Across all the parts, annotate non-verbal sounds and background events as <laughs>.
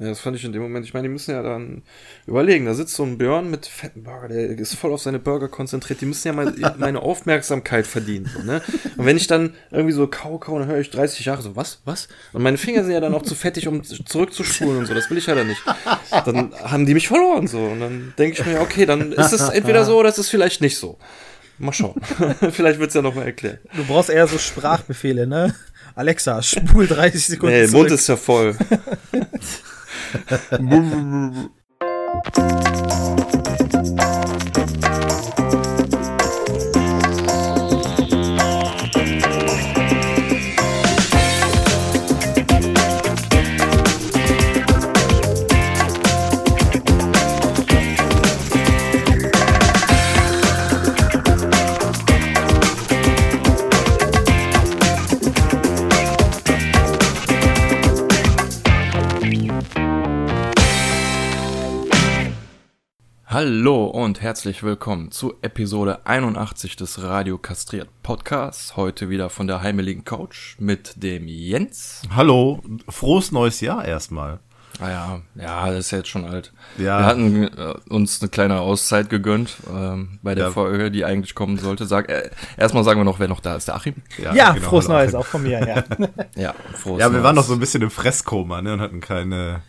Ja, das fand ich in dem Moment. Ich meine, die müssen ja dann überlegen. Da sitzt so ein Björn mit fetten Burger, der ist voll auf seine Burger konzentriert. Die müssen ja mal <laughs> meine Aufmerksamkeit verdienen. So, ne? Und wenn ich dann irgendwie so kau, kau, dann höre ich 30 Jahre so, was, was? Und meine Finger sind ja dann auch zu fettig, um zurückzuspulen und so. Das will ich ja dann nicht. Dann haben die mich verloren so. Und dann denke ich mir, okay, dann ist es entweder so oder es ist vielleicht nicht so. Mal schauen. <laughs> vielleicht wird's ja noch mal erklärt. Du brauchst eher so Sprachbefehle, ne? Alexa, spul 30 Sekunden. Nee, der Mund ist ja voll. <laughs> Thank you. Hallo und herzlich willkommen zu Episode 81 des Radio Kastriert Podcasts. Heute wieder von der heimeligen Couch mit dem Jens. Hallo, frohes neues Jahr erstmal. Ah ja, ja, das ist jetzt schon alt. Ja. Wir hatten äh, uns eine kleine Auszeit gegönnt ähm, bei der ja. Folge, die eigentlich kommen sollte. Sag, äh, erstmal sagen wir noch, wer noch da ist. Der Achim? Ja, ja genau, frohes Neues, auch von mir, ja. <laughs> ja, frohes Ja, wir Neues. waren noch so ein bisschen im Fresskoma ne, und hatten keine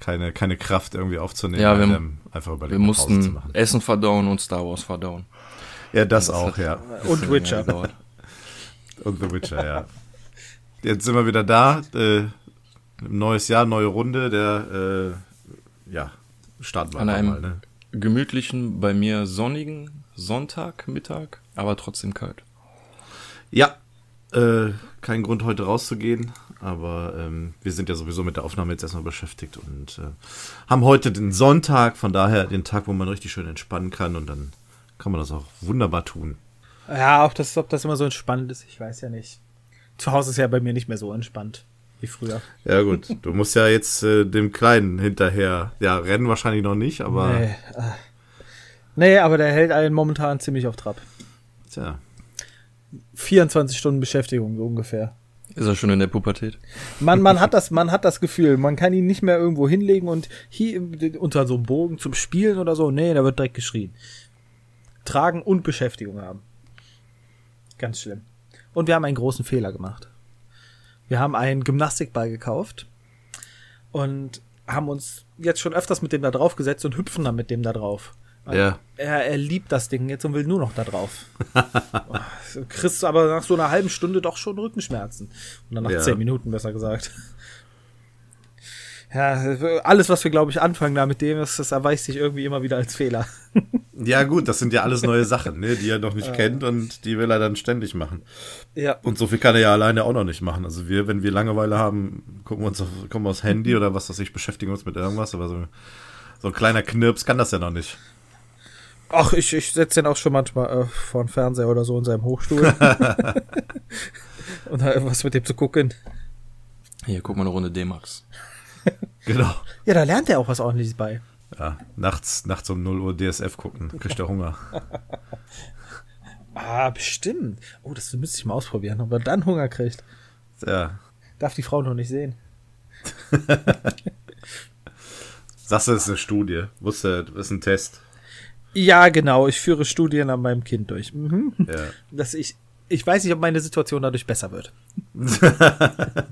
keine, keine Kraft irgendwie aufzunehmen. Ja, wir, ähm, einfach überlegen, wir mussten Essen verdauen und Star Wars verdauen. Ja, das, das auch, ja. Und Witcher. und The Witcher, ja. Jetzt sind wir wieder da. Äh, neues Jahr, neue Runde. Der, äh, ja, starten wir An einem mal, ne? gemütlichen, bei mir sonnigen Sonntagmittag, aber trotzdem kalt. Ja, äh, kein Grund heute rauszugehen. Aber ähm, wir sind ja sowieso mit der Aufnahme jetzt erstmal beschäftigt und äh, haben heute den Sonntag, von daher den Tag, wo man richtig schön entspannen kann und dann kann man das auch wunderbar tun. Ja, auch das, ob das immer so entspannt ist, ich weiß ja nicht. Zu Hause ist ja bei mir nicht mehr so entspannt wie früher. Ja gut, du musst ja jetzt äh, dem Kleinen hinterher, ja, rennen wahrscheinlich noch nicht, aber... Nee, äh, nee aber der hält einen momentan ziemlich auf Trab. Tja. 24 Stunden Beschäftigung so ungefähr. Ist er schon in der Pubertät? Man, man, hat das, man hat das Gefühl, man kann ihn nicht mehr irgendwo hinlegen und hier unter so einem Bogen zum Spielen oder so. Nee, da wird direkt geschrien. Tragen und Beschäftigung haben. Ganz schlimm. Und wir haben einen großen Fehler gemacht. Wir haben einen Gymnastikball gekauft und haben uns jetzt schon öfters mit dem da drauf gesetzt und hüpfen dann mit dem da drauf. Ja. Er, er liebt das Ding jetzt und will nur noch da drauf. <laughs> oh, kriegst du aber nach so einer halben Stunde doch schon Rückenschmerzen. Und dann nach ja. zehn Minuten, besser gesagt. Ja, alles, was wir, glaube ich, anfangen da mit dem, das, das erweist sich irgendwie immer wieder als Fehler. <laughs> ja, gut, das sind ja alles neue Sachen, ne, die er noch nicht äh. kennt und die will er dann ständig machen. Ja. Und so viel kann er ja alleine auch noch nicht machen. Also wir, wenn wir Langeweile haben, gucken wir uns auf, kommen wir aufs Handy oder was weiß ich, beschäftigen uns mit irgendwas, aber so, so ein kleiner Knirps kann das ja noch nicht. Ach, ich, ich setze den auch schon manchmal äh, vor den Fernseher oder so in seinem Hochstuhl. <laughs> <laughs> Und da was mit dem zu gucken. Hier, guck mal eine Runde D-Max. <laughs> genau. Ja, da lernt er auch was ordentliches bei. Ja, nachts, nachts um 0 Uhr DSF gucken, kriegt er Hunger. ah, bestimmt. Oh, das müsste ich mal ausprobieren, ob er dann Hunger kriegt. Ja. Darf die Frau noch nicht sehen. Sagst du, das ist eine Studie. Wusste, das ist ein Test. Ja, genau. Ich führe Studien an meinem Kind durch. Mhm. Ja. Dass ich, ich weiß nicht, ob meine Situation dadurch besser wird. <laughs>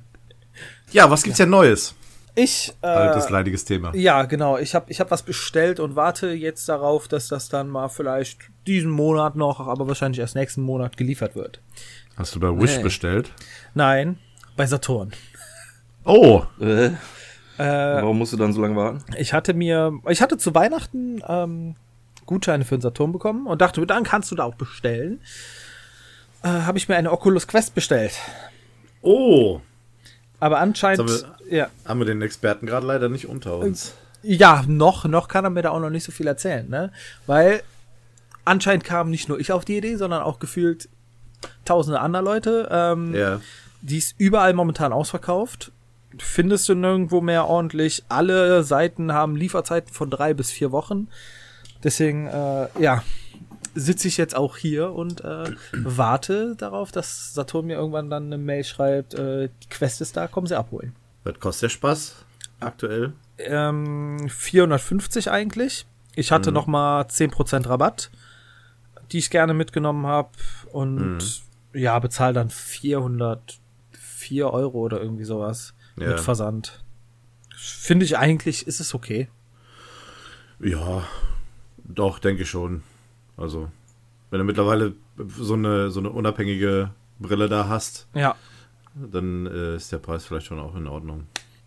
ja, was gibt's ja. denn Neues? Ich. Äh, Altes, leidiges Thema. Ja, genau. Ich habe ich hab was bestellt und warte jetzt darauf, dass das dann mal vielleicht diesen Monat noch, aber wahrscheinlich erst nächsten Monat geliefert wird. Hast du bei Wish hey. bestellt? Nein, bei Saturn. Oh! Äh. Äh, Warum musst du dann so lange warten? Ich hatte mir, ich hatte zu Weihnachten ähm, Gutscheine für den Saturn bekommen und dachte, dann kannst du da auch bestellen. Äh, Habe ich mir eine Oculus Quest bestellt. Oh. Aber anscheinend. Haben wir, ja. haben wir den Experten gerade leider nicht unter uns. Ja, noch, noch kann er mir da auch noch nicht so viel erzählen, ne? Weil anscheinend kam nicht nur ich auf die Idee, sondern auch gefühlt tausende andere Leute. Ähm, ja. Die ist überall momentan ausverkauft. Findest du nirgendwo mehr ordentlich. Alle Seiten haben Lieferzeiten von drei bis vier Wochen. Deswegen, äh, ja, sitze ich jetzt auch hier und äh, warte darauf, dass Saturn mir irgendwann dann eine Mail schreibt, äh, die Quest ist da, kommen sie abholen. Was kostet der Spaß aktuell? Ähm, 450 eigentlich. Ich hatte mhm. noch mal 10% Rabatt, die ich gerne mitgenommen habe. Und mhm. ja, bezahle dann 404 Euro oder irgendwie sowas ja. mit Versand. Finde ich eigentlich, ist es okay. Ja, doch, denke ich schon. Also, wenn du mittlerweile so eine, so eine unabhängige Brille da hast, ja. dann äh, ist der Preis vielleicht schon auch in Ordnung.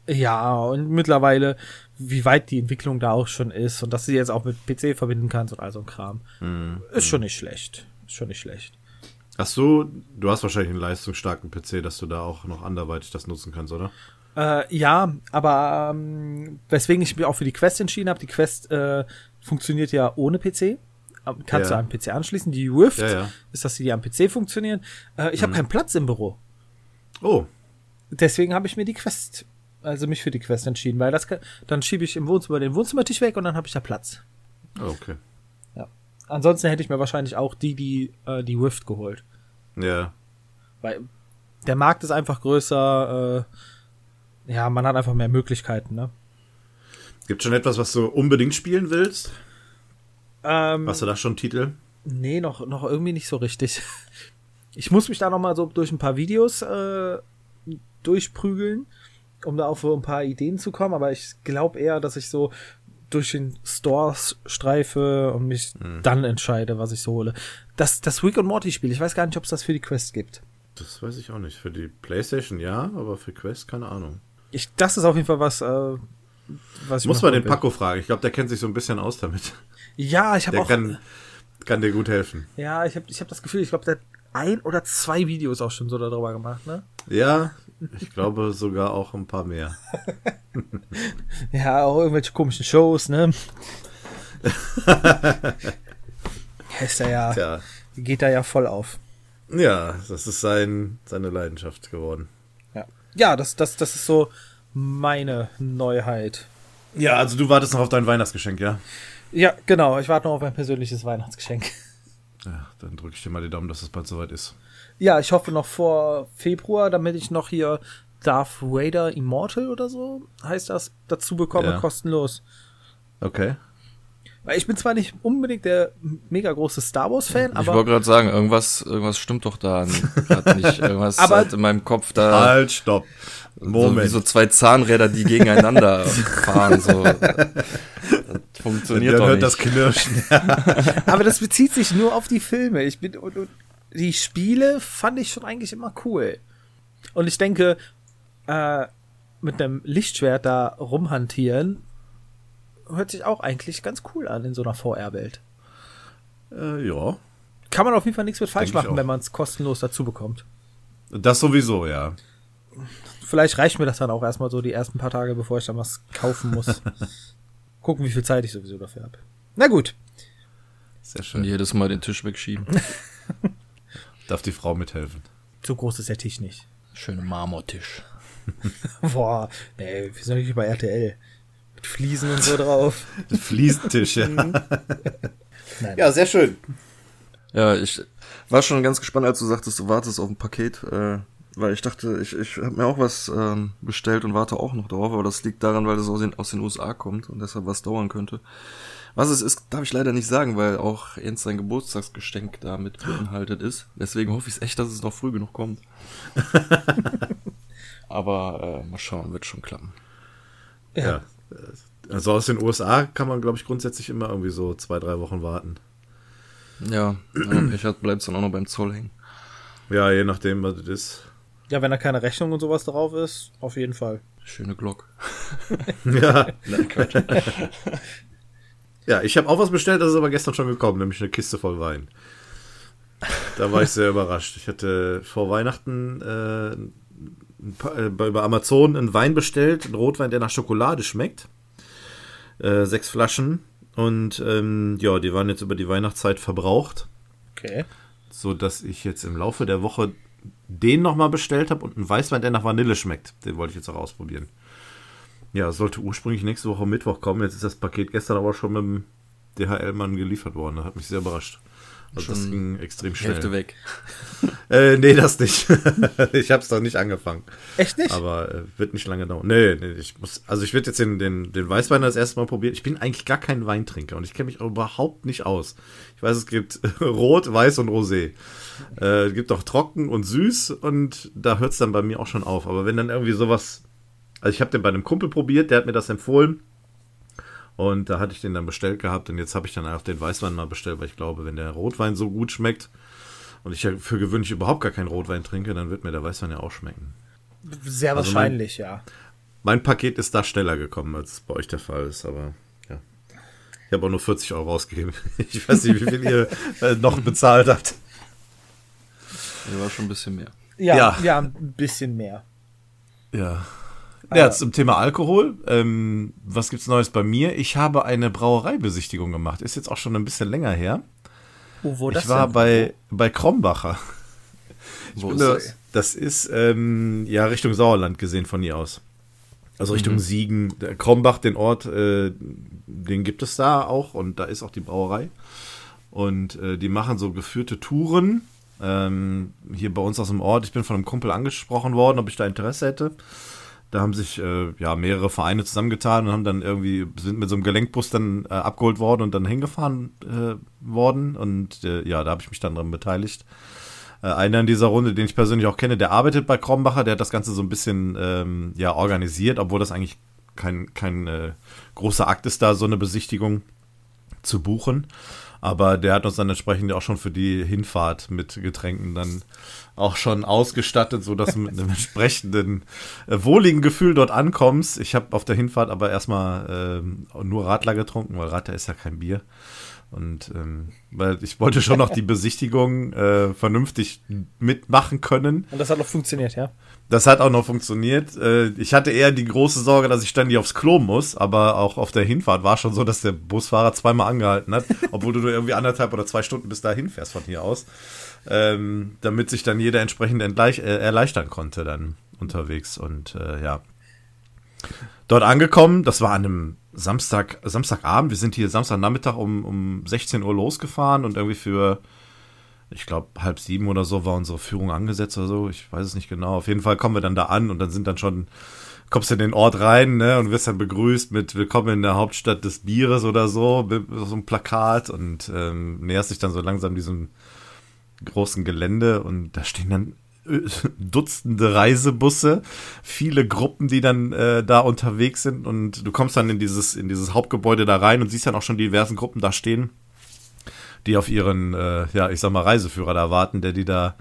Ja, und mittlerweile, wie weit die Entwicklung da auch schon ist und dass du jetzt auch mit PC verbinden kannst und all so ein Kram, mm, ist schon nicht schlecht. Ist schon nicht schlecht. Ach so, du hast wahrscheinlich einen leistungsstarken PC, dass du da auch noch anderweitig das nutzen kannst, oder? Äh, ja, aber ähm, weswegen ich mich auch für die Quest entschieden habe, die Quest äh, funktioniert ja ohne PC. Kannst ja. du am PC anschließen. Die Rift ja, ja. ist, dass sie am PC funktionieren. Äh, ich habe mhm. keinen Platz im Büro. Oh. Deswegen habe ich mir die Quest, also mich für die Quest entschieden, weil das kann, dann schiebe ich im Wohnzimmer den Wohnzimmertisch weg und dann habe ich da Platz. Oh, okay. Ja. Ansonsten hätte ich mir wahrscheinlich auch die, die, äh, die Rift geholt. Ja. Weil der Markt ist einfach größer, äh, ja, man hat einfach mehr Möglichkeiten, ne? Gibt schon etwas, was du unbedingt spielen willst? Ähm, Hast du da schon Titel? Nee, noch, noch irgendwie nicht so richtig. Ich muss mich da noch mal so durch ein paar Videos äh, durchprügeln, um da auf ein paar Ideen zu kommen, aber ich glaube eher, dass ich so durch den Stores streife und mich hm. dann entscheide, was ich so hole. Das, das Rick und Morty Spiel, ich weiß gar nicht, ob es das für die Quest gibt. Das weiß ich auch nicht. Für die Playstation ja, aber für Quest keine Ahnung ich, das ist auf jeden Fall was, äh, was Muss man den Paco fragen. Ich glaube, der kennt sich so ein bisschen aus damit. Ja, ich habe auch. Kann, kann dir gut helfen. Ja, ich habe ich hab das Gefühl, ich glaube, der hat ein oder zwei Videos auch schon so darüber gemacht, ne? Ja, ich glaube <laughs> sogar auch ein paar mehr. <laughs> ja, auch irgendwelche komischen Shows, ne? <laughs> ist er ja, Tja. geht da ja voll auf. Ja, das ist sein, seine Leidenschaft geworden ja, das, das, das ist so meine Neuheit. Ja, also du wartest noch auf dein Weihnachtsgeschenk, ja? Ja, genau. Ich warte noch auf ein persönliches Weihnachtsgeschenk. Ja, dann drücke ich dir mal die Daumen, dass es bald soweit ist. Ja, ich hoffe noch vor Februar, damit ich noch hier Darth Vader Immortal oder so heißt das dazu bekomme, ja. kostenlos. Okay. Weil ich bin zwar nicht unbedingt der mega große Star Wars Fan, aber ich wollte gerade sagen, irgendwas, irgendwas stimmt doch da nicht. <laughs> Irgendwas aber halt in meinem Kopf da. Halt, stopp. Moment. So wie so zwei Zahnräder, die gegeneinander <laughs> fahren. So. Das funktioniert Dann doch hört nicht. das Knirschen. <laughs> aber das bezieht sich nur auf die Filme. Ich bin und, und die Spiele fand ich schon eigentlich immer cool. Und ich denke, äh, mit einem Lichtschwert da rumhantieren hört sich auch eigentlich ganz cool an in so einer VR-Welt. Äh, ja. Kann man auf jeden Fall nichts mit falsch machen, wenn man es kostenlos dazu bekommt. Das sowieso, ja. Vielleicht reicht mir das dann auch erstmal so die ersten paar Tage, bevor ich dann was kaufen muss. <laughs> Gucken, wie viel Zeit ich sowieso dafür habe. Na gut. Sehr schön. Und jedes Mal den Tisch wegschieben. <laughs> Darf die Frau mithelfen? So groß ist der Tisch nicht. Schöner Marmortisch. <laughs> Boah, ey, wir sind nicht bei RTL. Mit Fliesen und so drauf. <laughs> Fliesentisch, ja. Mhm. ja, sehr schön. Ja, ich war schon ganz gespannt, als du sagtest, du wartest auf ein Paket, äh, weil ich dachte, ich, ich habe mir auch was ähm, bestellt und warte auch noch drauf, aber das liegt daran, weil das aus den, aus den USA kommt und deshalb was dauern könnte. Was es ist, darf ich leider nicht sagen, weil auch Jens sein Geburtstagsgeschenk damit beinhaltet ist. Deswegen hoffe ich echt, dass es noch früh genug kommt. <laughs> aber äh, mal schauen, wird schon klappen. Ja. ja. Also aus den USA kann man, glaube ich, grundsätzlich immer irgendwie so zwei, drei Wochen warten. Ja, man Pech hat, bleibt es dann auch noch beim Zoll hängen. Ja, je nachdem, was es ist. Ja, wenn da keine Rechnung und sowas drauf ist, auf jeden Fall. Schöne Glock. <laughs> ja. <laughs> ja, ich habe auch was bestellt, das ist aber gestern schon gekommen, nämlich eine Kiste voll Wein. Da war ich sehr überrascht. Ich hatte vor Weihnachten äh, bei Amazon einen Wein bestellt, einen Rotwein, der nach Schokolade schmeckt. Äh, sechs Flaschen. Und ähm, ja, die waren jetzt über die Weihnachtszeit verbraucht. Okay. So dass ich jetzt im Laufe der Woche den nochmal bestellt habe und einen Weißwein, der nach Vanille schmeckt. Den wollte ich jetzt auch ausprobieren. Ja, sollte ursprünglich nächste Woche Mittwoch kommen. Jetzt ist das Paket gestern aber schon mit dem DHL-Mann geliefert worden. Das hat mich sehr überrascht. Also das ging extrem schnell. Hälfte weg. <laughs> äh, nee, das nicht. <laughs> ich habe es doch nicht angefangen. Echt nicht? Aber äh, wird nicht lange dauern. Nee, nee, ich muss, also ich werde jetzt den, den, den Weißwein das erste Mal probieren. Ich bin eigentlich gar kein Weintrinker und ich kenne mich auch überhaupt nicht aus. Ich weiß, es gibt <laughs> Rot, Weiß und Rosé. Äh, es gibt auch trocken und süß und da hört es dann bei mir auch schon auf. Aber wenn dann irgendwie sowas, also ich habe den bei einem Kumpel probiert, der hat mir das empfohlen. Und da hatte ich den dann bestellt gehabt und jetzt habe ich dann auch den Weißwein mal bestellt, weil ich glaube, wenn der Rotwein so gut schmeckt und ich ja für gewöhnlich überhaupt gar keinen Rotwein trinke, dann wird mir der Weißwein ja auch schmecken. Sehr also wahrscheinlich, mein, ja. Mein Paket ist da schneller gekommen, als es bei euch der Fall ist, aber ja. Ich habe auch nur 40 Euro ausgegeben. <laughs> Ich weiß nicht, wie viel ihr <laughs> äh, noch bezahlt habt. Ja, war schon ein bisschen mehr. Ja, ja, ja ein bisschen mehr. Ja. Ja, zum Thema Alkohol. Ähm, was gibt's Neues bei mir? Ich habe eine Brauereibesichtigung gemacht. Ist jetzt auch schon ein bisschen länger her. Oh, wo das ich war denn? bei, bei Krombacher. Wo ist das? Das ist ähm, ja Richtung Sauerland gesehen von hier aus. Also Richtung Mhm. Siegen. Krombach, den Ort, äh, den gibt es da auch und da ist auch die Brauerei. Und äh, die machen so geführte Touren. Ähm, hier bei uns aus dem Ort. Ich bin von einem Kumpel angesprochen worden, ob ich da Interesse hätte. Da haben sich äh, ja mehrere Vereine zusammengetan und haben dann irgendwie sind mit so einem Gelenkbus dann äh, abgeholt worden und dann hingefahren äh, worden und äh, ja, da habe ich mich dann dran beteiligt. Äh, einer in dieser Runde, den ich persönlich auch kenne, der arbeitet bei Krombacher, der hat das Ganze so ein bisschen ähm, ja organisiert, obwohl das eigentlich kein kein äh, großer Akt ist, da so eine Besichtigung zu buchen. Aber der hat uns dann entsprechend auch schon für die Hinfahrt mit Getränken dann auch schon ausgestattet, so dass du mit einem <laughs> entsprechenden äh, wohligen Gefühl dort ankommst. Ich habe auf der Hinfahrt aber erstmal ähm, nur Radler getrunken, weil Radler ist ja kein Bier. Und ähm, weil ich wollte schon noch die <laughs> Besichtigung äh, vernünftig mitmachen können. Und das hat noch funktioniert, ja? Das hat auch noch funktioniert. Äh, Ich hatte eher die große Sorge, dass ich ständig aufs Klo muss, aber auch auf der Hinfahrt war schon so, dass der Busfahrer zweimal angehalten hat, <laughs> obwohl du nur irgendwie anderthalb oder zwei Stunden bis dahin fährst von hier aus, ähm, damit sich dann jeder entsprechend äh, erleichtern konnte dann unterwegs und äh, ja. Dort angekommen, das war an einem Samstag, Samstagabend, wir sind hier Samstagnachmittag um, um 16 Uhr losgefahren und irgendwie für ich glaube, halb sieben oder so war unsere Führung angesetzt oder so. Ich weiß es nicht genau. Auf jeden Fall kommen wir dann da an und dann sind dann schon, kommst du in den Ort rein, ne, und wirst dann begrüßt mit Willkommen in der Hauptstadt des Bieres oder so, mit so einem Plakat und ähm, näherst dich dann so langsam diesem großen Gelände und da stehen dann äh, <laughs> Dutzende Reisebusse, viele Gruppen, die dann äh, da unterwegs sind und du kommst dann in dieses, in dieses Hauptgebäude da rein und siehst dann auch schon die diversen Gruppen da stehen die auf ihren, äh, ja, ich sag mal, Reiseführer da warten, der die da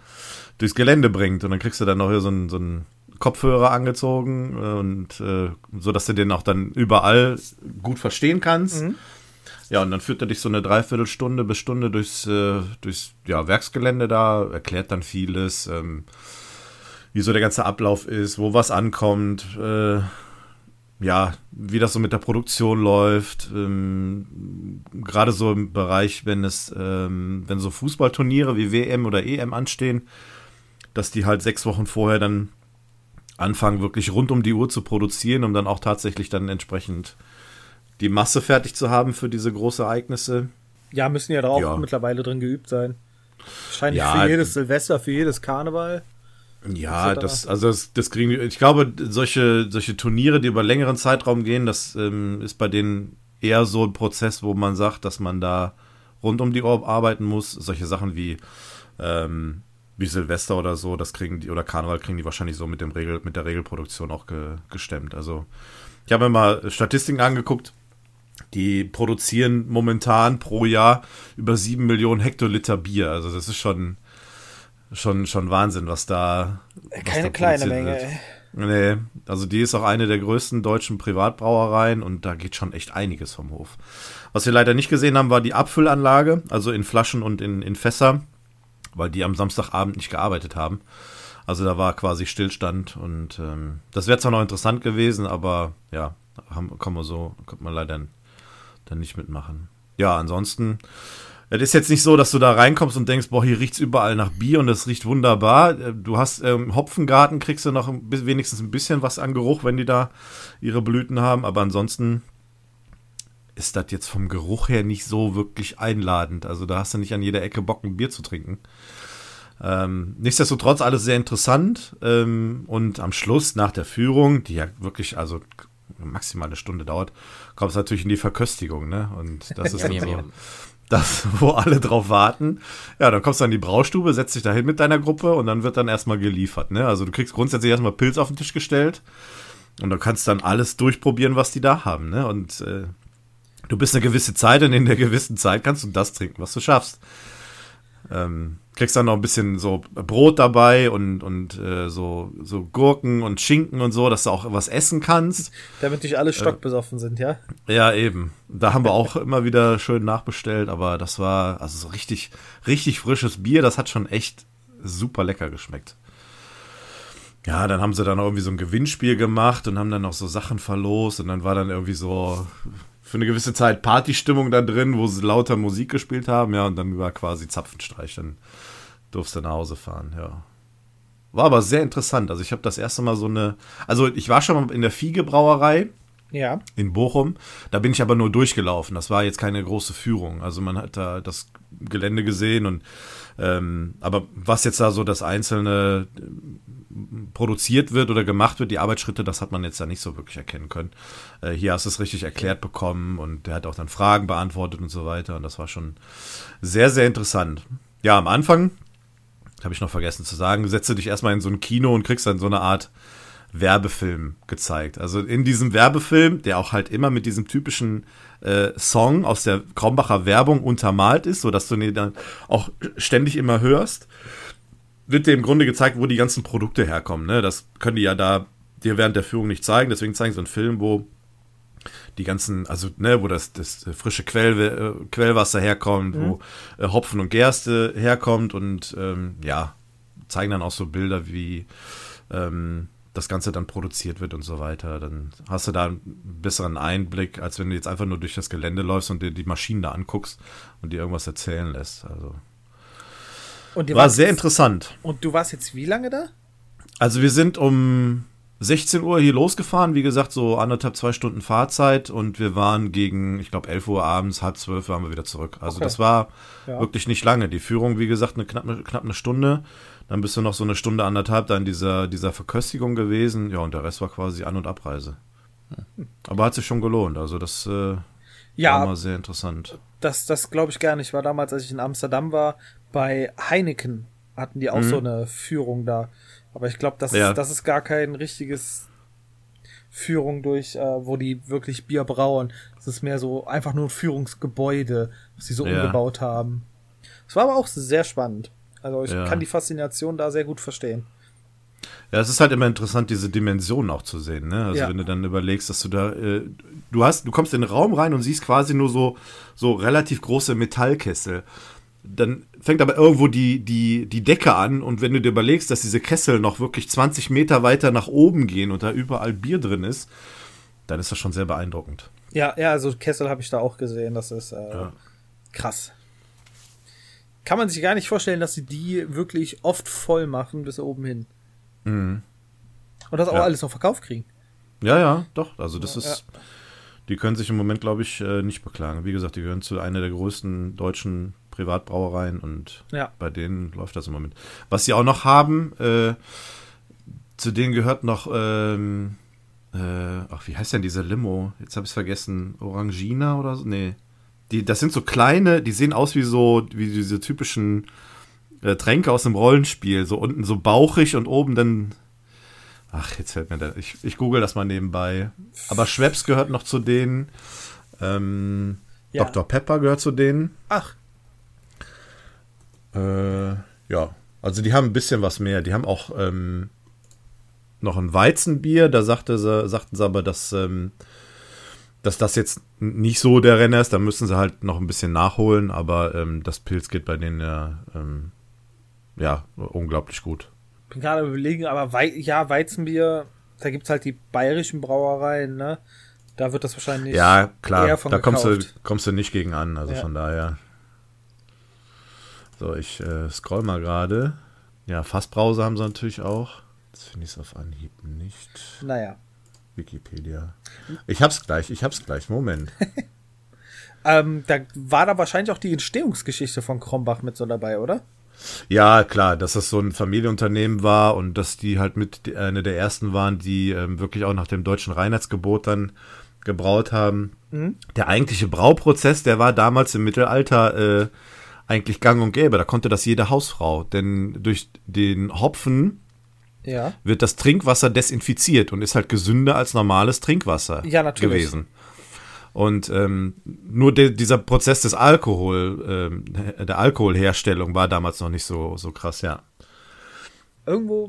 durchs Gelände bringt. Und dann kriegst du dann noch hier so einen, so einen Kopfhörer angezogen äh, und äh, so, dass du den auch dann überall gut verstehen kannst. Ja, und dann führt er dich so eine Dreiviertelstunde bis Stunde durchs, äh, durchs ja, Werksgelände da, erklärt dann vieles, ähm, wie so der ganze Ablauf ist, wo was ankommt, äh, ja, wie das so mit der Produktion läuft, ähm, gerade so im Bereich, wenn es, ähm, wenn so Fußballturniere wie WM oder EM anstehen, dass die halt sechs Wochen vorher dann anfangen, wirklich rund um die Uhr zu produzieren, um dann auch tatsächlich dann entsprechend die Masse fertig zu haben für diese große Ereignisse. Ja, müssen ja drauf Ja. mittlerweile drin geübt sein. Wahrscheinlich Ja, für jedes Silvester, für jedes Karneval. Ja, das, also das, das kriegen wir. Ich glaube, solche, solche Turniere, die über längeren Zeitraum gehen, das ähm, ist bei denen eher so ein Prozess, wo man sagt, dass man da rund um die Uhr arbeiten muss. Solche Sachen wie, ähm, wie Silvester oder so, das kriegen die, oder Karneval kriegen die wahrscheinlich so mit dem Regel, mit der Regelproduktion auch ge, gestemmt. Also, ich habe mir mal Statistiken angeguckt. Die produzieren momentan pro Jahr über sieben Millionen Hektoliter Bier. Also, das ist schon, schon, schon Wahnsinn, was da. was Keine da kleine Menge, wird. ey. Nee, also die ist auch eine der größten deutschen Privatbrauereien und da geht schon echt einiges vom Hof. Was wir leider nicht gesehen haben, war die Abfüllanlage, also in Flaschen und in, in Fässer, weil die am Samstagabend nicht gearbeitet haben. Also da war quasi Stillstand und ähm, das wäre zwar noch interessant gewesen, aber ja, haben, kann man so, konnte man leider dann nicht mitmachen. Ja, ansonsten, es ist jetzt nicht so, dass du da reinkommst und denkst, boah, hier riecht's überall nach Bier und es riecht wunderbar. Äh, Du hast ähm, Hopfengarten, kriegst du noch ein, wenigstens ein bisschen was an Geruch, wenn die da ihre Blüten haben, aber ansonsten ist das jetzt vom Geruch her nicht so wirklich einladend. Also da hast du nicht an jeder Ecke Bock, ein Bier zu trinken. Ähm, nichtsdestotrotz alles sehr interessant ähm, und am Schluss nach der Führung, die ja wirklich also maximal eine Stunde dauert, kommt es natürlich in die Verköstigung, ne? Und das <laughs> ist ja, so, das, <laughs> wo alle drauf warten. Ja, dann kommst du an die Braustube, setzt dich da hin mit deiner Gruppe und dann wird dann erstmal geliefert, ne? Also du kriegst grundsätzlich erstmal Pilz auf den Tisch gestellt und du kannst dann alles durchprobieren, was die da haben, ne? Und äh, du bist eine gewisse Zeit und in der gewissen Zeit kannst du das trinken, was du schaffst. Ähm, kriegst dann noch ein bisschen so Brot dabei und, und äh, so, so Gurken und Schinken und so, dass du auch was essen kannst. Damit nicht alle stockbesoffen äh, sind, ja? Ja, eben. Da haben wir auch <laughs> immer wieder schön nachbestellt, aber das war also so richtig, richtig frisches Bier, das hat schon echt super lecker geschmeckt. Ja, dann haben sie dann irgendwie so ein Gewinnspiel gemacht und haben dann noch so Sachen verlost und dann war dann irgendwie so für eine gewisse Zeit Partystimmung da drin, wo sie lauter Musik gespielt haben, ja, und dann war quasi Zapfenstreich, dann durfte nach Hause fahren, ja. War aber sehr interessant. Also ich habe das erste Mal so eine, also ich war schon mal in der Fiege-Brauerei. Ja. In Bochum. Da bin ich aber nur durchgelaufen. Das war jetzt keine große Führung. Also man hat da das Gelände gesehen und ähm, aber was jetzt da so das einzelne produziert wird oder gemacht wird, die Arbeitsschritte, das hat man jetzt da nicht so wirklich erkennen können. Äh, hier hast du es richtig erklärt bekommen und der hat auch dann Fragen beantwortet und so weiter und das war schon sehr, sehr interessant. Ja, am Anfang, habe ich noch vergessen zu sagen, setze dich erstmal in so ein Kino und kriegst dann so eine Art Werbefilm gezeigt. Also in diesem Werbefilm, der auch halt immer mit diesem typischen äh, Song aus der Krombacher Werbung untermalt ist, sodass du den dann auch ständig immer hörst, wird dir im Grunde gezeigt, wo die ganzen Produkte herkommen. Ne? Das können die ja da dir während der Führung nicht zeigen. Deswegen zeigen sie einen Film, wo die ganzen, also ne, wo das, das frische Quell, äh, Quellwasser herkommt, mhm. wo äh, Hopfen und Gerste herkommt und ähm, ja, zeigen dann auch so Bilder, wie ähm, das Ganze dann produziert wird und so weiter. Dann hast du da einen besseren Einblick, als wenn du jetzt einfach nur durch das Gelände läufst und dir die Maschinen da anguckst und dir irgendwas erzählen lässt. Also war sehr interessant. Und du warst jetzt wie lange da? Also wir sind um 16 Uhr hier losgefahren, wie gesagt, so anderthalb, zwei Stunden Fahrzeit und wir waren gegen, ich glaube, 11 Uhr abends, halb zwölf waren wir wieder zurück. Also okay. das war ja. wirklich nicht lange. Die Führung, wie gesagt, eine knapp, knapp eine Stunde. Dann bist du noch so eine Stunde, anderthalb da in dieser, dieser Verköstigung gewesen. Ja, und der Rest war quasi An- und Abreise. Aber hat sich schon gelohnt. Also das äh, ja, war mal sehr interessant. Das, das glaube ich gar nicht. Ich war damals, als ich in Amsterdam war, bei Heineken hatten die auch mhm. so eine Führung da. Aber ich glaube, das, ja. ist, das ist gar kein richtiges Führung durch, äh, wo die wirklich Bier brauen. Das ist mehr so einfach nur ein Führungsgebäude, was sie so ja. umgebaut haben. Es war aber auch sehr spannend. Also ich ja. kann die Faszination da sehr gut verstehen. Ja, es ist halt immer interessant, diese Dimensionen auch zu sehen, ne? Also ja. wenn du dann überlegst, dass du da, äh, du hast, du kommst in den Raum rein und siehst quasi nur so, so relativ große Metallkessel dann fängt aber irgendwo die, die, die Decke an und wenn du dir überlegst, dass diese Kessel noch wirklich 20 Meter weiter nach oben gehen und da überall Bier drin ist, dann ist das schon sehr beeindruckend. Ja, ja, also Kessel habe ich da auch gesehen, das ist äh, ja. krass. Kann man sich gar nicht vorstellen, dass sie die wirklich oft voll machen bis oben hin. Mhm. Und das auch ja. alles noch verkauft kriegen. Ja, ja, doch. Also das ja, ist, die können sich im Moment, glaube ich, äh, nicht beklagen. Wie gesagt, die gehören zu einer der größten deutschen Privatbrauereien und ja. bei denen läuft das im Moment. Was sie auch noch haben, äh, zu denen gehört noch, ähm, äh, ach, wie heißt denn diese Limo? Jetzt habe ich es vergessen. Orangina oder so? Nee. Die, das sind so kleine, die sehen aus wie so, wie diese typischen äh, Tränke aus einem Rollenspiel. So unten so bauchig und oben dann. Ach, jetzt fällt mir da. Ich, ich google das mal nebenbei. Aber Schweppes gehört noch zu denen. Ähm, ja. Dr. Pepper gehört zu denen. Ach. Äh, ja, also die haben ein bisschen was mehr. Die haben auch ähm, noch ein Weizenbier. Da sagte sie, sagten sie aber, dass, ähm, dass das jetzt nicht so der Renner ist. Da müssen sie halt noch ein bisschen nachholen. Aber ähm, das Pilz geht bei denen ja, ähm, ja unglaublich gut. Bin gerade überlegen, aber Wei ja, Weizenbier, da gibt es halt die bayerischen Brauereien, ne? Da wird das wahrscheinlich. Ja, klar, da kommst du, kommst du nicht gegen an. Also ja. von daher. So, ich äh, scroll mal gerade. Ja, Fassbrause haben sie natürlich auch. Das finde ich auf Anhieb nicht. Naja. Wikipedia. Ich hab's gleich, ich hab's gleich. Moment. <laughs> Ähm, da war da wahrscheinlich auch die Entstehungsgeschichte von Krombach mit so dabei, oder? Ja, klar, dass das so ein Familienunternehmen war und dass die halt mit eine der ersten waren, die ähm, wirklich auch nach dem deutschen Reinheitsgebot dann gebraut haben. Mhm. Der eigentliche Brauprozess, der war damals im Mittelalter äh, eigentlich gang und gäbe. Da konnte das jede Hausfrau, denn durch den Hopfen ja. wird das Trinkwasser desinfiziert und ist halt gesünder als normales Trinkwasser ja, natürlich. gewesen. Und ähm, nur de, dieser Prozess des Alkohol, ähm, der Alkoholherstellung war damals noch nicht so, so krass, ja. Irgendwo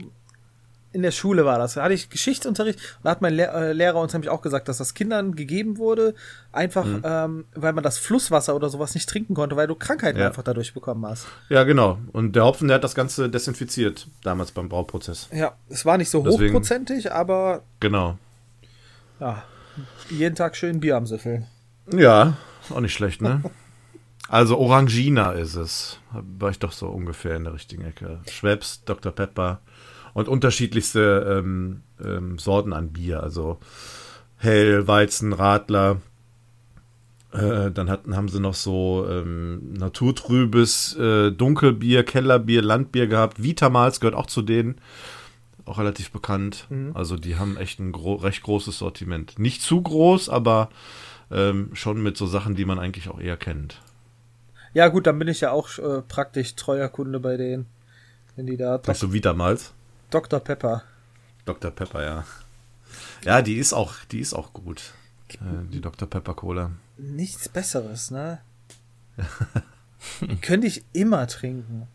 in der Schule war das. Da hatte ich Geschichtsunterricht und da hat mein Lehr äh, Lehrer uns nämlich auch gesagt, dass das Kindern gegeben wurde, einfach mhm. ähm, weil man das Flusswasser oder sowas nicht trinken konnte, weil du Krankheiten ja. einfach dadurch bekommen hast. Ja, genau. Und der Hopfen, der hat das Ganze desinfiziert, damals beim Brauprozess. Ja, es war nicht so Deswegen, hochprozentig, aber. Genau. Ja, jeden Tag schön Bier am Süffeln. Ja, auch nicht schlecht, ne? <laughs> Also Orangina ist es. War ich doch so ungefähr in der richtigen Ecke. Schweppes, Dr. Pepper und unterschiedlichste ähm, ähm, Sorten an Bier. Also Hell, Weizen, Radler. Äh, dann hatten, haben sie noch so ähm, naturtrübes äh, Dunkelbier, Kellerbier, Landbier gehabt. Vitamals gehört auch zu denen. Auch relativ bekannt. Mhm. Also die haben echt ein gro recht großes Sortiment. Nicht zu groß, aber ähm, schon mit so Sachen, die man eigentlich auch eher kennt. Ja, gut, dann bin ich ja auch äh, praktisch treuer Kunde bei denen. Wenn die da. Hast du Vitamals? Dr. Pepper. Dr. Pepper, ja. Ja, die ist auch, die ist auch gut. Äh, die Dr. Pepper Cola. Nichts Besseres, ne? <laughs> Könnte ich immer trinken.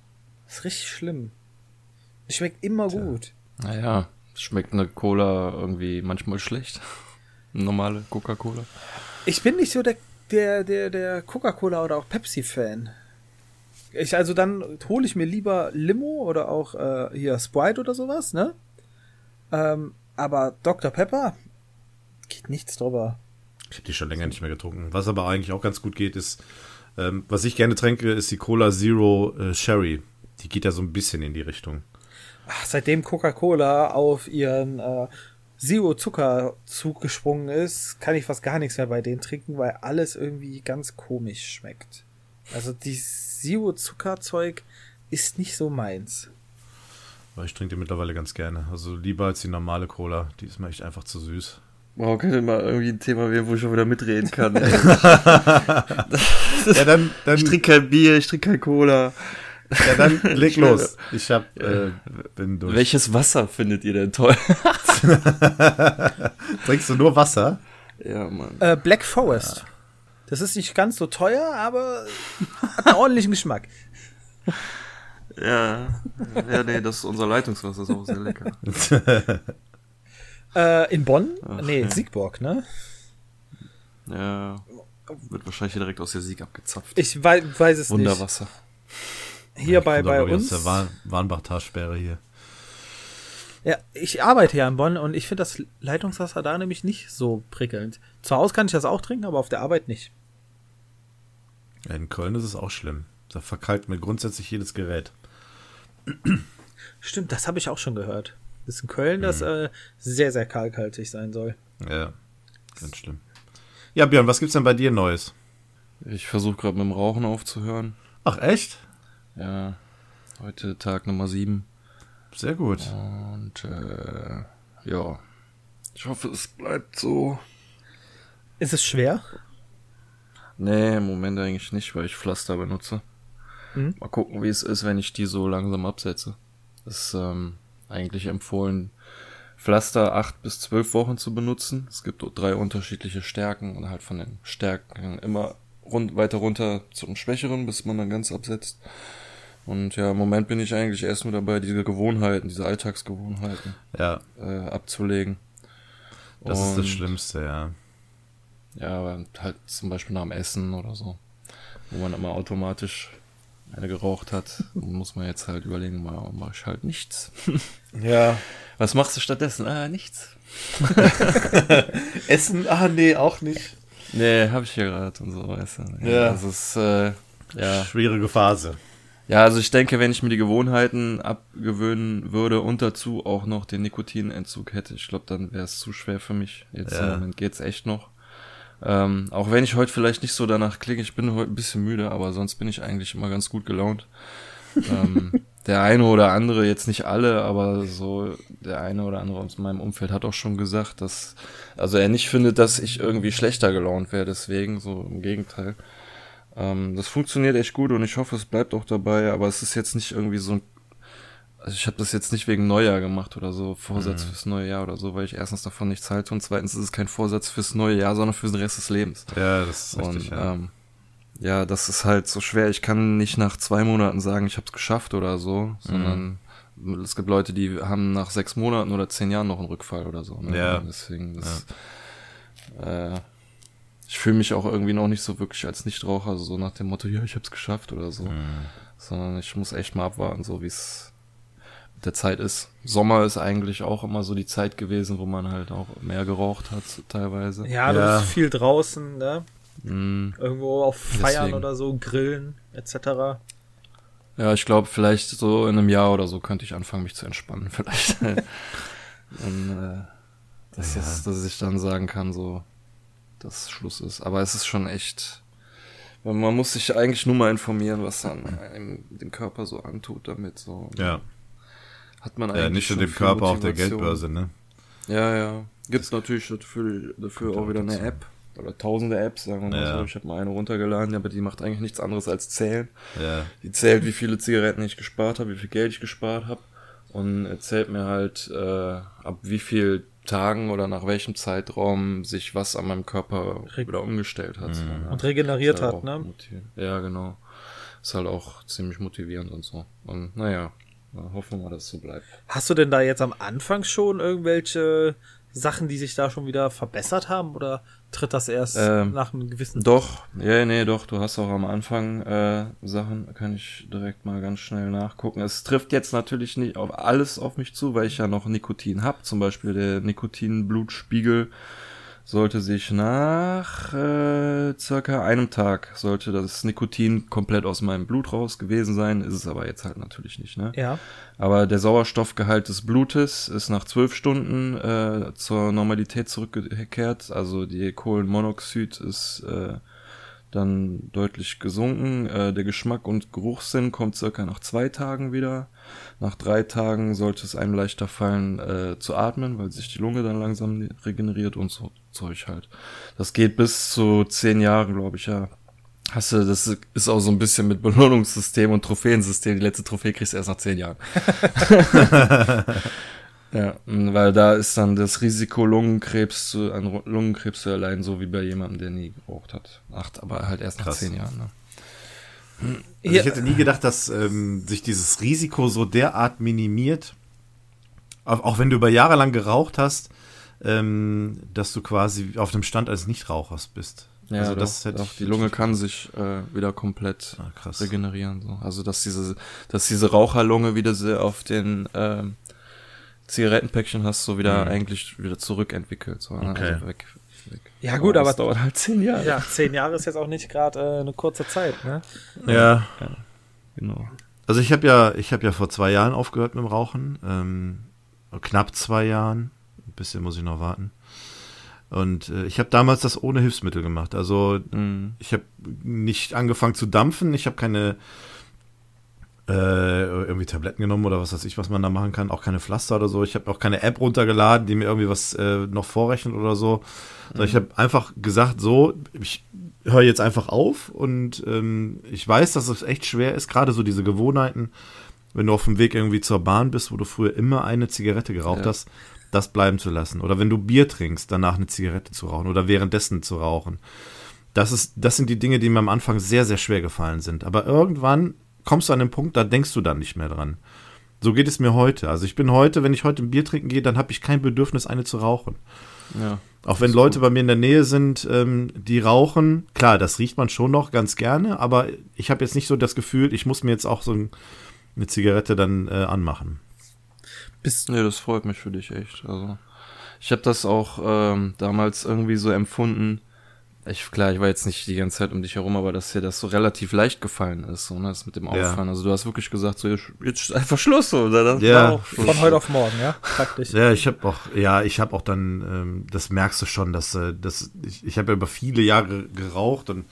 ist richtig schlimm. Schmeckt immer Tja. gut. Naja, schmeckt eine Cola irgendwie manchmal schlecht. <laughs> Normale Coca-Cola. Ich bin nicht so der, der, der, der Coca-Cola oder auch Pepsi-Fan. Ich, also dann hole ich mir lieber Limo oder auch äh, hier Sprite oder sowas, ne? Ähm, aber Dr. Pepper geht nichts drüber. Ich habe die schon länger nicht mehr getrunken. Was aber eigentlich auch ganz gut geht, ist, ähm, was ich gerne trinke, ist die Cola Zero äh, Sherry. Die geht ja so ein bisschen in die Richtung. Ach, seitdem Coca-Cola auf ihren äh, Zero Zucker zugesprungen ist, kann ich fast gar nichts mehr bei denen trinken, weil alles irgendwie ganz komisch schmeckt. Also die Zero-Zuckerzeug ist nicht so meins. Aber ich trinke die mittlerweile ganz gerne. Also lieber als die normale Cola. Die ist mir echt einfach zu süß. Wow, könnte mal irgendwie ein Thema werden, wo ich schon wieder mitreden kann. <laughs> ja, dann, dann, ich trinke kein Bier, ich trinke kein Cola. Ja, dann <laughs> leg los. Ich hab, äh, bin durch. Welches Wasser findet ihr denn toll? <laughs> Trinkst du nur Wasser? Ja, Mann. Äh, Black Forest. Das ist nicht ganz so teuer, aber hat einen ordentlichen Geschmack. Ja, ja, nee, das ist unser Leitungswasser, ist auch sehr lecker. <laughs> äh, in Bonn? Ach, nee, ja. Siegburg, ne? Ja, wird wahrscheinlich direkt aus der Sieg abgezapft. Ich weiß, weiß es Wunderwasser. nicht. Hier ja, bei, bei uns. Aus der Warnbach-Talsperre hier. Ja, ich arbeite ja in Bonn und ich finde das Leitungswasser da nämlich nicht so prickelnd. Zu Hause kann ich das auch trinken, aber auf der Arbeit nicht. In Köln ist es auch schlimm. Da verkalkt mir grundsätzlich jedes Gerät. Stimmt, das habe ich auch schon gehört. Das ist in Köln, mhm. das äh, sehr, sehr kalkhaltig sein soll. Ja, ganz schlimm. Ja, Björn, was gibt's denn bei dir Neues? Ich versuche gerade mit dem Rauchen aufzuhören. Ach, echt? Ja, heute Tag Nummer 7. Sehr gut. Und äh, ja, ich hoffe, es bleibt so. Ist es schwer? Nee, im Moment eigentlich nicht, weil ich Pflaster benutze. Mhm. Mal gucken, wie es ist, wenn ich die so langsam absetze. Das ist ähm, eigentlich empfohlen, Pflaster acht bis zwölf Wochen zu benutzen. Es gibt drei unterschiedliche Stärken und halt von den Stärken immer rund, weiter runter zum Schwächeren, bis man dann ganz absetzt. Und ja, im Moment bin ich eigentlich erst nur dabei, diese Gewohnheiten, diese Alltagsgewohnheiten ja. äh, abzulegen. Das und ist das Schlimmste, ja. Ja, aber halt zum Beispiel nach dem Essen oder so, wo man immer automatisch eine geraucht hat, muss man jetzt halt überlegen, mal mache ich halt nichts. <laughs> Ja. Was machst du stattdessen? Ah, nichts. <laughs> Essen? Ah, nee, auch nicht. Nee, hab ich hier gerade und so, weißt du. Ja. Das ist, äh, ja. Schwierige Phase. Ja, also ich denke, wenn ich mir die Gewohnheiten abgewöhnen würde und dazu auch noch den Nikotinentzug hätte, ich glaube, dann wäre es zu schwer für mich. Jetzt ja. im Moment geht's echt noch. Ähm, auch wenn ich heute vielleicht nicht so danach klinge, ich bin heute ein bisschen müde, aber sonst bin ich eigentlich immer ganz gut gelaunt. ähm, <laughs> der eine oder andere, jetzt nicht alle, aber so der eine oder andere aus meinem Umfeld hat auch schon gesagt, dass, also er nicht findet, dass ich irgendwie schlechter gelaunt wäre, deswegen, so im Gegenteil. Ähm, das funktioniert echt gut und ich hoffe, es bleibt auch dabei, aber es ist jetzt nicht irgendwie so ein also ich habe das jetzt nicht wegen Neujahr gemacht oder so, Vorsatz mhm. fürs neue Jahr oder so, weil ich erstens davon nichts halte und zweitens ist es kein Vorsatz fürs neue Jahr, sondern für den Rest des Lebens. Ja, das ist richtig, und, ja. Ähm, ja, das ist halt so schwer. Ich kann nicht nach zwei Monaten sagen, ich habe es geschafft oder so, sondern mhm. es gibt Leute, die haben nach sechs Monaten oder zehn Jahren noch einen Rückfall oder so. Ne? Ja. Deswegen, das, ja. äh, ich fühle mich auch irgendwie noch nicht so wirklich als Nichtraucher, so nach dem Motto, ja, ich habe es geschafft oder so. Mhm. Sondern ich muss echt mal abwarten, so wie es der Zeit ist. Sommer ist eigentlich auch immer so die Zeit gewesen, wo man halt auch mehr geraucht hat, teilweise. Ja, du ja. bist viel draußen, ne? Mm. Irgendwo auf Feiern Deswegen. oder so, Grillen, etc. Ja, ich glaube, vielleicht so in einem Jahr oder so könnte ich anfangen, mich zu entspannen, <laughs> vielleicht. Und, äh, dass, ja. jetzt, dass ich dann sagen kann, so, dass Schluss ist. Aber es ist schon echt. Man muss sich eigentlich nur mal informieren, was dann einem den Körper so antut damit. So. Ja hat man eigentlich. Ja, nicht nur dem Körper, auch der Geldbörse, ne? Ja, ja. Gibt es natürlich dafür, dafür auch wieder eine App. Oder tausende Apps, sagen wir mal ja. so. Ich habe mal eine runtergeladen, aber die macht eigentlich nichts anderes als zählen. Ja. Die zählt, wie viele Zigaretten ich gespart habe, wie viel Geld ich gespart habe. Und erzählt mir halt, äh, ab wie viel Tagen oder nach welchem Zeitraum sich was an meinem Körper wieder umgestellt hat. Mhm. Und regeneriert halt hat, ne? Ja, genau. Ist halt auch ziemlich motivierend und so. Und naja, ja, hoffen wir mal, dass es so bleibt. Hast du denn da jetzt am Anfang schon irgendwelche Sachen, die sich da schon wieder verbessert haben? Oder tritt das erst ähm, nach einem gewissen Doch, ja, nee, doch, du hast auch am Anfang äh, Sachen, kann ich direkt mal ganz schnell nachgucken. Es trifft jetzt natürlich nicht auf alles auf mich zu, weil ich ja noch Nikotin hab, zum Beispiel der Nikotin-Blutspiegel sollte sich nach äh, circa einem Tag sollte das Nikotin komplett aus meinem Blut raus gewesen sein, ist es aber jetzt halt natürlich nicht, ne? Ja. Aber der Sauerstoffgehalt des Blutes ist nach zwölf Stunden äh, zur Normalität zurückgekehrt, also die Kohlenmonoxid ist äh, dann deutlich gesunken. Äh, der Geschmack und Geruchssinn kommt circa nach zwei Tagen wieder. Nach drei Tagen sollte es einem leichter fallen äh, zu atmen, weil sich die Lunge dann langsam regeneriert und so Zeug halt. Das geht bis zu zehn Jahren, glaube ich, ja. Hast du, das ist auch so ein bisschen mit Belohnungssystem und Trophäensystem. Die letzte Trophäe kriegst du erst nach zehn Jahren. <laughs> <laughs> Ja, weil da ist dann das Risiko, Lungenkrebs zu, an Lungenkrebs zu erleiden, so wie bei jemandem, der nie geraucht hat. Acht, aber halt erst nach Krass. zehn Jahren. Ne? Also ich hätte nie gedacht, dass ähm, sich dieses Risiko so derart minimiert, auch, auch wenn du über Jahre lang geraucht hast, ähm, dass du quasi auf dem Stand als Nichtrauchers bist. Ja, also das doch, doch. die Lunge kann sich äh, wieder komplett ah, regenerieren. So. Also dass diese, dass diese Raucherlunge wieder auf den ähm, Zigarettenpäckchen hast du wieder mhm. eigentlich wieder zurückentwickelt. So, ne? okay. Also weg, weg. Ja gut, aber es dauert halt zehn Jahre. Ja, zehn Jahre ist jetzt auch nicht gerade äh, eine kurze Zeit, ne? Ja. ja genau. Also ich habe ja, ich habe ja vor zwei Jahren aufgehört mit dem Rauchen, ähm, knapp zwei Jahren, ein bisschen muss ich noch warten. Und äh, ich habe damals das ohne Hilfsmittel gemacht. Also mhm. ich habe nicht angefangen zu dampfen, ich habe keine äh, irgendwie Tabletten genommen oder was weiß ich, was man da machen kann. Auch keine Pflaster oder so. Ich habe auch keine App runtergeladen, die mir irgendwie was äh, noch vorrechnet oder so. Mhm. Ich habe einfach gesagt, so, ich höre jetzt einfach auf und ähm, ich weiß, dass es echt schwer ist, gerade so diese Gewohnheiten, wenn du auf dem Weg irgendwie zur Bahn bist, wo du früher immer eine Zigarette geraucht ja. hast, das bleiben zu lassen. Oder wenn du Bier trinkst, danach eine Zigarette zu rauchen oder währenddessen zu rauchen. Das, ist, das sind die Dinge, die mir am Anfang sehr, sehr schwer gefallen sind. Aber irgendwann kommst du an den Punkt, da denkst du dann nicht mehr dran. So geht es mir heute. Also ich bin heute, wenn ich heute ein Bier trinken gehe, dann habe ich kein Bedürfnis, eine zu rauchen. Ja, Auch wenn Leute gut. bei mir in der Nähe sind, ähm, die rauchen, klar, das riecht man schon noch ganz gerne, aber ich habe jetzt nicht so das Gefühl, ich muss mir jetzt auch so ein, eine Zigarette dann äh, anmachen. Bist nee, das freut mich für dich echt. Also ich habe das auch ähm, damals irgendwie so empfunden, ich, klar, ich war jetzt nicht die ganze Zeit um dich herum, aber dass dir das so relativ leicht gefallen ist, so, ne, das mit dem Auffahren. Ja. Also du hast wirklich gesagt, so, jetzt ist einfach Schluss, oder? Das ja. Schluss. Von heute auf morgen, ja, praktisch. Ja, ich habe auch, ja, ich habe auch dann, ähm, das merkst du schon, dass, äh, dass ich, ich habe ja über viele Jahre geraucht und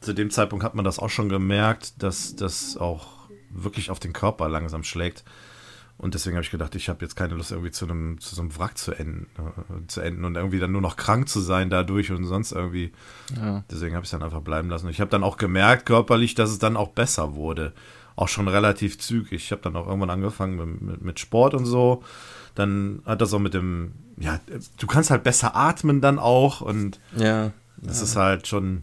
zu dem Zeitpunkt hat man das auch schon gemerkt, dass das auch wirklich auf den Körper langsam schlägt. Und deswegen habe ich gedacht, ich habe jetzt keine Lust, irgendwie zu einem, zu so einem Wrack zu enden, äh, zu enden und irgendwie dann nur noch krank zu sein dadurch und sonst irgendwie. Ja. Deswegen habe ich es dann einfach bleiben lassen. Und ich habe dann auch gemerkt, körperlich, dass es dann auch besser wurde. Auch schon relativ zügig. Ich habe dann auch irgendwann angefangen mit, mit, Sport und so. Dann hat das auch mit dem, ja, du kannst halt besser atmen dann auch und ja. Das ja. ist halt schon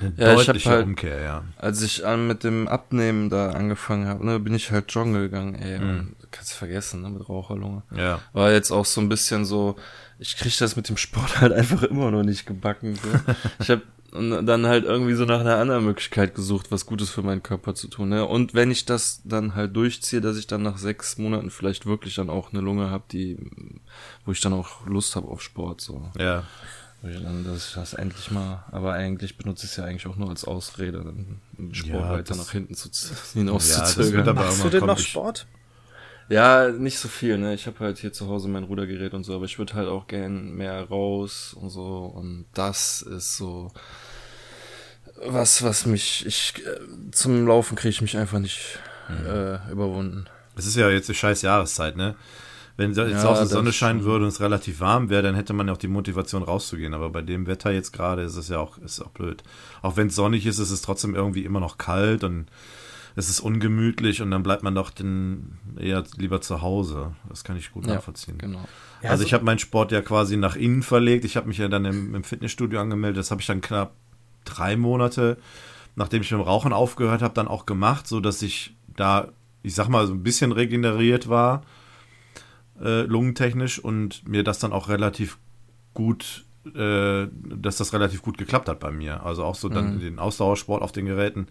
eine ja, deutliche halt, Umkehr, ja. Als ich an mit dem Abnehmen da angefangen habe, ne, bin ich halt joggen gegangen, ey. Mhm. Kannst du vergessen, ne, mit Raucherlunge. Ja. War jetzt auch so ein bisschen so, ich krieg das mit dem Sport <laughs> halt einfach immer noch nicht gebacken. So. ich habe dann halt irgendwie so nach einer anderen Möglichkeit gesucht, was Gutes für meinen Körper zu tun. Ne? Und wenn ich das dann halt durchziehe, dass ich dann nach sechs Monaten vielleicht wirklich dann auch eine Lunge habe, die, wo ich dann auch Lust habe auf Sport. So. Ja. Dann, dass ich das endlich mal, aber eigentlich benutze ich es ja eigentlich auch nur als Ausrede, dann den Sport ja, weiter nach hinten zu <laughs> hinauszuzögern. Ja, Machst du denn noch Sport? Ja, nicht so viel, ne? Ich habe halt hier zu Hause mein Rudergerät und so, aber ich würde halt auch gern mehr raus und so. Und das ist so was, was mich, ich äh, zum Laufen kriege ich mich einfach nicht mhm. äh, überwunden. Es ist ja jetzt die scheiß Jahreszeit, ne? Wenn jetzt ja, auch die Sonne scheinen würde und es relativ warm wäre, dann hätte man ja auch die Motivation rauszugehen. Aber bei dem Wetter jetzt gerade ist es ja auch, ist auch blöd. Auch wenn es sonnig ist, ist es trotzdem irgendwie immer noch kalt und es ist ungemütlich und dann bleibt man doch den eher lieber zu Hause. Das kann ich gut ja, nachvollziehen. Genau. Ja, also, ich habe meinen Sport ja quasi nach innen verlegt. Ich habe mich ja dann im, im Fitnessstudio angemeldet. Das habe ich dann knapp drei Monate, nachdem ich mit dem Rauchen aufgehört habe, dann auch gemacht, so dass ich da, ich sag mal, so ein bisschen regeneriert war äh, lungentechnisch und mir das dann auch relativ gut, äh, dass das relativ gut geklappt hat bei mir. Also auch so dann mhm. den Ausdauersport auf den Geräten,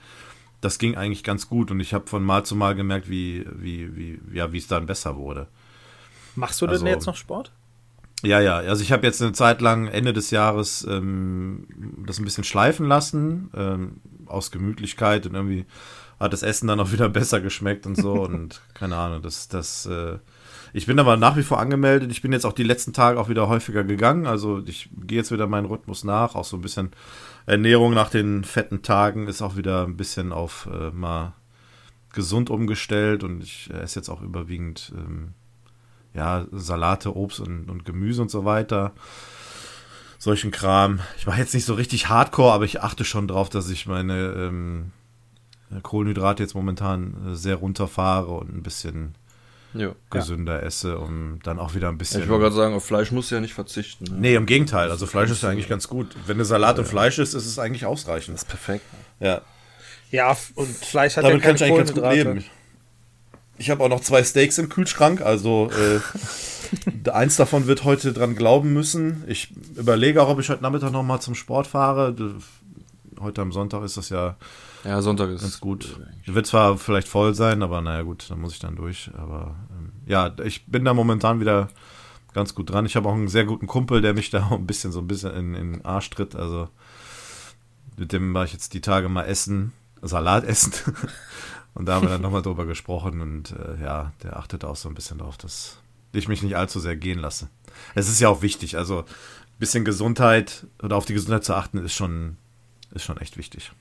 das ging eigentlich ganz gut und ich habe von Mal zu Mal gemerkt, wie, wie, wie, ja, wie es dann besser wurde. Machst du denn also, jetzt noch Sport? Ja, ja, also ich habe jetzt eine Zeit lang Ende des Jahres ähm, das ein bisschen schleifen lassen, ähm, aus Gemütlichkeit und irgendwie hat das Essen dann auch wieder <laughs> besser geschmeckt und so und <laughs> keine Ahnung, das, das äh, ich bin aber nach wie vor angemeldet. Ich bin jetzt auch die letzten Tage auch wieder häufiger gegangen. Also ich gehe jetzt wieder meinen Rhythmus nach. Auch so ein bisschen Ernährung nach den fetten Tagen ist auch wieder ein bisschen auf äh, mal gesund umgestellt. Und ich esse jetzt auch überwiegend ähm, ja, Salate, Obst und, und Gemüse und so weiter solchen Kram. Ich mache jetzt nicht so richtig Hardcore, aber ich achte schon drauf, dass ich meine ähm, Kohlenhydrate jetzt momentan äh, sehr runterfahre und ein bisschen jo. gesünder ja. esse, um dann auch wieder ein bisschen. Ich wollte gerade sagen, auf Fleisch musst du ja nicht verzichten. Ne? Nee, im Gegenteil. Also Fleisch ist ja eigentlich ganz gut. Wenn eine Salat ja. und Fleisch ist, ist es eigentlich ausreichend. Das ist perfekt. Ja. Ja, und Fleisch hat Damit ja keine kann ich eigentlich ganz gut leben. Ich habe auch noch zwei Steaks im Kühlschrank, also äh, <laughs> eins davon wird heute dran glauben müssen. Ich überlege auch, ob ich heute Nachmittag noch mal zum Sport fahre. Heute am Sonntag ist das ja ja, Sonntag ist ganz gut. Wird zwar vielleicht voll sein, aber naja gut, dann muss ich dann durch. Aber ähm, ja, ich bin da momentan wieder ganz gut dran. Ich habe auch einen sehr guten Kumpel, der mich da auch <laughs> ein bisschen so ein bisschen in, in den Arsch tritt. Also mit dem war ich jetzt die Tage mal essen, Salat essen. <laughs> und da haben wir dann nochmal drüber gesprochen und äh, ja, der achtet auch so ein bisschen darauf, dass ich mich nicht allzu sehr gehen lasse. Es ist ja auch wichtig, also ein bisschen Gesundheit oder auf die Gesundheit zu achten ist schon, ist schon echt wichtig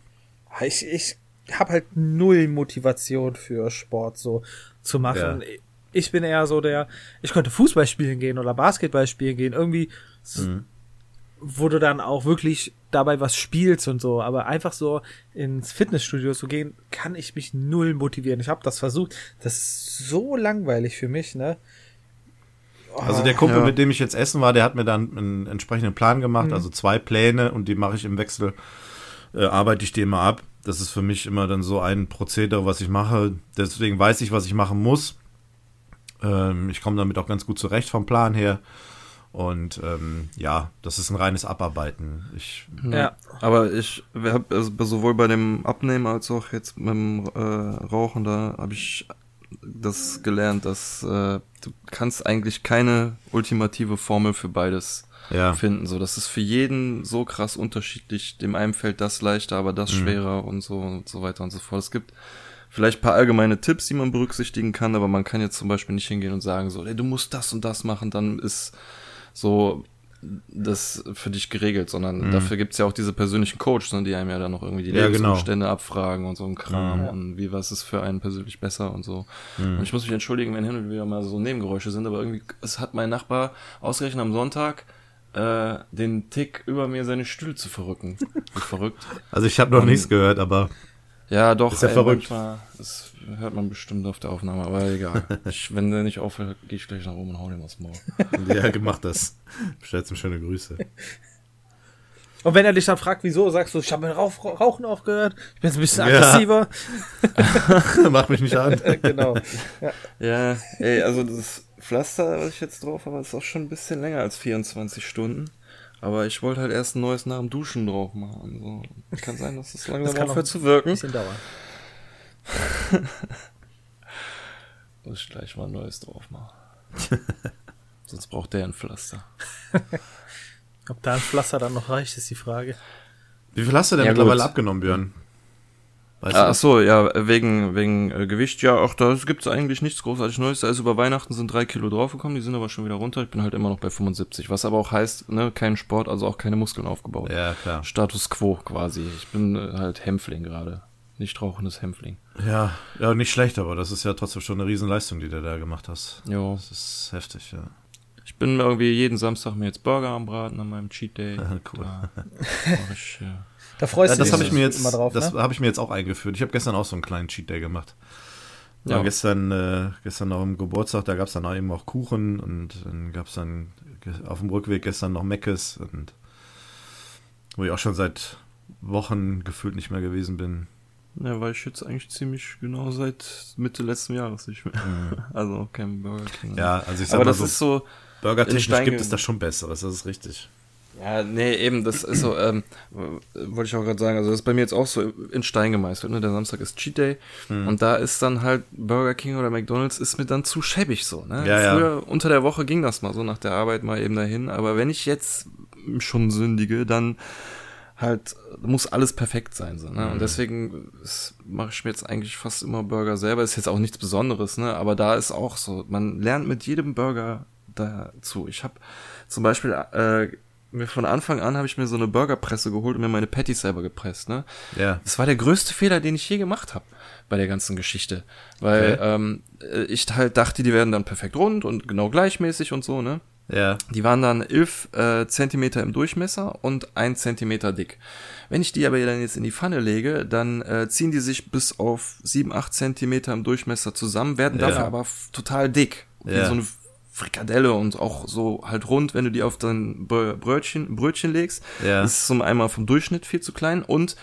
ich, ich habe halt null Motivation für Sport so zu machen. Ja. Ich bin eher so der, ich könnte Fußball spielen gehen oder Basketball spielen gehen, irgendwie, mhm. wo du dann auch wirklich dabei was spielst und so, aber einfach so ins Fitnessstudio zu gehen, kann ich mich null motivieren. Ich habe das versucht, das ist so langweilig für mich, ne? Oh, also der Kumpel, ja. mit dem ich jetzt essen war, der hat mir dann einen entsprechenden Plan gemacht, mhm. also zwei Pläne und die mache ich im Wechsel, äh, arbeite ich die immer ab das ist für mich immer dann so ein Prozedere, was ich mache. Deswegen weiß ich, was ich machen muss. Ähm, ich komme damit auch ganz gut zurecht vom Plan her. Und ähm, ja, das ist ein reines Abarbeiten. Ich, ja, aber ich habe also sowohl bei dem Abnehmen als auch jetzt mit dem äh, Rauchen, da habe ich das gelernt, dass äh, du kannst eigentlich keine ultimative Formel für beides ja. finden. So, das ist für jeden so krass unterschiedlich. Dem einen fällt das leichter, aber das mhm. schwerer und so und so weiter und so fort. Es gibt vielleicht paar allgemeine Tipps, die man berücksichtigen kann, aber man kann jetzt zum Beispiel nicht hingehen und sagen so, ey, du musst das und das machen, dann ist so das für dich geregelt, sondern mhm. dafür gibt's ja auch diese persönlichen Coaches, ne, die einem ja dann noch irgendwie die ja, genau. Lebensumstände genau. abfragen und so ein Kram mhm. und wie was ist für einen persönlich besser und so. Mhm. Und ich muss mich entschuldigen, wenn hin und wieder mal so Nebengeräusche sind, aber irgendwie, es hat mein Nachbar ausgerechnet am Sonntag äh, den Tick über mir seine Stühle zu verrücken. <laughs> Wie verrückt. Also ich habe noch und, nichts gehört, aber ja, doch. Ist ja ey, verrückt. Manchmal, das hört man bestimmt auf der Aufnahme, aber egal. <laughs> ich, wenn der nicht aufhört, gehe ich gleich nach oben und hau dem aufs Maul. <laughs> ja, gemacht das. Bestellst ihm schöne Grüße. Und wenn er dich dann fragt, wieso, sagst du, ich habe mit Rauchen aufgehört, ich bin jetzt ein bisschen aggressiver. Ja. Mach mich nicht an. genau. Ja. ja, ey, also das Pflaster, was ich jetzt drauf habe, ist auch schon ein bisschen länger als 24 Stunden. Aber ich wollte halt erst ein neues nach dem Duschen drauf machen. So. Kann sein, dass es <laughs> langsam das aufhört zu wirken. Ein bisschen dauern. <laughs> Muss ich gleich mal ein neues drauf machen. <laughs> Sonst braucht der ein Pflaster. Ob da ein Pflaster dann noch reicht, ist die Frage. Wie viel hast du denn ja, mittlerweile gut. abgenommen, Björn? Weißt Ach so, ja, wegen, wegen äh, Gewicht, ja, auch da gibt's eigentlich nichts großartig Neues. Also über Weihnachten sind drei Kilo draufgekommen, die sind aber schon wieder runter. Ich bin halt immer noch bei 75, was aber auch heißt, ne, kein Sport, also auch keine Muskeln aufgebaut. Ja, klar. Status quo quasi. Ich bin äh, halt Hämpfling gerade. Nicht rauchendes Hämpfling. Ja, ja, nicht schlecht, aber das ist ja trotzdem schon eine Riesenleistung, die du da gemacht hast. Jo. Das ist heftig, ja. Ich bin irgendwie jeden Samstag mir jetzt Burger am Braten an meinem Cheat Day. <laughs> cool. Da mach ich, ja. Da freust ja, du dich das ich mir jetzt, immer drauf. Das ne? habe ich mir jetzt auch eingeführt. Ich habe gestern auch so einen kleinen Cheat Day gemacht. Ja. gestern, äh, gestern noch im Geburtstag, da gab es dann auch eben auch Kuchen und dann gab es dann auf dem Rückweg gestern noch Meckes und wo ich auch schon seit Wochen gefühlt nicht mehr gewesen bin. Ja, weil ich jetzt eigentlich ziemlich genau seit Mitte letzten Jahres nicht mehr. Mhm. <laughs> Also kein Burger King. Ja, also ich sag Aber mal das so, ist so Burger-technisch gibt es da schon Besseres, das ist richtig. Ja, nee, eben, das ist so, ähm, wollte ich auch gerade sagen, also das ist bei mir jetzt auch so in Stein gemeißelt, ne? Der Samstag ist Cheat Day hm. und da ist dann halt Burger King oder McDonalds ist mir dann zu schäbig so, ne? Ja, Früher ja. unter der Woche ging das mal so nach der Arbeit mal eben dahin, aber wenn ich jetzt schon sündige, dann halt muss alles perfekt sein so, ne? Mhm. Und deswegen mache ich mir jetzt eigentlich fast immer Burger selber, ist jetzt auch nichts Besonderes, ne? Aber da ist auch so, man lernt mit jedem Burger dazu. Ich habe zum Beispiel äh, mir von Anfang an habe ich mir so eine Burgerpresse geholt und mir meine Patties selber gepresst, ne? Ja. Das war der größte Fehler, den ich je gemacht habe bei der ganzen Geschichte. Weil okay. ähm, ich halt dachte, die werden dann perfekt rund und genau gleichmäßig und so, ne? Ja. Die waren dann 11 äh, Zentimeter im Durchmesser und 1 Zentimeter dick. Wenn ich die aber dann jetzt in die Pfanne lege, dann äh, ziehen die sich bis auf 7, 8 Zentimeter im Durchmesser zusammen, werden ja. dafür aber total dick. Wie ja. so eine Frikadelle und auch so halt rund, wenn du die auf dein Brötchen, Brötchen legst. Ja. ist zum einmal vom Durchschnitt viel zu klein und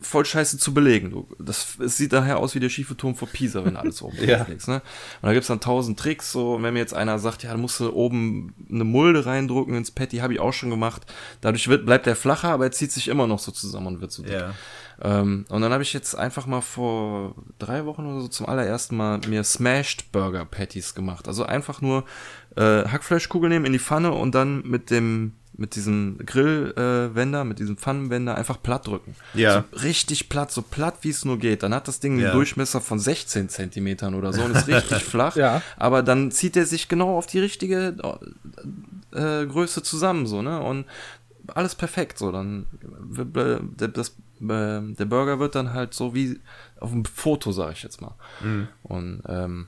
voll scheiße zu belegen. Du, das, es sieht daher aus wie der schiefe Turm vor Pisa, wenn du alles oben <laughs> ja. legst. Ne? Und da gibt's dann tausend Tricks. So, wenn mir jetzt einer sagt, ja, da musst du oben eine Mulde reindrucken ins Patty, habe ich auch schon gemacht. Dadurch wird, bleibt der flacher, aber er zieht sich immer noch so zusammen und wird so dick. Ja. Ähm, und dann habe ich jetzt einfach mal vor drei Wochen oder so zum allerersten Mal mir Smashed Burger Patties gemacht. Also einfach nur äh, Hackfleischkugel nehmen in die Pfanne und dann mit dem mit diesem Grillwender, äh, mit diesem Pfannenwender einfach platt drücken. Ja. So richtig platt, so platt wie es nur geht. Dann hat das Ding einen ja. Durchmesser von 16 Zentimetern oder so und ist richtig <laughs> flach. Ja. Aber dann zieht er sich genau auf die richtige äh, Größe zusammen, so, ne? Und alles perfekt, so. Dann das, der Burger wird dann halt so wie auf dem Foto, sag ich jetzt mal. Mhm. Und ähm,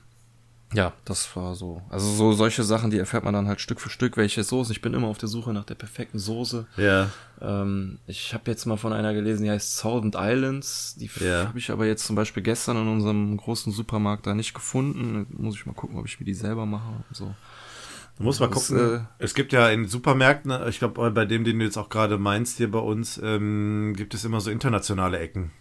ja, das war so. Also so solche Sachen, die erfährt man dann halt Stück für Stück, welche Soße. Ich bin immer auf der Suche nach der perfekten Soße. Ja. Ähm, ich habe jetzt mal von einer gelesen, die heißt Thousand Islands. Die ja. habe ich aber jetzt zum Beispiel gestern in unserem großen Supermarkt da nicht gefunden. Muss ich mal gucken, ob ich mir die selber mache und so. Du musst mal gucken. Das, äh, es gibt ja in Supermärkten, ich glaube bei dem, den du jetzt auch gerade meinst hier bei uns, ähm, gibt es immer so internationale Ecken.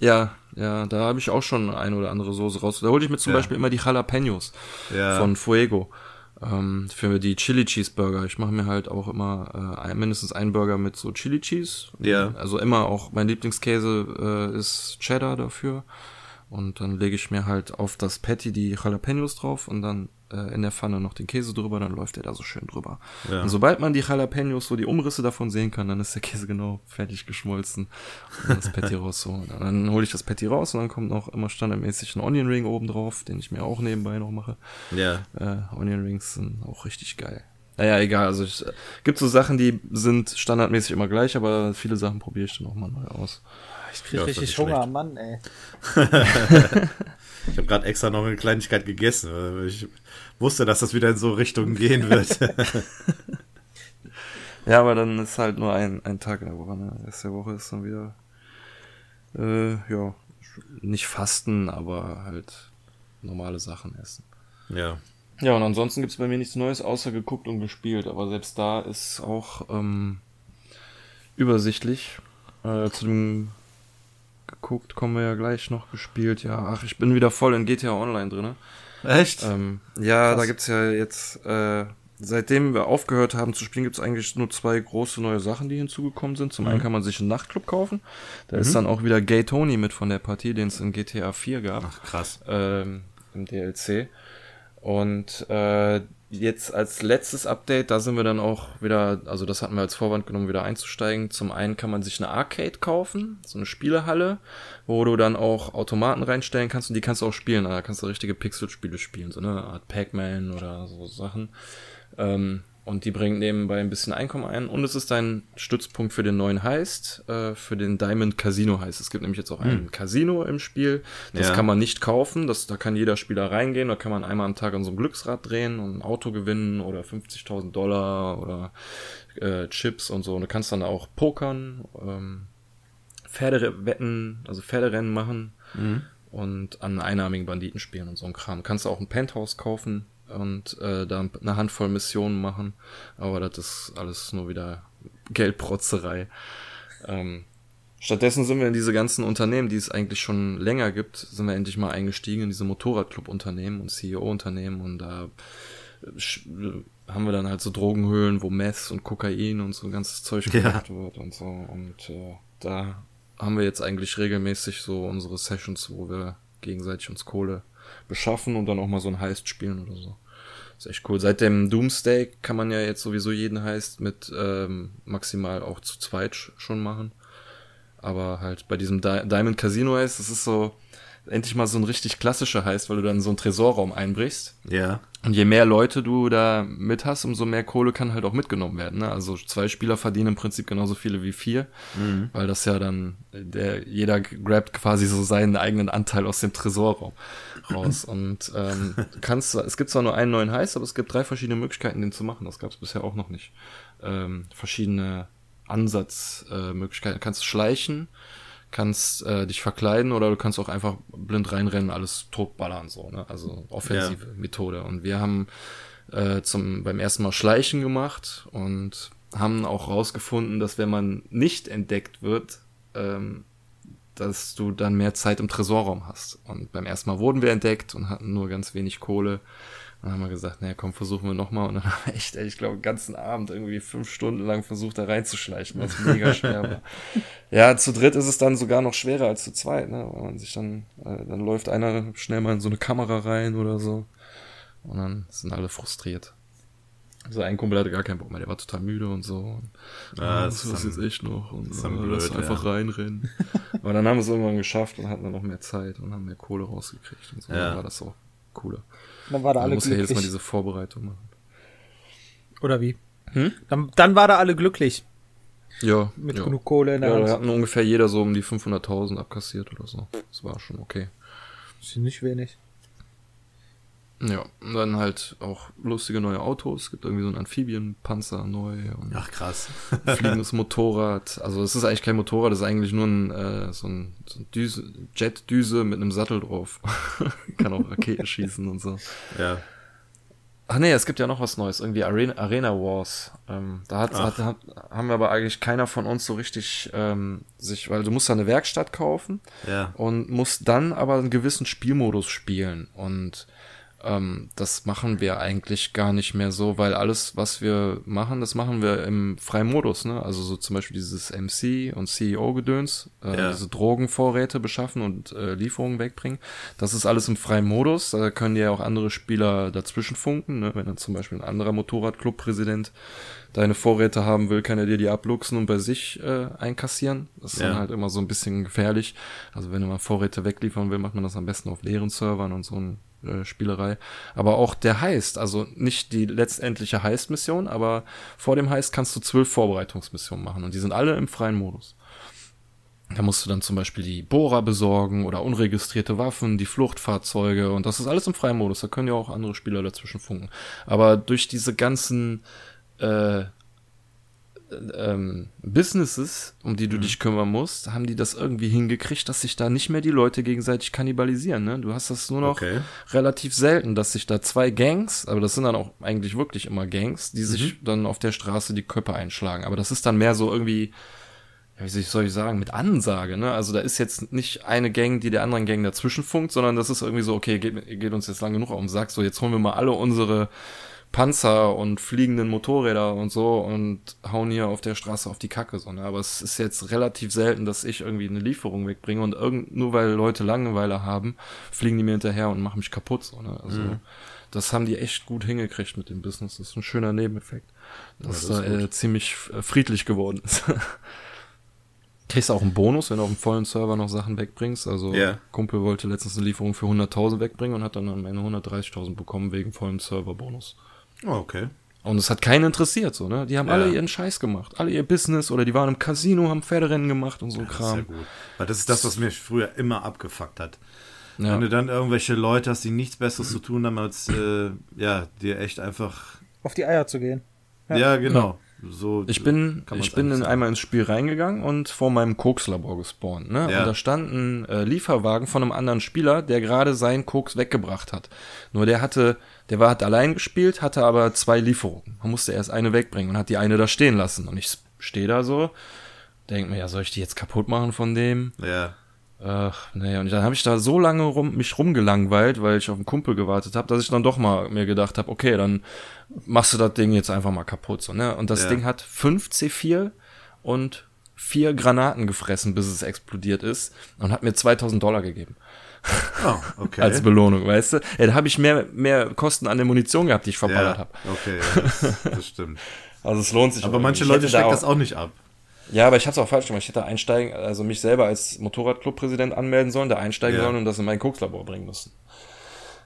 Ja, ja, da habe ich auch schon eine oder andere Soße raus. Da hole ich mir zum ja. Beispiel immer die Jalapenos ja. von Fuego ähm, für die Chili Cheese Burger. Ich mache mir halt auch immer äh, mindestens einen Burger mit so Chili Cheese. Ja. Also immer auch mein Lieblingskäse äh, ist Cheddar dafür. Und dann lege ich mir halt auf das Patty die Jalapenos drauf und dann äh, in der Pfanne noch den Käse drüber, dann läuft der da so schön drüber. Ja. Und sobald man die Jalapenos, so die Umrisse davon sehen kann, dann ist der Käse genau fertig geschmolzen und dann das Patty <laughs> raus so. Dann hole ich das Patty raus und dann kommt noch immer standardmäßig ein Onion Ring oben drauf, den ich mir auch nebenbei noch mache. Ja. Äh, Onion Rings sind auch richtig geil. Naja, egal. Also es gibt so Sachen, die sind standardmäßig immer gleich, aber viele Sachen probiere ich dann auch mal neu aus. Ich kriege ja, richtig Hunger, schlecht. Mann, ey. <laughs> ich habe gerade extra noch eine Kleinigkeit gegessen. Ich wusste, dass das wieder in so Richtungen gehen wird. <laughs> ja, aber dann ist halt nur ein, ein Tag in der Woche. Ne? Rest der Woche ist dann wieder, äh, ja, nicht fasten, aber halt normale Sachen essen. Ja. Ja, und ansonsten gibt's bei mir nichts Neues, außer geguckt und gespielt. Aber selbst da ist auch ähm, übersichtlich. Äh, zu dem geguckt, kommen wir ja gleich noch gespielt. Ja, ach, ich bin wieder voll in GTA Online drinne. Echt? Ähm, ja, Krass. da gibt's ja jetzt, äh, seitdem wir aufgehört haben zu spielen, gibt's eigentlich nur zwei große neue Sachen, die hinzugekommen sind. Zum mhm. einen kann man sich einen Nachtclub kaufen. Da mhm. ist dann auch wieder Gay Tony mit von der Partie, den es in GTA 4 gab. Ach, krass. Ähm, Im DLC. Und äh, jetzt als letztes Update, da sind wir dann auch wieder, also das hatten wir als Vorwand genommen, wieder einzusteigen. Zum einen kann man sich eine Arcade kaufen, so eine Spielehalle, wo du dann auch Automaten reinstellen kannst und die kannst du auch spielen. Da kannst du richtige Pixel-Spiele spielen, so eine Art Pac-Man oder so Sachen. Ähm, und die bringt nebenbei ein bisschen Einkommen ein. Und es ist ein Stützpunkt für den neuen Heist, äh, für den Diamond Casino Heist. Es gibt nämlich jetzt auch ein hm. Casino im Spiel. Das ja. kann man nicht kaufen. Das, da kann jeder Spieler reingehen. Da kann man einmal am Tag an so einem Glücksrad drehen und ein Auto gewinnen oder 50.000 Dollar oder äh, Chips und so. Und du kannst dann auch pokern, ähm, Pferdewetten, also Pferderennen machen. Mhm. Und an einarmigen Banditen spielen und so ein Kram. Du kannst auch ein Penthouse kaufen, und äh, da eine Handvoll Missionen machen. Aber das ist alles nur wieder Geldprotzerei. Ähm, stattdessen sind wir in diese ganzen Unternehmen, die es eigentlich schon länger gibt, sind wir endlich mal eingestiegen in diese Motorradclub-Unternehmen und CEO-Unternehmen und da äh, haben wir dann halt so Drogenhöhlen, wo Meth und Kokain und so ein ganzes Zeug gemacht ja. wird und so. Und äh, da haben wir jetzt eigentlich regelmäßig so unsere Sessions, wo wir gegenseitig uns Kohle beschaffen und dann auch mal so ein Heist spielen oder so. ist echt cool. Seit dem Doomsday kann man ja jetzt sowieso jeden Heist mit ähm, maximal auch zu zweit schon machen. Aber halt bei diesem Di Diamond Casino Heist, das ist so, endlich mal so ein richtig klassischer heißt, weil du dann so einen Tresorraum einbrichst. Ja. Und je mehr Leute du da mit hast, umso mehr Kohle kann halt auch mitgenommen werden. Ne? Also zwei Spieler verdienen im Prinzip genauso viele wie vier, mhm. weil das ja dann, der, jeder grabt quasi so seinen eigenen Anteil aus dem Tresorraum raus. <laughs> Und ähm, kannst, es gibt zwar nur einen neuen Heiß, aber es gibt drei verschiedene Möglichkeiten, den zu machen. Das gab es bisher auch noch nicht. Ähm, verschiedene Ansatzmöglichkeiten. Äh, kannst schleichen, kannst äh, dich verkleiden oder du kannst auch einfach blind reinrennen, alles totballern so, ne? Also offensive ja. Methode. Und wir haben äh, zum beim ersten Mal Schleichen gemacht und haben auch rausgefunden, dass wenn man nicht entdeckt wird, ähm, dass du dann mehr Zeit im Tresorraum hast. Und beim ersten Mal wurden wir entdeckt und hatten nur ganz wenig Kohle. Dann haben wir gesagt, naja, komm, versuchen wir nochmal. Und dann <laughs> haben wir echt, ich glaube, den ganzen Abend irgendwie fünf Stunden lang versucht, da reinzuschleichen, was mega schwer war. <laughs> Ja, zu dritt ist es dann sogar noch schwerer als zu zweit, ne? Weil man sich dann, äh, dann läuft einer schnell mal in so eine Kamera rein oder so. Und dann sind alle frustriert. Also ein Kumpel hatte gar keinen Bock mehr, der war total müde und so. Und, ja, oh, das ist jetzt echt noch. Und so, blöd, lass einfach ja. reinrennen. <laughs> Aber dann haben wir es irgendwann geschafft und hatten dann noch mehr Zeit und haben mehr Kohle rausgekriegt und so. Ja. Dann war das auch cooler. Dann war da alle Man muss ja jedes Mal diese Vorbereitung machen. Oder wie? Hm? Dann, dann war da alle glücklich. Ja. Mit ja. genug Kohle in der ja, Hand. Ja, hatten ungefähr jeder so um die 500.000 abkassiert oder so. Das war schon okay. Das ist nicht wenig. Ja, und dann halt auch lustige neue Autos. Es gibt irgendwie so einen Amphibienpanzer neu. Und Ach krass. <laughs> fliegendes Motorrad. Also es ist eigentlich kein Motorrad, das ist eigentlich nur ein, äh, so ein, so ein Düse, Jet-Düse mit einem Sattel drauf. <laughs> Kann auch Raketen schießen und so. Ja. Ach nee, es gibt ja noch was Neues, irgendwie Arena, Arena Wars. Ähm, da hat, hat, hat, haben wir aber eigentlich keiner von uns so richtig ähm, sich, weil du musst da eine Werkstatt kaufen ja. und musst dann aber einen gewissen Spielmodus spielen. Und ähm, das machen wir eigentlich gar nicht mehr so, weil alles, was wir machen, das machen wir im freien Modus, ne? Also so zum Beispiel dieses MC und CEO-Gedöns, äh, ja. diese Drogenvorräte beschaffen und äh, Lieferungen wegbringen. Das ist alles im freien Modus. Da können ja auch andere Spieler dazwischen funken, ne? Wenn dann zum Beispiel ein anderer Motorradclub-Präsident deine Vorräte haben will, kann er dir die abluchsen und bei sich äh, einkassieren. Das ist ja. dann halt immer so ein bisschen gefährlich. Also wenn man Vorräte wegliefern will, macht man das am besten auf leeren Servern und so ein äh, Spielerei. Aber auch der Heist, also nicht die letztendliche Heist-Mission, aber vor dem Heist kannst du zwölf Vorbereitungsmissionen machen und die sind alle im freien Modus. Da musst du dann zum Beispiel die Bohrer besorgen oder unregistrierte Waffen, die Fluchtfahrzeuge und das ist alles im freien Modus. Da können ja auch andere Spieler dazwischen funken. Aber durch diese ganzen äh, ähm, Businesses, um die du mhm. dich kümmern musst, haben die das irgendwie hingekriegt, dass sich da nicht mehr die Leute gegenseitig kannibalisieren. Ne? Du hast das nur noch okay. relativ selten, dass sich da zwei Gangs, aber das sind dann auch eigentlich wirklich immer Gangs, die mhm. sich dann auf der Straße die Köpfe einschlagen. Aber das ist dann mehr so irgendwie, wie soll ich sagen, mit Ansage. Ne? Also da ist jetzt nicht eine Gang, die der anderen Gang dazwischen funkt, sondern das ist irgendwie so, okay, geht, geht uns jetzt lang genug auf den Sack, so jetzt holen wir mal alle unsere Panzer und fliegenden Motorräder und so und hauen hier auf der Straße auf die Kacke. So, ne? Aber es ist jetzt relativ selten, dass ich irgendwie eine Lieferung wegbringe und irgend, nur weil Leute Langeweile haben, fliegen die mir hinterher und machen mich kaputt. So, ne? Also mhm. das haben die echt gut hingekriegt mit dem Business. Das ist ein schöner Nebeneffekt, dass ja, das da äh, ziemlich äh, friedlich geworden ist. <laughs> Kriegst auch einen Bonus, wenn du auf dem vollen Server noch Sachen wegbringst. Also yeah. Kumpel wollte letztens eine Lieferung für 100.000 wegbringen und hat dann am Ende 130.000 bekommen wegen vollem Server-Bonus. Oh, okay. Und es hat keinen interessiert, so, ne? Die haben ja. alle ihren Scheiß gemacht. Alle ihr Business oder die waren im Casino, haben Pferderennen gemacht und so ja, Kram. Das ist ja gut. Weil das ist das, was mir früher immer abgefuckt hat. Ja. Wenn du dann irgendwelche Leute hast, die nichts Besseres zu tun haben, als äh, ja, dir echt einfach auf die Eier zu gehen. Ja, ja genau. So ich bin, ich bin in einmal ins Spiel reingegangen und vor meinem Kokslabor gespawnt, ne? Ja. Und da stand ein äh, Lieferwagen von einem anderen Spieler, der gerade seinen Koks weggebracht hat. Nur der hatte, der war hat allein gespielt, hatte aber zwei Lieferungen. Man musste erst eine wegbringen und hat die eine da stehen lassen. Und ich stehe da so, denk mir, ja, soll ich die jetzt kaputt machen von dem? Ja. Ach, nee, und dann habe ich da so lange rum, mich rumgelangweilt, weil ich auf einen Kumpel gewartet habe, dass ich dann doch mal mir gedacht habe, okay, dann machst du das Ding jetzt einfach mal kaputt. So, ne? Und das ja. Ding hat 5 C4 und vier Granaten gefressen, bis es explodiert ist und hat mir 2000 Dollar gegeben. Oh, okay. Als Belohnung, weißt du? Ja, da habe ich mehr, mehr Kosten an der Munition gehabt, die ich verballert ja, habe. Okay, ja, das, das, <laughs> stimmt. Also es lohnt sich. Aber manche Leute stecken das auch nicht ab. Ja, aber ich hatte es auch falsch gemacht. Ich hätte einsteigen, also mich selber als Motorradclubpräsident anmelden sollen, da einsteigen ja. sollen und das in mein Kokslabor bringen müssen.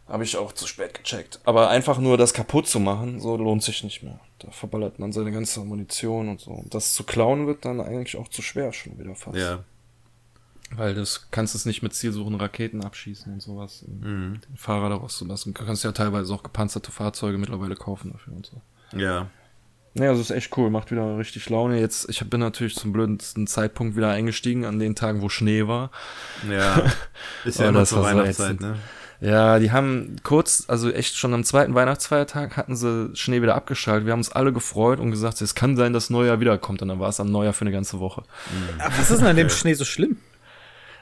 Habe ich auch zu spät gecheckt. Aber einfach nur das kaputt zu machen, so lohnt sich nicht mehr. Da verballert man seine ganze Munition und so. Und das zu klauen wird dann eigentlich auch zu schwer schon wieder fast. Ja. Weil das kannst es nicht mit zielsuchen Raketen abschießen und sowas. Mhm. Den Fahrer daraus zu lassen. Du kannst ja teilweise auch gepanzerte Fahrzeuge mittlerweile kaufen dafür und so. Ja. Naja, also ist echt cool, macht wieder richtig Laune. Jetzt, ich bin natürlich zum blödesten Zeitpunkt wieder eingestiegen, an den Tagen, wo Schnee war. Ja, <laughs> ist ja immer zur Weihnachtszeit, ne? Ja, die haben kurz, also echt schon am zweiten Weihnachtsfeiertag hatten sie Schnee wieder abgeschaltet. Wir haben uns alle gefreut und gesagt, es kann sein, dass Neujahr wiederkommt. Und dann war es am Neujahr für eine ganze Woche. Aber was ist denn an dem Schnee so schlimm?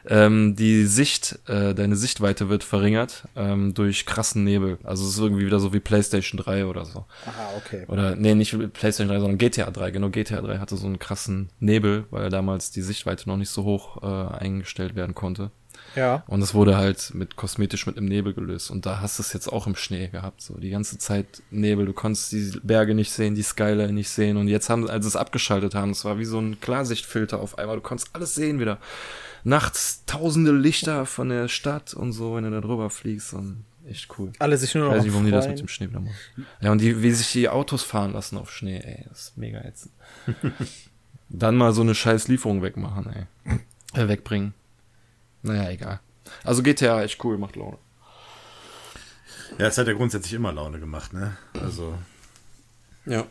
Ähm, die Sicht, äh, deine Sichtweite wird verringert ähm, durch krassen Nebel. Also es ist irgendwie wieder so wie PlayStation 3 oder so. Aha, okay. Oder nee, nicht PlayStation 3, sondern GTA 3. Genau, GTA 3 hatte so einen krassen Nebel, weil damals die Sichtweite noch nicht so hoch äh, eingestellt werden konnte. Ja. Und es wurde halt mit kosmetisch mit dem Nebel gelöst. Und da hast du es jetzt auch im Schnee gehabt. So die ganze Zeit Nebel. Du konntest die Berge nicht sehen, die Skyline nicht sehen. Und jetzt haben, als sie es abgeschaltet haben, es war wie so ein Klarsichtfilter auf einmal. Du konntest alles sehen wieder nachts tausende Lichter von der Stadt und so, wenn du da drüber fliegst und echt cool. Alle sich nur noch Ich weiß nicht, warum die das mit dem Schnee wieder machen. Ja, und die, wie sich die Autos fahren lassen auf Schnee, ey, das ist mega ätzend. <laughs> Dann mal so eine scheiß Lieferung wegmachen, ey. <clears throat> Äh, wegbringen. Naja, egal. Also GTA echt cool, macht Laune. Ja, es hat ja grundsätzlich immer Laune gemacht, ne? Also. Ja.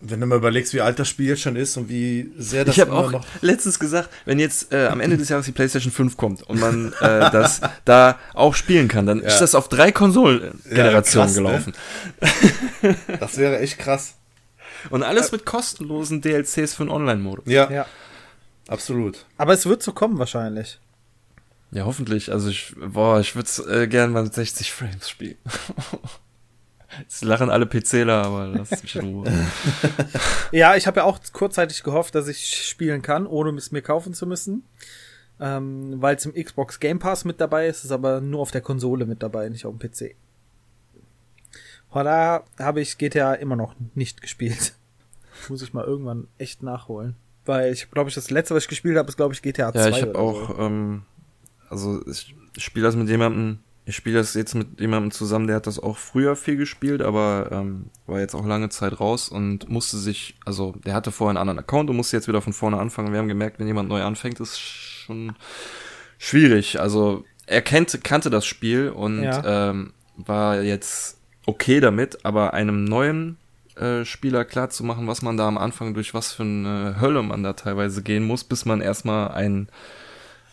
Wenn du mal überlegst, wie alt das Spiel jetzt schon ist und wie sehr das Ich habe auch noch letztens gesagt, wenn jetzt äh, am Ende des Jahres die PlayStation 5 kommt und man äh, das da auch spielen kann, dann ja. ist das auf drei Konsolengenerationen ja, gelaufen. Ne? Das wäre echt krass. Und alles mit kostenlosen DLCs für den Online-Modus. Ja. ja. Absolut. Aber es wird so kommen wahrscheinlich. Ja, hoffentlich. Also ich, boah, ich würde es äh, gern mal mit 60 Frames spielen. <laughs> Jetzt lachen alle PCler, aber lass mich in Ruhe. <laughs> ja, ich habe ja auch kurzzeitig gehofft, dass ich spielen kann, ohne es mir kaufen zu müssen. Ähm, Weil es im Xbox Game Pass mit dabei ist, ist aber nur auf der Konsole mit dabei, nicht auf dem PC. Von habe ich GTA immer noch nicht gespielt. <laughs> Muss ich mal irgendwann echt nachholen. Weil ich glaube, ich das letzte, was ich gespielt habe, ist glaube ich GTA 2. Ja, ich habe auch, so. ähm, also ich spiele das mit jemandem, ich spiele das jetzt mit jemandem zusammen, der hat das auch früher viel gespielt, aber ähm, war jetzt auch lange Zeit raus und musste sich, also der hatte vorher einen anderen Account und musste jetzt wieder von vorne anfangen. Wir haben gemerkt, wenn jemand neu anfängt, ist schon schwierig. Also er kennt, kannte das Spiel und ja. ähm, war jetzt okay damit, aber einem neuen äh, Spieler klar zu machen, was man da am Anfang durch was für eine Hölle man da teilweise gehen muss, bis man erstmal ein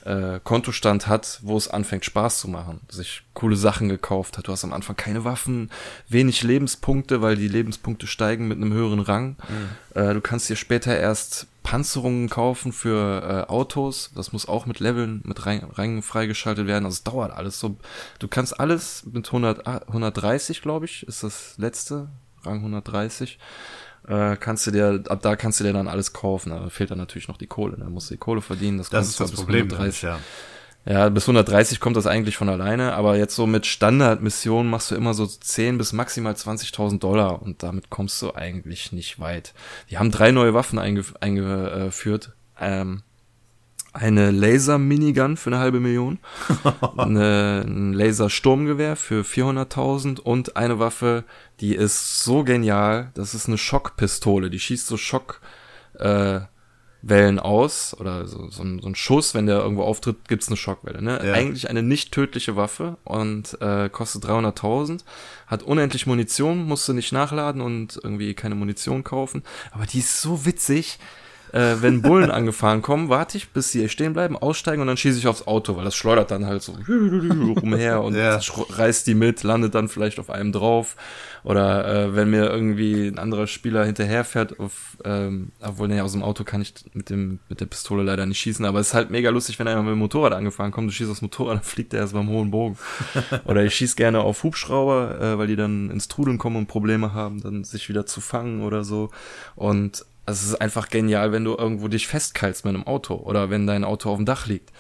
äh, Kontostand hat, wo es anfängt Spaß zu machen, sich coole Sachen gekauft hat. Du hast am Anfang keine Waffen, wenig Lebenspunkte, weil die Lebenspunkte steigen mit einem höheren Rang. Mhm. Äh, du kannst dir später erst Panzerungen kaufen für äh, Autos. Das muss auch mit Leveln, mit Rängen freigeschaltet werden. Also es dauert alles so. Du kannst alles mit 100, 130, glaube ich, ist das letzte. Rang 130 äh, kannst du dir, ab da kannst du dir dann alles kaufen. Da fehlt dann natürlich noch die Kohle. Da musst du die Kohle verdienen. Das, das ist das Problem. 130. Ja. ja, bis 130 kommt das eigentlich von alleine. Aber jetzt so mit Standardmissionen machst du immer so 10 bis maximal 20.000 Dollar. Und damit kommst du eigentlich nicht weit. Die haben drei neue Waffen eingef eingeführt. Ähm, eine Laser-Minigun für eine halbe Million, <laughs> eine, ein Laser-Sturmgewehr für 400.000 und eine Waffe, die ist so genial, das ist eine Schockpistole, die schießt so Schockwellen äh, aus oder so, so, ein, so ein Schuss, wenn der irgendwo auftritt, gibt's eine Schockwelle. Ne? Ja. Eigentlich eine nicht tödliche Waffe und äh, kostet 300.000, hat unendlich Munition, musst du nicht nachladen und irgendwie keine Munition kaufen, aber die ist so witzig, äh, wenn Bullen angefahren kommen, warte ich, bis sie stehen bleiben, aussteigen und dann schieße ich aufs Auto, weil das schleudert dann halt so umher und ja. reißt die mit, landet dann vielleicht auf einem drauf. Oder äh, wenn mir irgendwie ein anderer Spieler hinterherfährt, auf, ähm, obwohl nee, aus dem Auto kann ich mit dem mit der Pistole leider nicht schießen, aber es ist halt mega lustig, wenn einer mit dem Motorrad angefahren kommt, du schießt aufs Motorrad, <laughs> dann fliegt er erst beim hohen Bogen. <laughs> Oder ich schieß gerne auf Hubschrauber, äh, weil die dann ins Trudeln kommen und Probleme haben, dann sich wieder zu fangen oder so. Und also es ist einfach genial, wenn du irgendwo dich festkaltst mit einem Auto oder wenn dein Auto auf dem Dach liegt.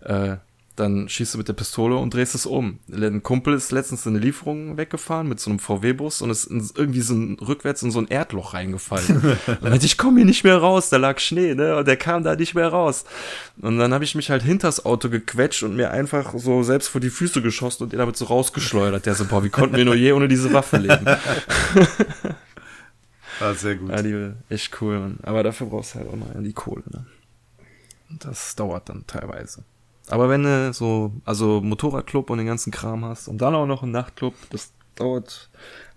Äh, dann schießt du mit der Pistole und drehst es um. Ein Kumpel ist letztens in eine Lieferung weggefahren mit so einem VW-Bus und ist irgendwie so ein, rückwärts in so ein Erdloch reingefallen. und <laughs> dann ich komme hier nicht mehr raus, da lag Schnee, ne? Und der kam da nicht mehr raus. Und dann habe ich mich halt hinters Auto gequetscht und mir einfach so selbst vor die Füße geschossen und ihn damit so rausgeschleudert. Der so, boah, wie konnten wir nur je ohne diese Waffe leben? <laughs> Ah, sehr gut. Ja, die echt cool. Man. Aber dafür brauchst du halt auch noch die Kohle. Ne? Das dauert dann teilweise. Aber wenn du so, also Motorradclub und den ganzen Kram hast und dann auch noch einen Nachtclub, das dauert,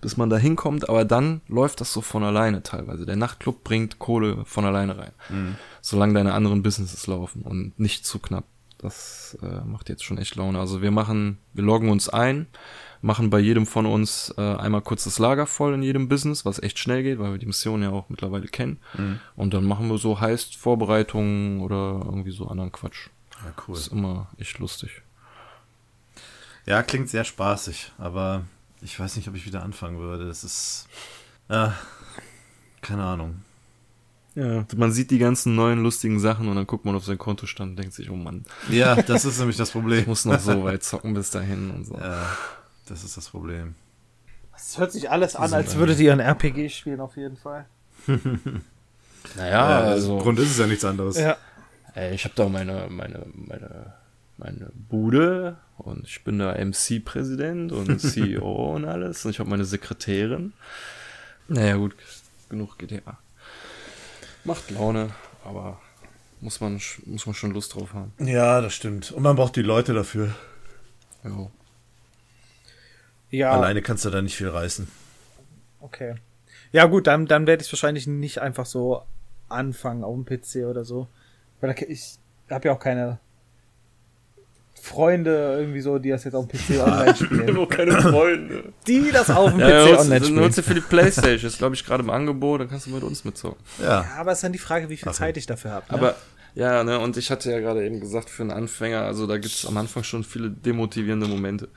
bis man da hinkommt, aber dann läuft das so von alleine teilweise. Der Nachtclub bringt Kohle von alleine rein. Mhm. Solange deine anderen Businesses laufen und nicht zu knapp. Das äh, macht jetzt schon echt Laune. Also wir machen, wir loggen uns ein, machen bei jedem von uns äh, einmal kurz das Lager voll in jedem Business, was echt schnell geht, weil wir die Mission ja auch mittlerweile kennen. Mhm. Und dann machen wir so heißt Vorbereitungen oder irgendwie so anderen Quatsch. Ja, cool. Das ist immer echt lustig. Ja, klingt sehr spaßig, aber ich weiß nicht, ob ich wieder anfangen würde. Es ist. Äh, keine Ahnung. Ja, man sieht die ganzen neuen lustigen Sachen und dann guckt man auf seinen Kontostand und denkt sich, oh Mann. Ja, das ist nämlich das <laughs> Problem. Ich muss noch so <laughs> weit zocken bis dahin und so. Ja. Das ist das Problem. Es hört sich alles an, als würdet ihr ein RPG spielen, auf jeden Fall. <laughs> naja, ja, also. Grund ist es ja nichts anderes. Ja. Ey, ich habe da meine, meine, meine, meine Bude und ich bin da MC-Präsident und <laughs> CEO und alles und ich habe meine Sekretärin. Naja, gut, genug GTA. Macht Laune, aber muss man, muss man schon Lust drauf haben. Ja, das stimmt. Und man braucht die Leute dafür. Ja. Ja. Alleine kannst du da nicht viel reißen. Okay. Ja, gut, dann, dann werde ich wahrscheinlich nicht einfach so anfangen auf dem PC oder so. Weil ich habe ja auch keine Freunde irgendwie so, die das jetzt auf dem PC <laughs> online spielen. <laughs> Nur keine Freunde. Die das auf dem ja, PC ja, online spielen. Nutze für die Playstation, ist glaube ich gerade im Angebot, dann kannst du mit uns mitzocken. Ja. ja. aber es ist dann die Frage, wie viel Ach, Zeit ich dafür habe. Ne? Aber Ja, ne, und ich hatte ja gerade eben gesagt, für einen Anfänger, also da gibt es am Anfang schon viele demotivierende Momente.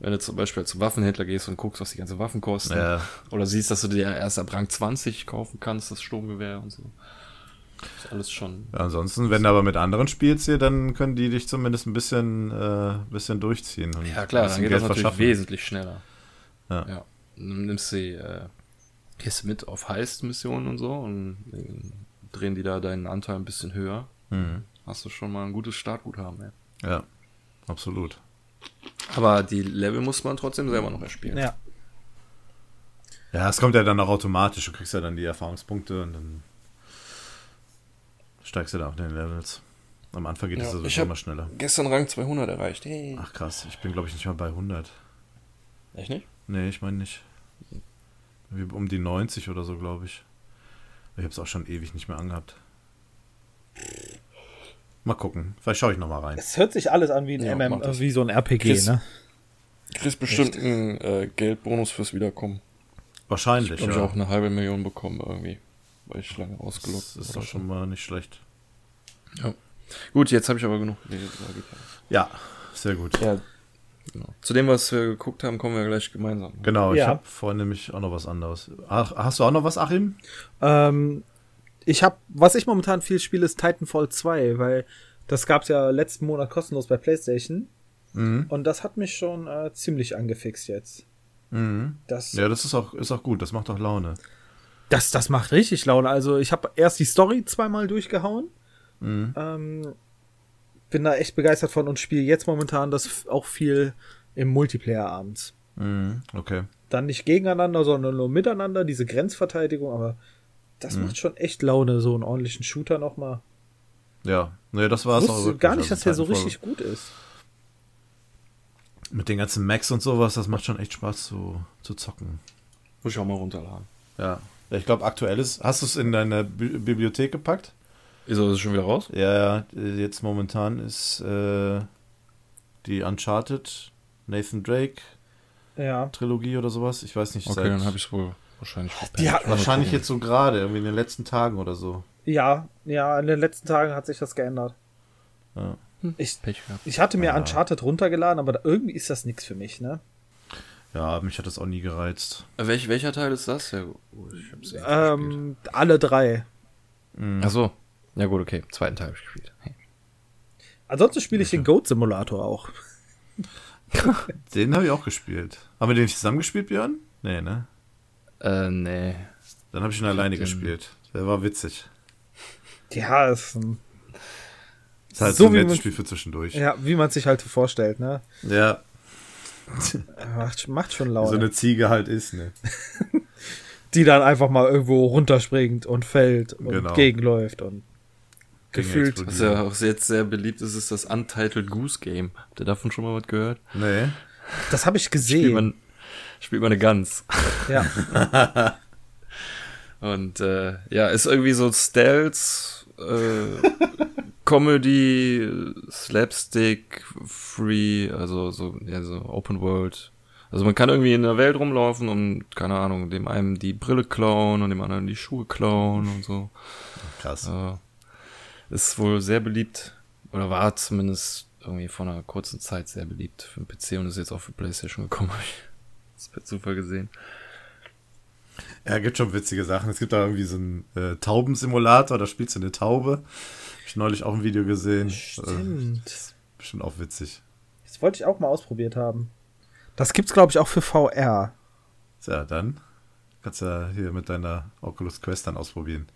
Wenn du zum Beispiel zum Waffenhändler gehst und guckst, was die ganze Waffen kosten. Ja. Oder siehst, dass du dir erst ab Rang 20 kaufen kannst, das Sturmgewehr und so. ist alles schon. Ja, ansonsten, wenn du aber mit anderen spielst hier, dann können die dich zumindest ein bisschen, äh, bisschen durchziehen. ja, klar, dann geht Geld das natürlich wesentlich schneller. Ja. ja. Dann nimmst du, äh, gehst mit auf Heist-Missionen und so und äh, drehen die da deinen Anteil ein bisschen höher. Mhm. Hast du schon mal ein gutes Startguthaben, ey. Ja, absolut. Aber die Level muss man trotzdem selber noch erspielen. Ja. Ja, es kommt ja dann auch automatisch. Du kriegst ja dann die Erfahrungspunkte und dann steigst du da auf den Levels. Am Anfang geht es ja, also immer schneller. Gestern Rang 200 erreicht. Hey. Ach krass, ich bin glaube ich nicht mal bei 100. Echt nicht? Nee, ich meine nicht. Um die 90 oder so, glaube ich. Ich habe es auch schon ewig nicht mehr angehabt. Mal gucken. Vielleicht schaue ich noch mal rein. Es hört sich alles an wie ein ja, MM, wie so ein RPG, Chris, ne? Kriegst bestimmt Echt? einen äh, Geldbonus fürs Wiederkommen. Wahrscheinlich, ich ja. Ich auch eine halbe Million bekommen irgendwie, weil ich lange ausgelockt Das ist doch schon mal nicht schlecht. Ja. Gut, jetzt habe ich aber genug Ja, sehr gut. Ja, genau. Zu dem, was wir geguckt haben, kommen wir gleich gemeinsam. Genau, ja. ich habe vorhin nämlich auch noch was anderes. Ach, hast du auch noch was, Achim? Ähm, ich habe, was ich momentan viel spiele, ist Titanfall 2, weil das gab's ja letzten Monat kostenlos bei PlayStation. Mhm. Und das hat mich schon äh, ziemlich angefixt jetzt. Mhm. Das, ja, das ist auch, ist auch gut, das macht auch Laune. Das, das macht richtig Laune. Also ich habe erst die Story zweimal durchgehauen. Mhm. Ähm, bin da echt begeistert von und spiele jetzt momentan das auch viel im Multiplayer abends. Mhm. Okay. Dann nicht gegeneinander, sondern nur miteinander, diese Grenzverteidigung, aber das mhm. macht schon echt Laune, so einen ordentlichen Shooter nochmal. Ja, nee, das war es auch wirklich. gar nicht, also dass der so richtig gut ist. Mit den ganzen Max und sowas, das macht schon echt Spaß zu, zu zocken. Muss ich auch mal runterladen. Ja. Ich glaube, aktuell ist. Hast du es in deine Bi Bibliothek gepackt? Ist es schon wieder raus? Ja, ja. Jetzt momentan ist äh, die Uncharted, Nathan Drake ja. Trilogie oder sowas. Ich weiß nicht. Okay, dann habe ich es wohl Wahrscheinlich. Die hat wahrscheinlich jetzt so gerade, irgendwie in den letzten Tagen oder so. Ja, ja, in den letzten Tagen hat sich das geändert. Ja. Hm. Ich, ich hatte mir ja. Uncharted runtergeladen, aber irgendwie ist das nichts für mich, ne? Ja, mich hat das auch nie gereizt. Welch, welcher Teil ist das? Ja, eh ähm, alle drei. Mhm. Ach so. Ja gut, okay. Zweiten Teil habe ich gespielt. Hey. Ansonsten spiele ich den <laughs> Goat Simulator auch. den habe ich auch gespielt. Haben wir den nicht zusammen gespielt, Björn? Nee, ne? Äh, nee. Dann habe ich ihn alleine den... gespielt. Der war witzig. Ja, ist ein. Ist halt so, so ein nettes Spiel für zwischendurch. Ja, wie man sich halt vorstellt, ne? Ja. macht, macht schon Laune. So eine Ziege halt ist, ne? <laughs> Die dann einfach mal irgendwo runterspringt und fällt und genau. gegenläuft und gefühlt. Was ja auch jetzt sehr beliebt ist, ist das Untitled Goose Game. Habt ihr davon schon mal was gehört? Nee. Das habe ich gesehen. Spielt man, eine Gans. Ja. <laughs> Und äh, ja, ist irgendwie so Stealth, äh, Comedy, Slapstick, Free, also so, ja, so Open World. Also man kann irgendwie in der Welt rumlaufen und, keine Ahnung, dem einen die Brille klauen und dem anderen die Schuhe klauen und so. Krass. Äh, ist wohl sehr beliebt, oder war zumindest irgendwie vor einer kurzen Zeit sehr beliebt für den PC und ist jetzt auch für Playstation gekommen. Das per Zufall gesehen. Ja, gibt schon witzige Sachen. Es gibt da irgendwie so einen äh, Taubensimulator, da spielst du eine Taube. Hab ich neulich auch ein Video gesehen. Stimmt. Äh, bestimmt auch witzig. Das wollte ich auch mal ausprobiert haben. Das gibt's, glaube ich, auch für VR. Ja, dann kannst du ja hier mit deiner Oculus Quest dann ausprobieren.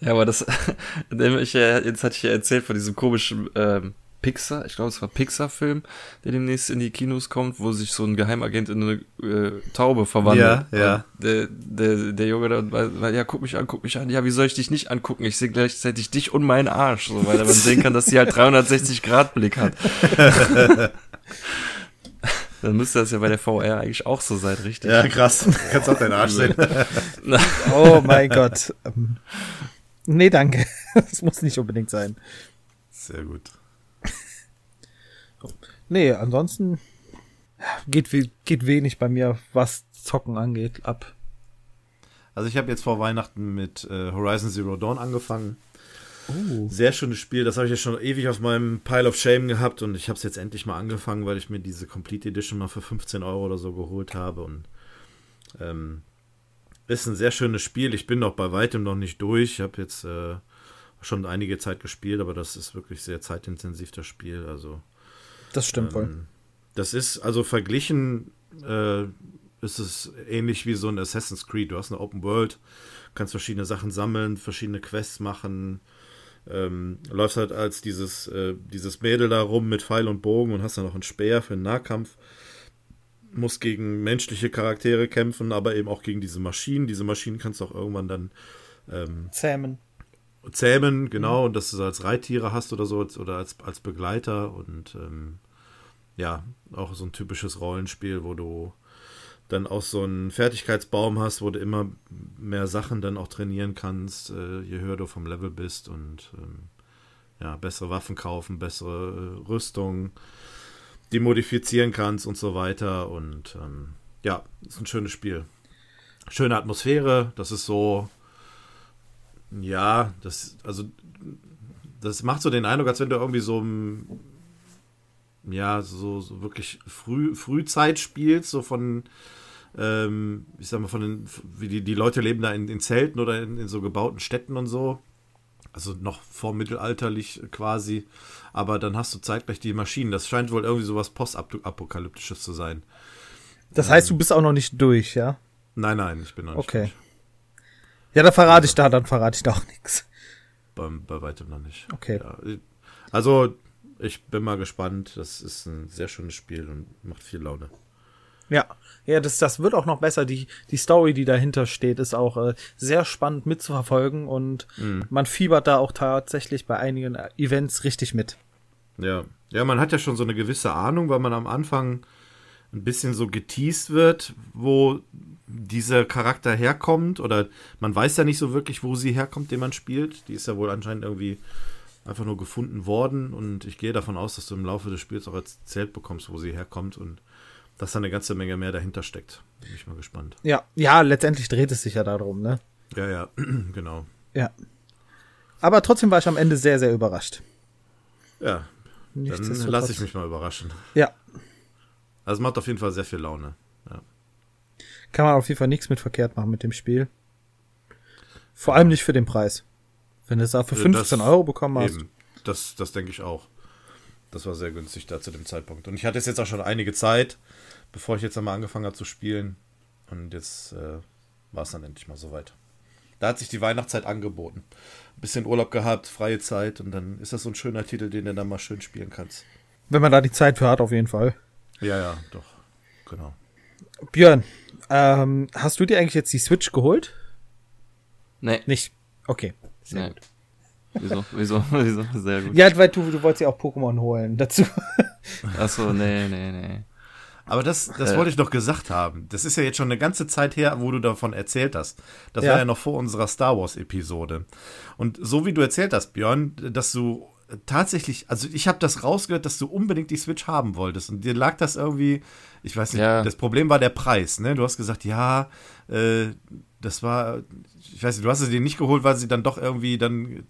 Ja, aber das, <laughs> jetzt hatte ich ja erzählt von diesem komischen ähm, Pixar, ich glaube, es war Pixar-Film, der demnächst in die Kinos kommt, wo sich so ein Geheimagent in eine äh, Taube verwandelt. Ja, ja. Der, der, der Junge da, weil, ja, guck mich an, guck mich an. Ja, wie soll ich dich nicht angucken? Ich sehe gleichzeitig dich und meinen Arsch, so, weil man sehen kann, dass sie halt 360 Grad Blick hat. <laughs> Dann müsste das ja bei der VR eigentlich auch so sein, richtig? Ja, krass. Du kannst auch deinen Arsch sehen. <laughs> oh mein Gott. Ähm, nee, danke. <laughs> Das muss nicht unbedingt sein. Sehr gut. Nee, ansonsten geht, geht wenig bei mir, was Zocken angeht, ab. Also ich habe jetzt vor Weihnachten mit äh, Horizon Zero Dawn angefangen. Oh. Sehr schönes Spiel. Das habe ich ja schon ewig auf meinem Pile of Shame gehabt und ich habe es jetzt endlich mal angefangen, weil ich mir diese Complete Edition mal für 15 Euro oder so geholt habe. Und ähm, ist ein sehr schönes Spiel. Ich bin noch bei weitem noch nicht durch. Ich habe jetzt äh, schon einige Zeit gespielt, aber das ist wirklich sehr zeitintensiv, das Spiel. Also. Das stimmt ähm, wohl. Das ist also verglichen äh, ist es ähnlich wie so ein Assassin's Creed. Du hast eine Open World, kannst verschiedene Sachen sammeln, verschiedene Quests machen. Ähm, läufst halt als dieses, äh, dieses Mädel da rum mit Pfeil und Bogen und hast dann noch einen Speer für den Nahkampf. Musst gegen menschliche Charaktere kämpfen, aber eben auch gegen diese Maschinen. Diese Maschinen kannst du auch irgendwann dann ähm, zähmen. Zähmen, genau, mhm. und dass du sie als Reittiere hast oder so, oder als, als Begleiter und ähm, ja, auch so ein typisches Rollenspiel, wo du dann auch so einen Fertigkeitsbaum hast, wo du immer mehr Sachen dann auch trainieren kannst, äh, je höher du vom Level bist und ähm, ja, bessere Waffen kaufen, bessere äh, Rüstung, die modifizieren kannst und so weiter. Und ähm, ja, ist ein schönes Spiel. Schöne Atmosphäre, das ist so, ja, das, also, das macht so den Eindruck, als wenn du irgendwie so ja, so, so wirklich früh, Frühzeit spielst, so von ähm, ich sag mal, von den, wie die, die Leute leben da in, in Zelten oder in, in, so gebauten Städten und so. Also noch vormittelalterlich quasi. Aber dann hast du zeitgleich die Maschinen. Das scheint wohl irgendwie sowas postapokalyptisches zu sein. Das heißt, du bist auch noch nicht durch, ja? Nein, nein, ich bin noch nicht okay. durch. Ja, dann verrate ich da, dann verrate ich da auch nichts. Bei, bei weitem noch nicht. Okay. Ja, also, ich bin mal gespannt. Das ist ein sehr schönes Spiel und macht viel Laune. Ja, ja, das, das wird auch noch besser. Die, die Story, die dahinter steht, ist auch äh, sehr spannend mitzuverfolgen und mhm. man fiebert da auch tatsächlich bei einigen Events richtig mit. Ja, ja, man hat ja schon so eine gewisse Ahnung, weil man am Anfang ein bisschen so geteased wird, wo dieser Charakter herkommt oder man weiß ja nicht so wirklich, wo sie herkommt, den man spielt. Die ist ja wohl anscheinend irgendwie einfach nur gefunden worden und ich gehe davon aus, dass du im Laufe des Spiels auch erzählt bekommst, wo sie herkommt und dass da eine ganze Menge mehr dahinter steckt. Bin ich mal gespannt. Ja, ja, letztendlich dreht es sich ja darum, ne? Ja, ja, <clears throat> genau. Ja. Aber trotzdem war ich am Ende sehr, sehr überrascht. Ja. Dann lasse ich mich mal überraschen. Ja. Also macht auf jeden Fall sehr viel Laune. Kann man auf jeden Fall nichts mit verkehrt machen mit dem Spiel. Vor allem nicht für den Preis. Wenn du es da für 15 das, Euro bekommen hast. Eben. Das, das denke ich auch. Das war sehr günstig da zu dem Zeitpunkt. Und ich hatte es jetzt auch schon einige Zeit, bevor ich jetzt einmal angefangen habe zu spielen. Und jetzt äh, war es dann endlich mal soweit. Da hat sich die Weihnachtszeit angeboten. Ein bisschen Urlaub gehabt, freie Zeit und dann ist das so ein schöner Titel, den du dann mal schön spielen kannst. Wenn man da die Zeit für hat, auf jeden Fall. Ja, ja, doch. Genau. Björn, ähm, hast du dir eigentlich jetzt die Switch geholt? Nee. Nicht? Okay. Sehr nee. gut. Wieso? Wieso? <laughs> Wieso? Sehr gut. Ja, weil du, du wolltest ja auch Pokémon holen dazu. <laughs> Achso, nee, nee, nee. Aber das, das äh. wollte ich noch gesagt haben. Das ist ja jetzt schon eine ganze Zeit her, wo du davon erzählt hast. Das ja. war ja noch vor unserer Star Wars-Episode. Und so wie du erzählt hast, Björn, dass du tatsächlich, also ich habe das rausgehört, dass du unbedingt die Switch haben wolltest. Und dir lag das irgendwie, ich weiß nicht, ja. das Problem war der Preis, ne? Du hast gesagt, ja, äh, das war, ich weiß nicht, du hast sie dir nicht geholt, weil sie dann doch irgendwie dann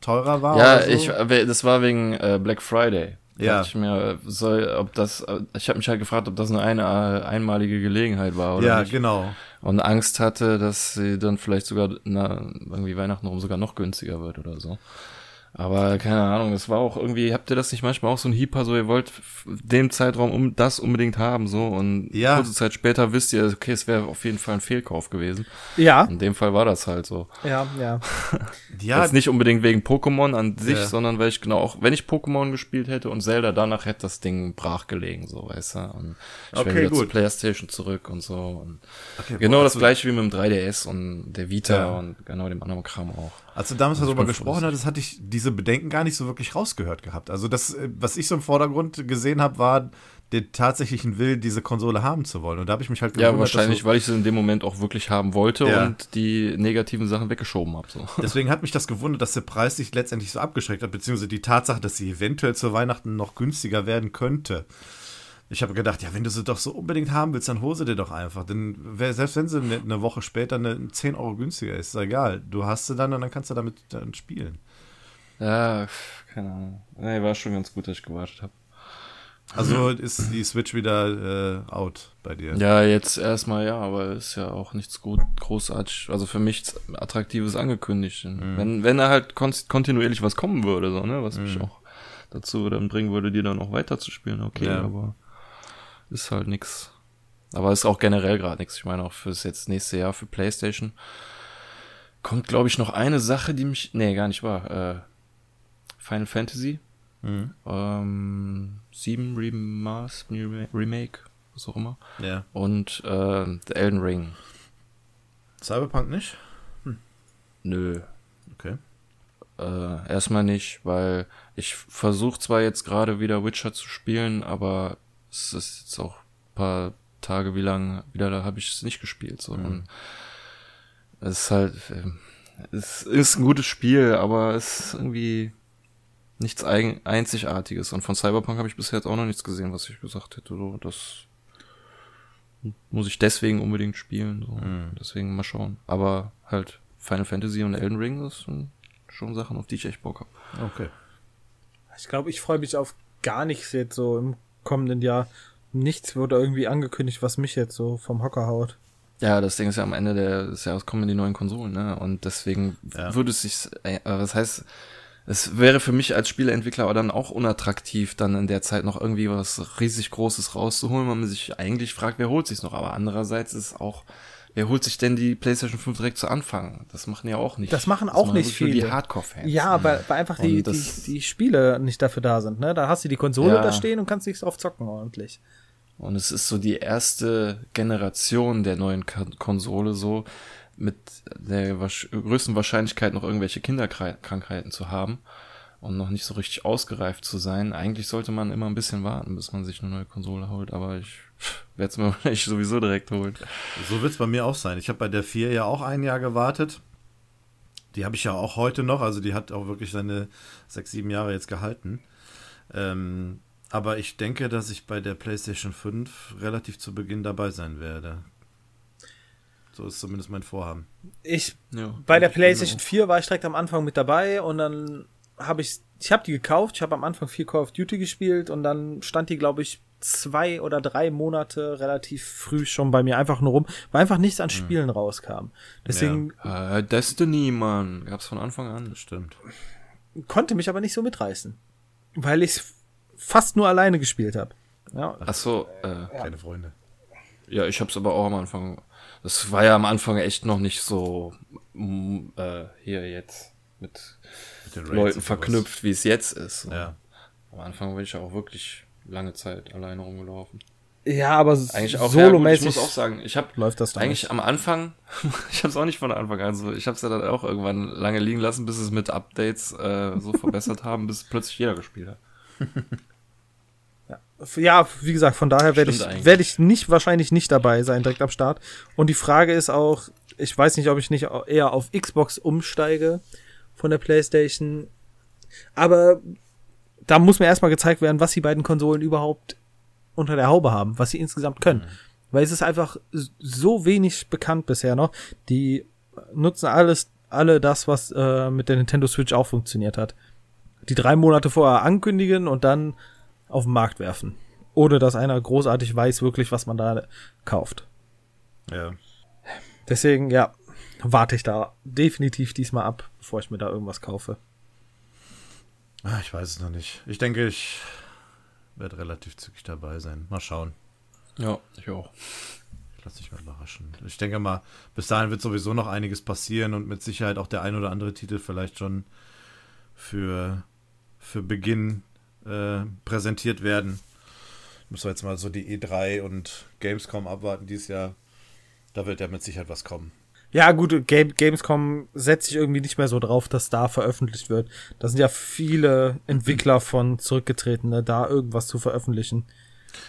teurer war? Ja, so? ich, das war wegen äh, Black Friday. Ja. Ich mir, soll, ob das, ich habe mich halt gefragt, ob das nur eine äh, einmalige Gelegenheit war oder Ja, nicht. genau. Und Angst hatte, dass sie dann vielleicht sogar, na, irgendwie Weihnachten rum sogar noch günstiger wird oder so. Aber keine Ahnung, es war auch irgendwie, habt ihr das nicht manchmal auch so ein Hyper, so ihr wollt dem Zeitraum um das unbedingt haben, so und ja. kurze Zeit später wisst ihr, okay, es wäre auf jeden Fall ein Fehlkauf gewesen. Ja. In dem Fall war das halt so. Ja, ja. <laughs> ja. Jetzt nicht unbedingt wegen Pokémon an sich, ja. sondern weil ich genau auch, wenn ich Pokémon gespielt hätte und Zelda danach hätte das Ding brach gelegen, so, weißt du. Und ich okay, wäre wieder gut. zur Playstation zurück und so. Und okay, genau boah, das gleiche wie mit dem 3DS und der Vita ja. und genau dem anderen Kram auch. Als du damals darüber gesprochen hattest, hatte ich diese Bedenken gar nicht so wirklich rausgehört gehabt. Also das, äh, was ich so im Vordergrund gesehen habe, war den tatsächlichen Willen, diese Konsole haben zu wollen. Und da habe ich mich halt gewundert, Ja, wahrscheinlich, weil ich sie in dem Moment auch wirklich haben wollte ja. und die negativen Sachen weggeschoben habe. So. <laughs> Deswegen hat mich das gewundert, dass der Preis sich letztendlich so abgeschreckt hat, beziehungsweise die Tatsache, dass sie eventuell zu Weihnachten noch günstiger werden könnte. Ich habe gedacht, ja, wenn du sie doch so unbedingt haben willst, dann hol sie dir doch einfach. Denn selbst wenn sie eine, eine Woche später eine 10 Euro günstiger ist, ist egal. Du hast sie dann und dann kannst du damit dann spielen. Ja, keine Ahnung. Nee, war schon ganz gut, dass ich gewartet habe. Also ist die Switch wieder äh, out bei dir? Ja, jetzt erstmal ja, aber ist ja auch nichts gut, großartig, also für mich Attraktives angekündigt. Mhm. Wenn, wenn da halt kon kontinuierlich was kommen würde, so, ne, was mhm. mich auch dazu dann bringen würde, die dann auch weiter zu spielen, okay, ja. aber ist halt nix. Aber ist auch generell gerade nichts. Ich meine auch fürs jetzt nächste Jahr für PlayStation kommt, glaube ich, noch eine Sache, die mich, nee, gar nicht war. Äh, Final Fantasy Mhm. Ähm, 7 Remaster, Remake, was auch immer. Ja. Und äh, The Elden Ring. Cyberpunk nicht? Hm. Nö. Okay. Äh, erstmal nicht, weil ich versuche zwar jetzt gerade wieder Witcher zu spielen, aber es ist jetzt auch ein paar Tage, wie lange wieder da habe ich es nicht gespielt. So. Mhm. Es ist halt, äh, es ist ein gutes Spiel, aber es ist irgendwie nichts Einzigartiges. Und von Cyberpunk habe ich bisher jetzt auch noch nichts gesehen, was ich gesagt hätte. So, das muss ich deswegen unbedingt spielen. So. Mhm. Deswegen mal schauen. Aber halt Final Fantasy und Elden Ring, das sind schon Sachen, auf die ich echt Bock habe. Okay. Ich glaube, ich freue mich auf gar nichts jetzt so im kommenden Jahr. Nichts wurde irgendwie angekündigt, was mich jetzt so vom Hocker haut. Ja, das Ding ist ja am Ende des Jahres kommen die neuen Konsolen, ne? Und deswegen ja. würde es sich, äh, was heißt, es wäre für mich als Spieleentwickler aber dann auch unattraktiv, dann in der Zeit noch irgendwie was riesig Großes rauszuholen, weil man sich eigentlich fragt, wer holt sich's noch. Aber andererseits ist auch, wer holt sich denn die PlayStation 5 direkt zu Anfang? Das machen ja auch nicht. Das machen auch das nicht viele. Die Hardcore-Fans. Ja, weil, weil einfach die, die, die Spiele nicht dafür da sind. Ne? Da hast du die Konsole ja. da stehen und kannst nichts drauf zocken ordentlich. Und es ist so die erste Generation der neuen Konsole so mit der größten Wahrscheinlichkeit noch irgendwelche Kinderkrankheiten zu haben und noch nicht so richtig ausgereift zu sein. Eigentlich sollte man immer ein bisschen warten, bis man sich eine neue Konsole holt, aber ich werde es mir <laughs> wahrscheinlich sowieso direkt holen. So wird es bei mir auch sein. Ich habe bei der 4 ja auch ein Jahr gewartet. Die habe ich ja auch heute noch, also die hat auch wirklich seine sechs, sieben Jahre jetzt gehalten. Ähm, aber ich denke, dass ich bei der PlayStation 5 relativ zu Beginn dabei sein werde. So ist zumindest mein Vorhaben. Ich ja, bei der PlayStation 4 war ich direkt am Anfang mit dabei und dann habe ich ich habe die gekauft, ich habe am Anfang viel Call of Duty gespielt und dann stand die glaube ich zwei oder drei Monate relativ früh schon bei mir einfach nur rum, weil einfach nichts an hm. Spielen hm. rauskam. Deswegen ja. äh, Destiny, Mann, gab's von Anfang an, das stimmt. Konnte mich aber nicht so mitreißen, weil ich fast nur alleine gespielt habe. Ja. Ach so, äh, keine Freunde. Ja, ich hab's aber auch am Anfang das war ja am Anfang echt noch nicht so mm, äh, hier jetzt mit, mit Leuten verknüpft, wie es jetzt ist. Ja. Am Anfang bin ich ja auch wirklich lange Zeit alleine rumgelaufen. Ja, aber eigentlich auch solomäßig. Ja, ich muss auch sagen, ich habe läuft das eigentlich nicht. am Anfang, <laughs> ich habe es auch nicht von Anfang an so, ich habe es ja dann auch irgendwann lange liegen lassen, bis es mit Updates äh, so verbessert <laughs> haben, bis plötzlich jeder gespielt hat. <laughs> ja, wie gesagt, von daher werde ich, werde ich nicht, wahrscheinlich nicht dabei sein, direkt am Start. Und die Frage ist auch, ich weiß nicht, ob ich nicht eher auf Xbox umsteige von der PlayStation. Aber da muss mir erstmal gezeigt werden, was die beiden Konsolen überhaupt unter der Haube haben, was sie insgesamt können. Mhm. Weil es ist einfach so wenig bekannt bisher noch. Die nutzen alles, alle das, was äh, mit der Nintendo Switch auch funktioniert hat. Die drei Monate vorher ankündigen und dann auf den Markt werfen. Ohne dass einer großartig weiß wirklich, was man da kauft. Ja. Deswegen, ja, warte ich da definitiv diesmal ab, bevor ich mir da irgendwas kaufe. Ah, ich weiß es noch nicht. Ich denke, ich werde relativ zügig dabei sein. Mal schauen. Ja, ich auch. Ich lasse mich mal überraschen. Ich denke mal, bis dahin wird sowieso noch einiges passieren und mit Sicherheit auch der ein oder andere Titel vielleicht schon für, für Beginn äh, präsentiert werden. Müssen wir jetzt mal so die E3 und Gamescom abwarten dieses Jahr. Da wird ja mit Sicherheit was kommen. Ja, gut, Game, Gamescom setzt sich irgendwie nicht mehr so drauf, dass da veröffentlicht wird. Da sind ja viele Entwickler von zurückgetretene, da irgendwas zu veröffentlichen.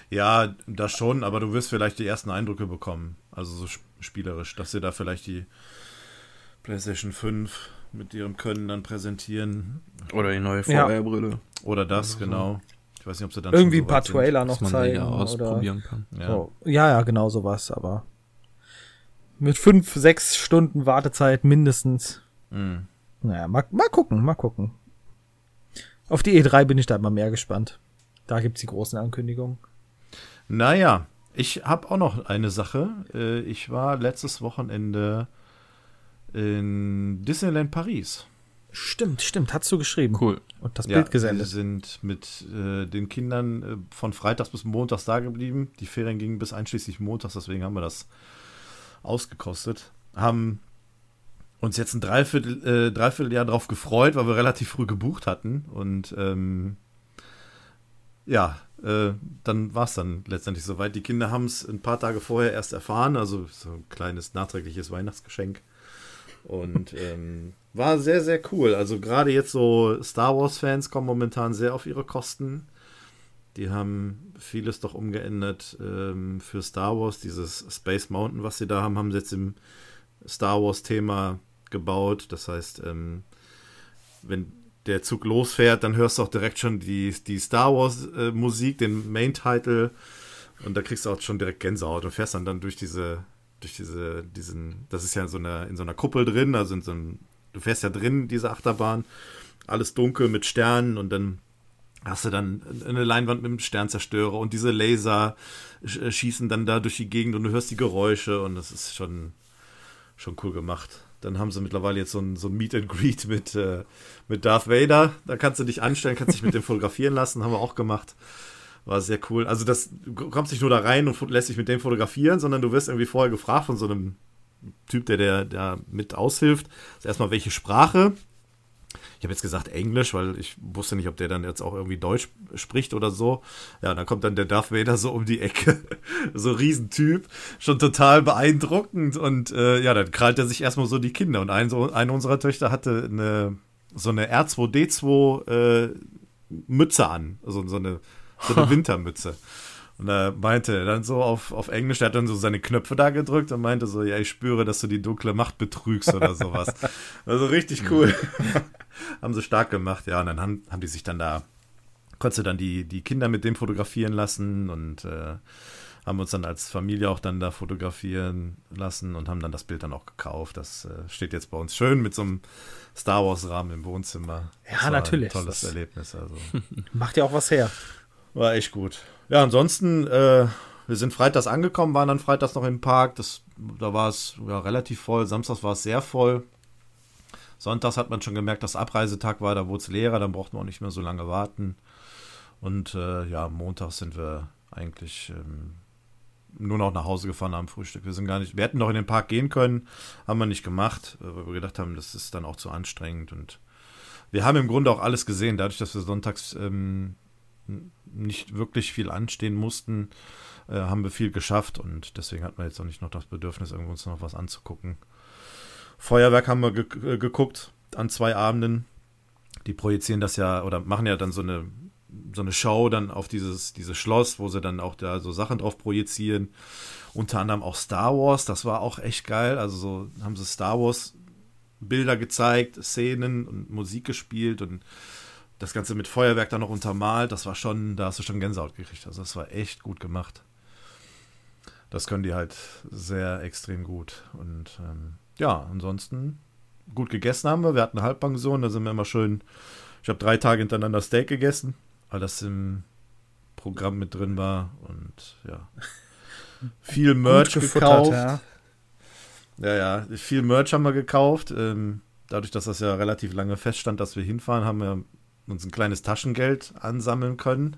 Ja, das schon, aber du wirst vielleicht die ersten Eindrücke bekommen. Also so spielerisch, dass sie da vielleicht die PlayStation 5 mit ihrem Können dann präsentieren. Oder die neue VR-Brille. Ja. Oder das, oder genau. Ich weiß nicht, ob sie dann irgendwie ein paar Trailer noch zeigen ausprobieren oder kann. Ja. So. ja, ja, genau sowas, aber mit fünf, sechs Stunden Wartezeit mindestens. Mhm. Naja, mal, mal gucken, mal gucken. Auf die E3 bin ich da immer mehr gespannt. Da gibt's die großen Ankündigungen. Naja, ich habe auch noch eine Sache. Äh, ich war letztes Wochenende in Disneyland Paris. Stimmt, stimmt, hast du geschrieben. Cool. Und das Bild gesendet. Wir sind mit äh, den Kindern äh, von Freitags bis Montags da geblieben. Die Ferien gingen bis einschließlich Montags, deswegen haben wir das ausgekostet. Haben uns jetzt ein Dreiviertel, äh, Dreivierteljahr darauf gefreut, weil wir relativ früh gebucht hatten. Und ähm, ja, äh, dann war es dann letztendlich soweit. Die Kinder haben es ein paar Tage vorher erst erfahren, also so ein kleines nachträgliches Weihnachtsgeschenk. Und ähm, war sehr, sehr cool. Also gerade jetzt so Star Wars-Fans kommen momentan sehr auf ihre Kosten. Die haben vieles doch umgeändert ähm, für Star Wars. Dieses Space Mountain, was sie da haben, haben sie jetzt im Star Wars-Thema gebaut. Das heißt, ähm, wenn der Zug losfährt, dann hörst du auch direkt schon die, die Star Wars-Musik, äh, den Main-Title. Und da kriegst du auch schon direkt Gänsehaut und fährst dann, dann durch diese, durch diese, diesen, das ist ja in so einer, in so einer Kuppel drin, also in so einem du fährst ja drin, diese Achterbahn, alles dunkel mit Sternen und dann hast du dann eine Leinwand mit einem Sternzerstörer und diese Laser äh, schießen dann da durch die Gegend und du hörst die Geräusche und das ist schon, schon cool gemacht. Dann haben sie mittlerweile jetzt so ein, so ein Meet and Greet mit, äh, mit Darth Vader. Da kannst du dich anstellen, kannst dich mit dem fotografieren lassen, haben wir auch gemacht. War sehr cool. Also das, du kommst nicht nur da rein und lässt dich mit dem fotografieren, sondern du wirst irgendwie vorher gefragt von so einem Typ, der, der, der mit aushilft. Also erstmal welche Sprache. Ich habe jetzt gesagt Englisch, weil ich wusste nicht, ob der dann jetzt auch irgendwie Deutsch spricht oder so. Ja, dann kommt dann der Darth Vader so um die Ecke. <laughs> so Riesentyp. Schon total beeindruckend. Und äh, ja, dann krallt er sich erstmal so die Kinder. Und ein, so, eine unserer Töchter hatte eine, so eine R2D2 äh, Mütze an. Also so eine, so eine <laughs> Wintermütze. Und er meinte dann so auf, auf Englisch, er hat dann so seine Knöpfe da gedrückt und meinte so, ja, ich spüre, dass du die dunkle Macht betrügst oder sowas. <laughs> also richtig cool. <laughs> haben sie stark gemacht, ja. Und dann haben, haben die sich dann da, konntest du dann die, die Kinder mit dem fotografieren lassen und äh, haben uns dann als Familie auch dann da fotografieren lassen und haben dann das Bild dann auch gekauft. Das äh, steht jetzt bei uns schön mit so einem Star Wars Rahmen im Wohnzimmer. Ja, natürlich. tolles das Erlebnis. Also. <laughs> Macht ja auch was her. War echt gut. Ja, ansonsten, äh, wir sind freitags angekommen, waren dann freitags noch im Park. Das, da war es ja, relativ voll. Samstags war es sehr voll. Sonntags hat man schon gemerkt, dass Abreisetag war, da wurde es leerer, dann brauchten wir auch nicht mehr so lange warten. Und äh, ja, Montag sind wir eigentlich ähm, nur noch nach Hause gefahren am Frühstück. Wir sind gar nicht, wir hätten noch in den Park gehen können, haben wir nicht gemacht, weil wir gedacht haben, das ist dann auch zu anstrengend. Und wir haben im Grunde auch alles gesehen, dadurch, dass wir sonntags ähm, nicht wirklich viel anstehen mussten, äh, haben wir viel geschafft und deswegen hat man jetzt auch nicht noch das Bedürfnis, irgendwo uns noch was anzugucken. Feuerwerk haben wir ge äh, geguckt an zwei Abenden. Die projizieren das ja oder machen ja dann so eine so eine Show dann auf dieses, dieses Schloss, wo sie dann auch da so Sachen drauf projizieren. Unter anderem auch Star Wars, das war auch echt geil. Also so haben sie Star Wars Bilder gezeigt, Szenen und Musik gespielt und das Ganze mit Feuerwerk dann noch untermalt, das war schon, da hast du schon Gänsehaut gekriegt. Also das war echt gut gemacht. Das können die halt sehr extrem gut. Und ähm, ja, ansonsten gut gegessen haben wir. Wir hatten eine Halbpension, da sind wir immer schön. Ich habe drei Tage hintereinander Steak gegessen, weil das im Programm mit drin war. Und ja, <laughs> viel Merch gekauft. Ja. ja. ja, viel Merch haben wir gekauft. Ähm, dadurch, dass das ja relativ lange feststand, dass wir hinfahren, haben wir uns ein kleines Taschengeld ansammeln können.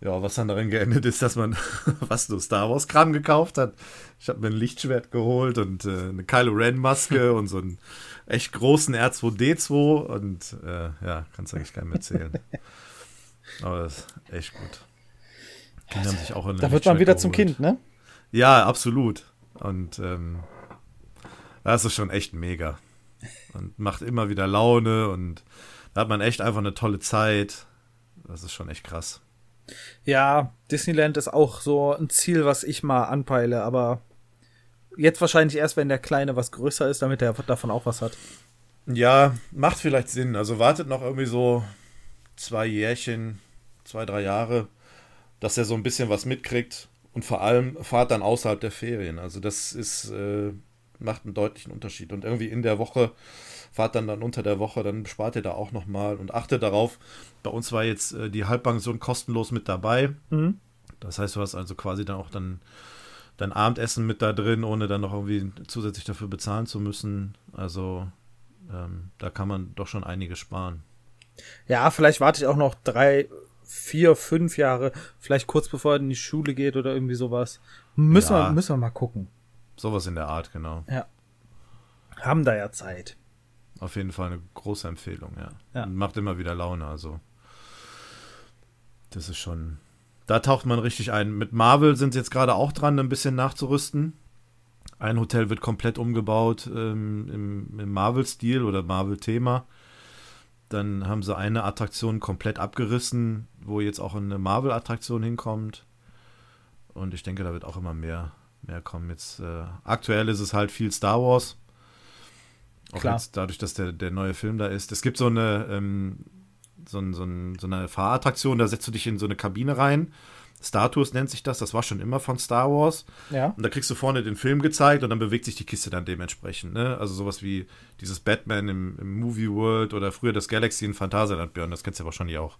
Ja, was dann darin geendet ist, dass man <laughs> was nur Star Wars Kram gekauft hat. Ich habe mir ein Lichtschwert geholt und äh, eine Kylo Ren Maske <laughs> und so einen echt großen R2D2 und äh, ja, kannst eigentlich keinem erzählen. Aber das ist echt gut. Kinder haben sich auch in Da wird man wieder geholt. zum Kind, ne? Ja, absolut. Und ähm, das ist schon echt mega. Und macht immer wieder Laune und da hat man echt einfach eine tolle Zeit. Das ist schon echt krass. Ja, Disneyland ist auch so ein Ziel, was ich mal anpeile, aber jetzt wahrscheinlich erst, wenn der Kleine was größer ist, damit er davon auch was hat. Ja, macht vielleicht Sinn. Also wartet noch irgendwie so zwei Jährchen, zwei, drei Jahre, dass er so ein bisschen was mitkriegt und vor allem fahrt dann außerhalb der Ferien. Also das ist, äh, macht einen deutlichen Unterschied. Und irgendwie in der Woche, fahrt dann dann unter der Woche, dann spart ihr da auch nochmal und achtet darauf. Bei uns war jetzt äh, die Halbpension kostenlos mit dabei. Mhm. Das heißt, du hast also quasi dann auch dann dein Abendessen mit da drin, ohne dann noch irgendwie zusätzlich dafür bezahlen zu müssen. Also ähm, da kann man doch schon einiges sparen. Ja, vielleicht warte ich auch noch drei, vier, fünf Jahre, vielleicht kurz bevor er in die Schule geht oder irgendwie sowas. Müssen, ja, wir, müssen wir mal gucken. Sowas in der Art, genau. Ja. Haben da ja Zeit. Auf jeden Fall eine große Empfehlung, ja. ja. Macht immer wieder Laune, also. Das ist schon. Da taucht man richtig ein. Mit Marvel sind sie jetzt gerade auch dran, ein bisschen nachzurüsten. Ein Hotel wird komplett umgebaut ähm, im, im Marvel-Stil oder Marvel-Thema. Dann haben sie eine Attraktion komplett abgerissen, wo jetzt auch eine Marvel-Attraktion hinkommt. Und ich denke, da wird auch immer mehr, mehr kommen. Jetzt äh, aktuell ist es halt viel Star Wars. Auch Klar. jetzt dadurch, dass der, der neue Film da ist. Es gibt so eine, ähm, so, ein, so, ein, so eine Fahrattraktion, da setzt du dich in so eine Kabine rein Star Tours nennt sich das, das war schon immer von Star Wars. Ja. Und da kriegst du vorne den Film gezeigt und dann bewegt sich die Kiste dann dementsprechend. Ne? Also sowas wie dieses Batman im, im Movie World oder früher das Galaxy in Phantasialand, Björn, das kennst du ja wahrscheinlich auch.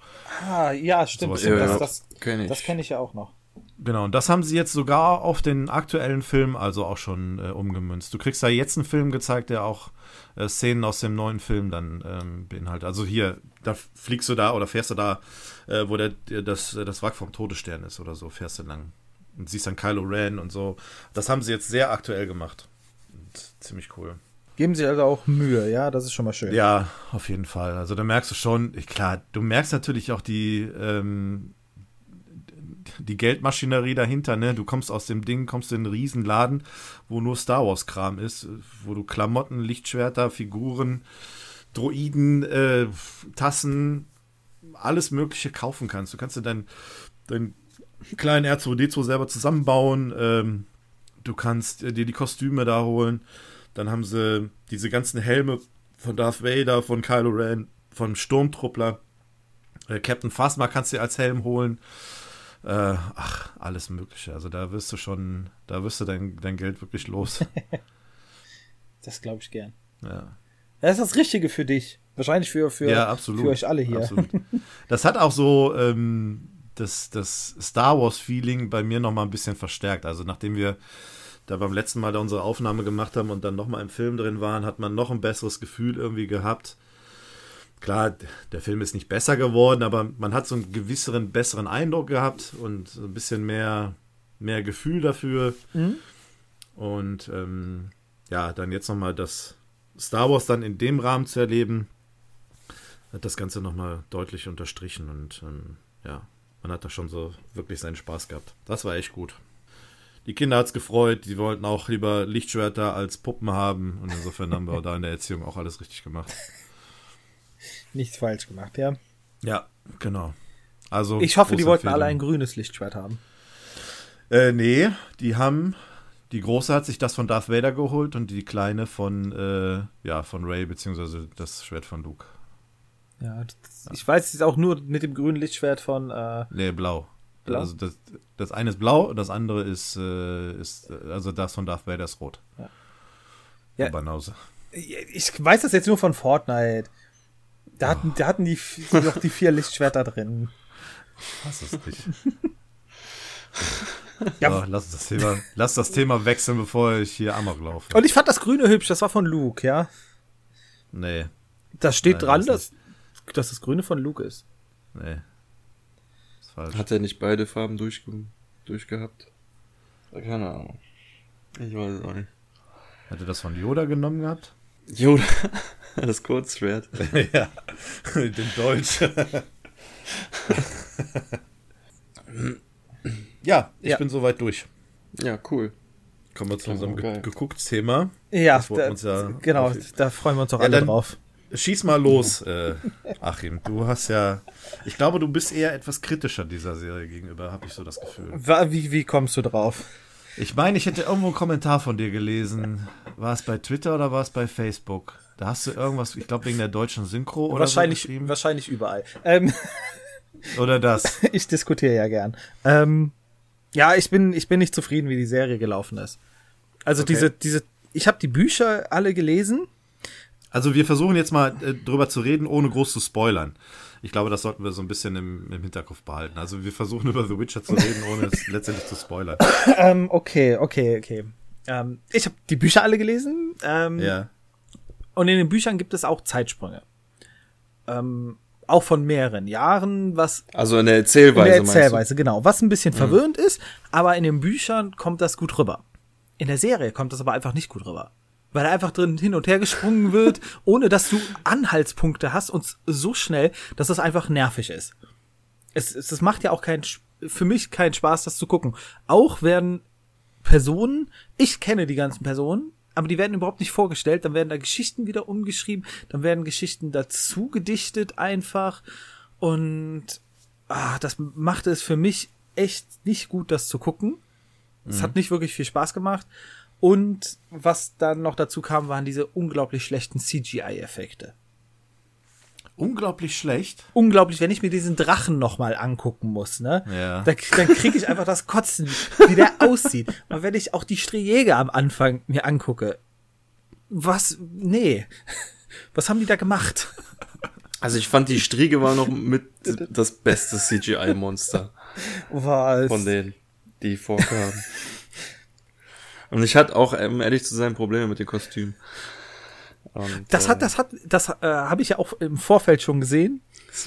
Ah, ja, stimmt. Ja, das, das kenne ich. kenn ich ja auch noch. Genau, und das haben sie jetzt sogar auf den aktuellen Film also auch schon äh, umgemünzt. Du kriegst da jetzt einen Film gezeigt, der auch äh, Szenen aus dem neuen Film dann ähm, beinhaltet. Also hier, da fliegst du da oder fährst du da, äh, wo der, das, das Wrack vom Todesstern ist oder so, fährst du lang. Und siehst dann Kylo Ren und so. Das haben sie jetzt sehr aktuell gemacht. Und ziemlich cool. Geben sie also auch Mühe, ja, das ist schon mal schön. Ja, auf jeden Fall. Also da merkst du schon, klar, du merkst natürlich auch die, ähm, die Geldmaschinerie dahinter, ne? Du kommst aus dem Ding, kommst in einen Riesenladen, wo nur Star Wars Kram ist, wo du Klamotten, Lichtschwerter, Figuren, Droiden, äh, Tassen, alles Mögliche kaufen kannst. Du kannst dir deinen dein kleinen R2D2 selber zusammenbauen. Ähm, du kannst dir die Kostüme da holen. Dann haben sie diese ganzen Helme von Darth Vader, von Kylo Ren, von Sturmtruppler. Äh, Captain Phasma kannst du dir als Helm holen. Äh, ach, alles Mögliche. Also da wirst du schon, da wirst du dein, dein Geld wirklich los. <laughs> das glaube ich gern. Ja. Das ist das Richtige für dich. Wahrscheinlich für, für, ja, für euch alle hier. Absolut. <laughs> Das hat auch so ähm, das, das Star Wars-Feeling bei mir nochmal ein bisschen verstärkt. Also nachdem wir da beim letzten Mal da unsere Aufnahme gemacht haben und dann nochmal im Film drin waren, hat man noch ein besseres Gefühl irgendwie gehabt klar, der Film ist nicht besser geworden, aber man hat so einen gewisseren, besseren Eindruck gehabt und ein bisschen mehr, mehr Gefühl dafür. Mhm. Und ähm, ja, dann jetzt nochmal das Star Wars dann in dem Rahmen zu erleben, hat das Ganze nochmal deutlich unterstrichen und ähm, ja, man hat da schon so wirklich seinen Spaß gehabt. Das war echt gut. Die Kinder hat es gefreut, die wollten auch lieber Lichtschwerter als Puppen haben und insofern haben wir <laughs> da in der Erziehung auch alles richtig gemacht nichts falsch gemacht, ja. Ja, genau. Also ich hoffe, die wollten alle ein grünes Lichtschwert haben. Äh, nee, die haben. Die große hat sich das von Darth Vader geholt und die kleine von, äh, ja, von Ray, beziehungsweise das Schwert von Luke. Ja, das, ja. ich weiß es auch nur mit dem grünen Lichtschwert von. Äh, nee, blau. blau. Also das, das eine ist blau, das andere ist, äh, ist also das von Darth Vader ist rot. Ja. ja. Ich weiß das jetzt nur von Fortnite. Da hatten, da hatten die noch die vier Lichtschwerter drin. Was ist nicht? ja. So, lass, das Thema, lass das Thema wechseln, bevor ich hier Amok laufe. Und ich fand das Grüne hübsch, das war von Luke, ja? Nee. Das steht Nein, dran, das dass, dass das Grüne von Luke ist. Nee. Ist falsch. Hat er nicht beide Farben durchge durchgehabt? Keine Ahnung. Ich weiß es auch nicht. Hat er das von Yoda genommen gehabt? Yoda, <laughs> das Kurzschwert. <laughs> ja, den Deutsch. ja, ich ja. bin soweit durch. Ja, cool. Kommen wir zu unserem ge Geguckt-Thema. Ja, da, ja genau, da freuen wir uns auch ja, alle drauf. Schieß mal los, äh, Achim. Du hast ja, ich glaube, du bist eher etwas kritischer dieser Serie gegenüber, habe ich so das Gefühl. Wie, wie kommst du drauf? Ich meine, ich hätte irgendwo einen Kommentar von dir gelesen. War es bei Twitter oder war es bei Facebook? Da hast du irgendwas, ich glaube wegen der deutschen Synchro oder wahrscheinlich, so Wahrscheinlich überall. Ähm, <laughs> oder das. ich diskutiere ja gern. Ähm, ja, ich bin, ich bin nicht zufrieden, wie die Serie gelaufen ist. Also okay. diese, diese, ich habe die Bücher alle gelesen. Also wir versuchen jetzt mal äh, drüber zu reden, ohne groß zu spoilern. Ich glaube, das sollten wir so ein bisschen im, im Hinterkopf behalten. Also wir versuchen über The Witcher zu reden, ohne es <laughs> letztendlich zu spoilern. ähm, okay, okay, okay. Ähm, ich habe die Bücher alle gelesen. Ähm, ja. Und in den Büchern gibt es auch Zeitsprünge. Ähm, auch von mehreren Jahren, was. Also in der Erzählweise. In der Erzählweise, genau. Was ein bisschen mhm. verwirrend ist, aber in den Büchern kommt das gut rüber. In der Serie kommt das aber einfach nicht gut rüber. Weil einfach drin hin und her gesprungen wird, <laughs> ohne dass du Anhaltspunkte hast und so schnell, dass das einfach nervig ist. Es, es, es macht ja auch keinen, für mich keinen Spaß, das zu gucken. Auch werden Personen, ich kenne die ganzen Personen, aber die werden überhaupt nicht vorgestellt. Dann werden da Geschichten wieder umgeschrieben, dann werden Geschichten dazu gedichtet einfach. Und ah, das macht es für mich echt nicht gut, das zu gucken. Es mhm. hat nicht wirklich viel Spaß gemacht. Und was dann noch dazu kam, waren diese unglaublich schlechten CGI-Effekte unglaublich schlecht. Unglaublich, wenn ich mir diesen Drachen nochmal angucken muss, ne? Ja. Da, dann kriege ich einfach das Kotzen, wie der aussieht. Und wenn ich auch die Striejäger am Anfang mir angucke, was, nee. Was haben die da gemacht? Also ich fand die Striege war noch mit das beste CGI-Monster. Was? Von denen, die vorkamen. Und ich hatte auch, um ehrlich zu sein, Probleme mit den Kostümen. Und, das hat, das hat, das äh, habe ich ja auch im Vorfeld schon gesehen.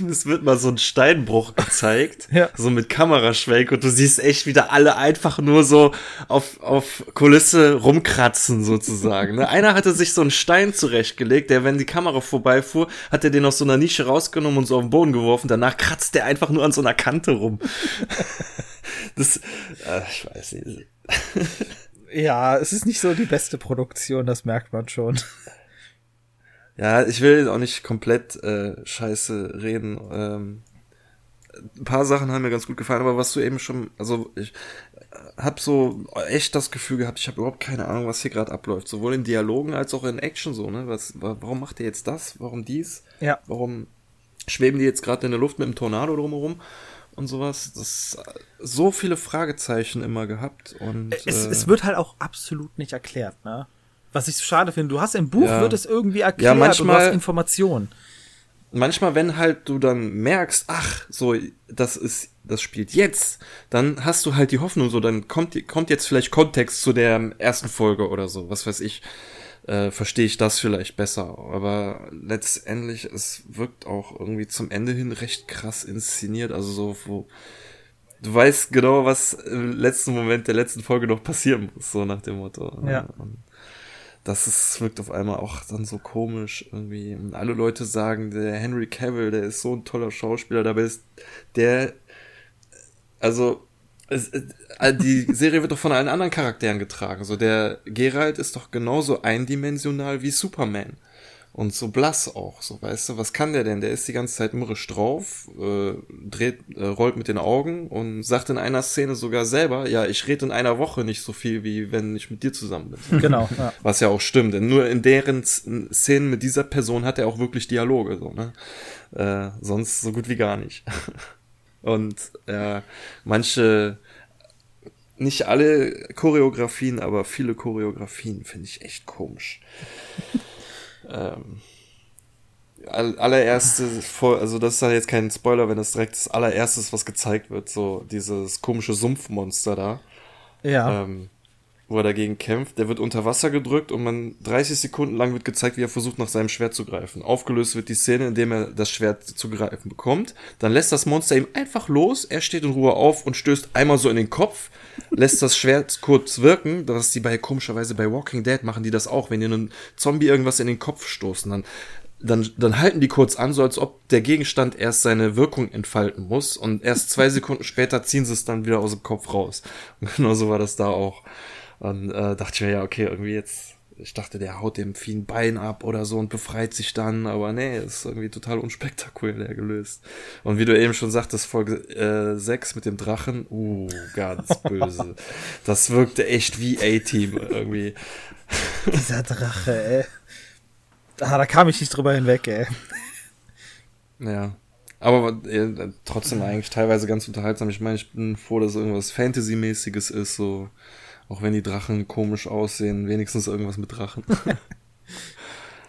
Es wird mal so ein Steinbruch gezeigt, <laughs> ja. so mit Kameraschwenk und du siehst echt wieder alle einfach nur so auf, auf Kulisse rumkratzen sozusagen. Ne? Einer hatte sich so einen Stein zurechtgelegt, der, wenn die Kamera vorbeifuhr, hat er den aus so einer Nische rausgenommen und so auf den Boden geworfen. Danach kratzt der einfach nur an so einer Kante rum. <laughs> das, äh, ich weiß nicht. ja, es ist nicht so die beste Produktion, das merkt man schon. <laughs> Ja, ich will auch nicht komplett äh, scheiße reden. Ähm, ein paar Sachen haben mir ganz gut gefallen, aber was du eben schon, also ich habe so echt das Gefühl gehabt, ich habe überhaupt keine Ahnung, was hier gerade abläuft, sowohl in Dialogen als auch in Action so, ne? Was, warum macht ihr jetzt das? Warum dies? Ja. Warum schweben die jetzt gerade in der Luft mit einem Tornado drumherum? und sowas. Das so viele Fragezeichen immer gehabt und es, äh, es wird halt auch absolut nicht erklärt, ne? Was ich so schade finde. Du hast im Buch, ja. wird es irgendwie erklärt ja, manchmal, du hast Informationen. Manchmal, wenn halt du dann merkst, ach, so, das ist, das spielt jetzt, dann hast du halt die Hoffnung, so, dann kommt, kommt jetzt vielleicht Kontext zu der ersten Folge oder so, was weiß ich. Äh, verstehe ich das vielleicht besser. Aber letztendlich, es wirkt auch irgendwie zum Ende hin recht krass inszeniert. Also so, wo du weißt genau, was im letzten Moment der letzten Folge noch passieren muss, so nach dem Motto. Ja. Und das ist, wirkt auf einmal auch dann so komisch irgendwie. Und alle Leute sagen, der Henry Cavill, der ist so ein toller Schauspieler, dabei ist der, also, es, äh, die Serie wird doch von allen anderen Charakteren getragen. So, der Geralt ist doch genauso eindimensional wie Superman und so blass auch, so weißt du, was kann der denn? Der ist die ganze Zeit mürrisch drauf, äh, dreht, äh, rollt mit den Augen und sagt in einer Szene sogar selber, ja, ich rede in einer Woche nicht so viel, wie wenn ich mit dir zusammen bin. <laughs> Genau. Ja. Was ja auch stimmt, denn nur in deren Szenen mit dieser Person hat er auch wirklich Dialoge, so, ne? Äh, sonst so gut wie gar nicht. <laughs> und äh, manche nicht alle Choreografien, aber viele Choreografien finde ich echt komisch. Ähm, allererste, also das ist ja jetzt kein Spoiler, wenn das direkt das allererste ist, was gezeigt wird, so dieses komische Sumpfmonster da. Ja. Ähm, wo er dagegen kämpft. Der wird unter Wasser gedrückt und man 30 Sekunden lang wird gezeigt, wie er versucht, nach seinem Schwert zu greifen. Aufgelöst wird die Szene, in dem er das Schwert zu greifen bekommt. Dann lässt das Monster ihm einfach los. Er steht in Ruhe auf und stößt einmal so in den Kopf, lässt das Schwert kurz wirken. Das die bei komischerweise bei Walking Dead machen die das auch, wenn die einen Zombie irgendwas in den Kopf stoßen, dann dann, dann halten die kurz an, so als ob der Gegenstand erst seine Wirkung entfalten muss und erst zwei Sekunden später ziehen sie es dann wieder aus dem Kopf raus. Und <laughs> genau so war das da auch. Und äh, dachte ich mir, ja, okay, irgendwie jetzt, ich dachte, der haut dem Vieh ein Bein ab oder so und befreit sich dann, aber nee, ist irgendwie total unspektakulär gelöst. Und wie du eben schon sagtest, Folge äh, 6 mit dem Drachen, uh, ganz <laughs> böse. das wirkte echt wie A-Team irgendwie. <laughs> Dieser Drache, ey. Ah, da kam ich nicht drüber hinweg, ey. Ja. Aber äh, trotzdem eigentlich teilweise ganz unterhaltsam. Ich meine, ich bin froh, dass irgendwas Fantasy-mäßiges ist, so Auch wenn die Drachen komisch aussehen, wenigstens irgendwas mit Drachen. <laughs>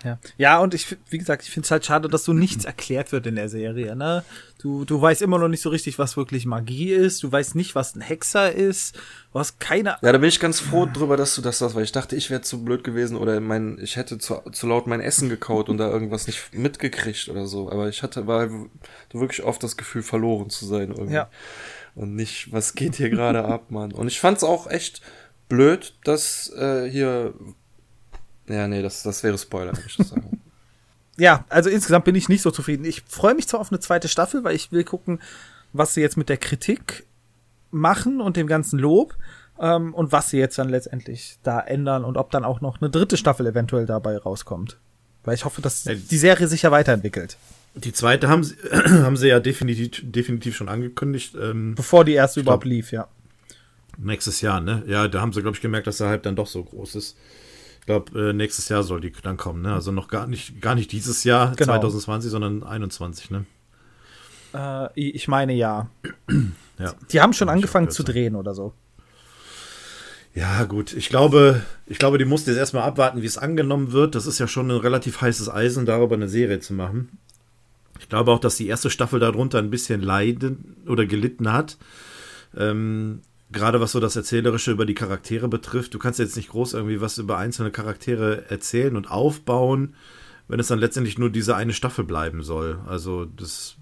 Ja. ja, und ich, wie gesagt, ich finde es halt schade, dass so nichts erklärt wird in der Serie, ne? Du, du weißt immer noch nicht so richtig, was wirklich Magie ist, du weißt nicht, was ein Hexer ist, du hast keine. Ja, da bin ich ganz froh drüber, dass du das sagst, weil ich dachte, ich wäre zu blöd gewesen oder mein, ich hätte zu, zu laut mein Essen gekaut und da irgendwas nicht mitgekriegt oder so. Aber ich hatte, war wirklich oft das Gefühl, verloren zu sein irgendwie. Ja. Und nicht, was geht hier gerade ab, Mann. Und ich fand's auch echt blöd, dass äh, hier ja, nee, das, das wäre Spoiler, würde ich sagen. <laughs> ja, also insgesamt bin ich nicht so zufrieden. Ich freue mich zwar auf eine zweite Staffel, weil ich will gucken, was sie jetzt mit der Kritik machen und dem ganzen Lob ähm, und was sie jetzt dann letztendlich da ändern und ob dann auch noch eine dritte Staffel eventuell dabei rauskommt. Weil ich hoffe, dass die Serie sich ja weiterentwickelt. Die zweite haben sie, <clears throat> haben sie ja definitiv, definitiv schon angekündigt. Ähm, Bevor die erste überhaupt lief, ja. Nächstes Jahr, ne? Ja, da haben sie, glaube ich, gemerkt, dass der Hype dann doch so groß ist glaube, äh, nächstes Jahr soll die dann kommen. Ne? Also noch gar nicht, gar nicht dieses Jahr, genau. 2020, sondern 21. Ne? Äh, ich meine ja. ja. Die haben schon angefangen zu drehen oder so. Ja, gut. Ich glaube, ich glaube, die mussten jetzt erstmal abwarten, wie es angenommen wird. Das ist ja schon ein relativ heißes Eisen, darüber eine Serie zu machen. Ich glaube auch, dass die erste Staffel darunter ein bisschen leiden oder gelitten hat. Ähm, gerade was so das Erzählerische über die Charaktere betrifft, du kannst jetzt nicht groß irgendwie was über einzelne Charaktere erzählen und aufbauen, wenn es dann letztendlich nur diese eine Staffel bleiben soll. Also das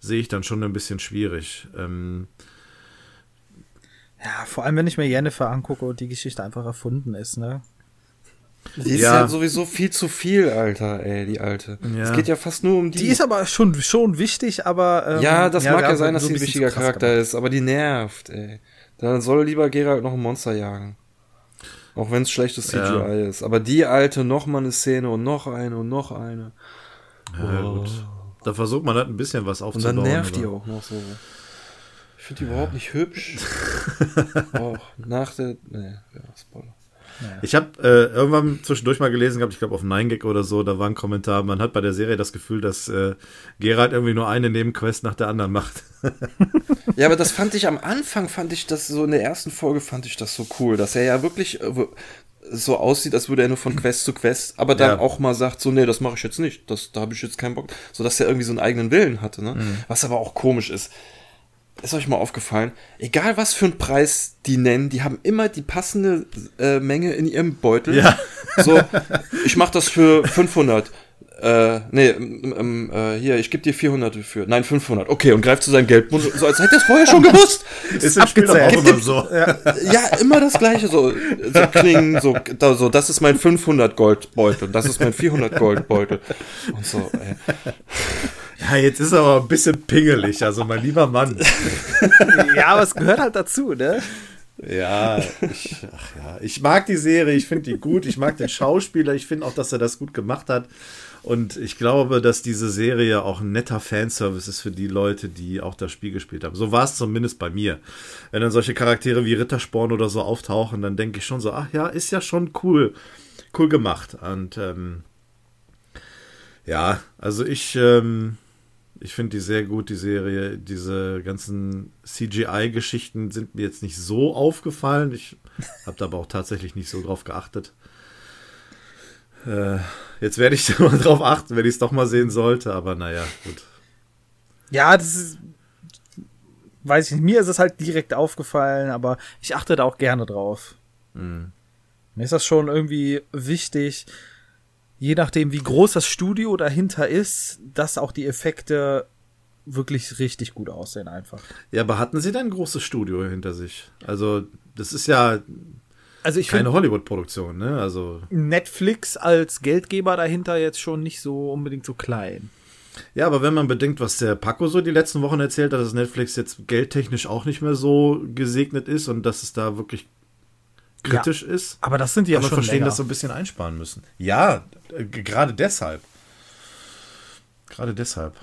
sehe ich dann schon ein bisschen schwierig. Ähm ja, vor allem wenn ich mir Jennifer angucke und die Geschichte einfach erfunden ist, ne? Die ist ja. ja sowieso viel zu viel, Alter, ey, die alte. Ja. Es geht ja fast nur um die. Die ist aber schon, schon wichtig, aber. Ähm, ja, das ja, mag ja sein, dass so sie ein wichtiger Charakter gemacht. ist, aber die nervt, ey. Dann soll lieber Geralt noch ein Monster jagen. Auch wenn es schlechtes CGI ja. ist. Aber die alte, noch mal eine Szene und noch eine und noch eine. Ja, oh. gut. Da versucht man halt ein bisschen was aufzubauen. Und dann nervt die auch noch so. Ich finde die ja. überhaupt nicht hübsch. <laughs> auch nach der. Nee, ja, Spoiler. Naja. Ich habe äh, irgendwann zwischendurch mal gelesen gehabt, ich glaube auf 9gag oder so, da war ein Kommentar, man hat bei der Serie das Gefühl, dass äh, Gerald irgendwie nur eine Nebenquest nach der anderen macht. <laughs> ja, aber das fand ich am Anfang, fand ich das so in der ersten Folge, fand ich das so cool, dass er ja wirklich äh, so aussieht, als würde er nur von Quest zu Quest, aber dann ja. auch mal sagt, so, nee, das mache ich jetzt nicht, das, da habe ich jetzt keinen Bock, so dass er irgendwie so einen eigenen Willen hatte, ne? Mhm. Was aber auch komisch ist ist euch mal aufgefallen, egal was für einen Preis die nennen, die haben immer die passende äh, Menge in ihrem Beutel. Ja. So, ich mach das für 500. Äh, nee, ähm, äh, hier, ich gebe dir 400 dafür. Nein, 500. Okay, und greift zu seinem Geldbund, so als hätte er es vorher schon gewusst. <laughs> ist abgezählt. Immer so. Ja. ja, immer das Gleiche, so, so klingen, so, da, so, das ist mein 500 Goldbeutel, das ist mein 400 Goldbeutel. Und so, ey. Ja, jetzt ist er aber ein bisschen pingelig, also mein lieber Mann. <laughs> ja, aber es gehört halt dazu, ne? Ja, ich, ach ja, ich mag die Serie, ich finde die gut, ich mag den Schauspieler, ich finde auch, dass er das gut gemacht hat. Und ich glaube, dass diese Serie auch ein netter Fanservice ist für die Leute, die auch das Spiel gespielt haben. So war es zumindest bei mir. Wenn dann solche Charaktere wie Rittersporn oder so auftauchen, dann denke ich schon so, ach ja, ist ja schon cool, cool gemacht. Und ähm, ja, also ich ähm, ich finde die sehr gut, die Serie. Diese ganzen CGI-Geschichten sind mir jetzt nicht so aufgefallen. Ich <laughs> habe da aber auch tatsächlich nicht so drauf geachtet. Äh, jetzt werde ich <laughs> mal drauf achten, wenn ich es doch mal sehen sollte, aber naja, gut. Ja, das ist. Weiß ich nicht, mir ist es halt direkt aufgefallen, aber ich achte da auch gerne drauf. Mhm. Mir ist das schon irgendwie wichtig, je nachdem, wie groß das Studio dahinter ist, dass auch die Effekte wirklich richtig gut aussehen einfach. Ja, aber hatten sie denn ein großes Studio hinter sich? Also, das ist ja also ich keine Hollywood-Produktion, ne? Also Netflix als Geldgeber dahinter jetzt schon nicht so unbedingt so klein. Ja, aber wenn man bedenkt, was der Paco so die letzten Wochen erzählt hat, dass Netflix jetzt geldtechnisch auch nicht mehr so gesegnet ist und dass es da wirklich kritisch ja, ist. Aber das sind die ja schon verstehen, länger. dass sie ein bisschen einsparen müssen. Ja, äh, gerade deshalb. Gerade deshalb.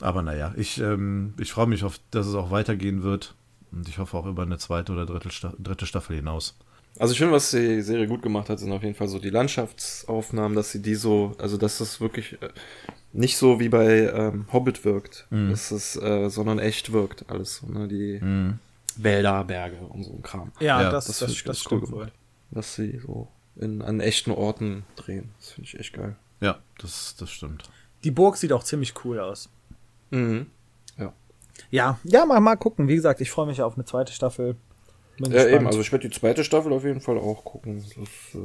Aber naja, ich, ähm, ich freue mich auf, dass es auch weitergehen wird. Und ich hoffe auch über eine zweite oder dritte, Sta dritte Staffel hinaus. Also ich finde, was die Serie gut gemacht hat, sind auf jeden Fall so die Landschaftsaufnahmen, dass sie die so, also dass das wirklich äh, nicht so wie bei ähm, Hobbit wirkt, mhm. dass es, äh, sondern echt wirkt alles. So, ne? Die, mhm. Wälder, Berge und so ein Kram. Ja, ja das, das, das, das, das stimmt cool. Dass sie so in, an echten Orten drehen. Das finde ich echt geil. Ja, das, das stimmt. Die Burg sieht auch ziemlich cool aus. Mhm. Ja. Ja, ja, mal, mal gucken. Wie gesagt, ich freue mich auf eine zweite Staffel. Bin ja, gespannt. eben, also ich werde die zweite Staffel auf jeden Fall auch gucken. Das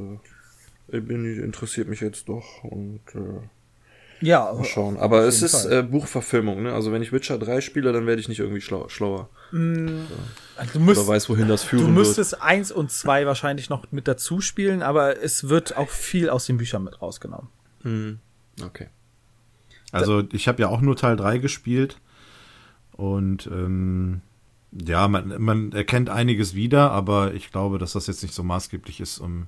äh, interessiert mich jetzt doch und äh, ja, mal schauen. Aber es ist äh, Buchverfilmung, ne? Also wenn ich Witcher 3 spiele, dann werde ich nicht irgendwie schlau schlauer. Mm, also du müsst, Oder weiß, wohin das führen Du müsstest wird. 1 und 2 wahrscheinlich noch mit dazu spielen, aber es wird auch viel aus den Büchern mit rausgenommen. Mhm. Okay. Also ich habe ja auch nur Teil 3 gespielt und ähm, ja, man, man erkennt einiges wieder, aber ich glaube, dass das jetzt nicht so maßgeblich ist, um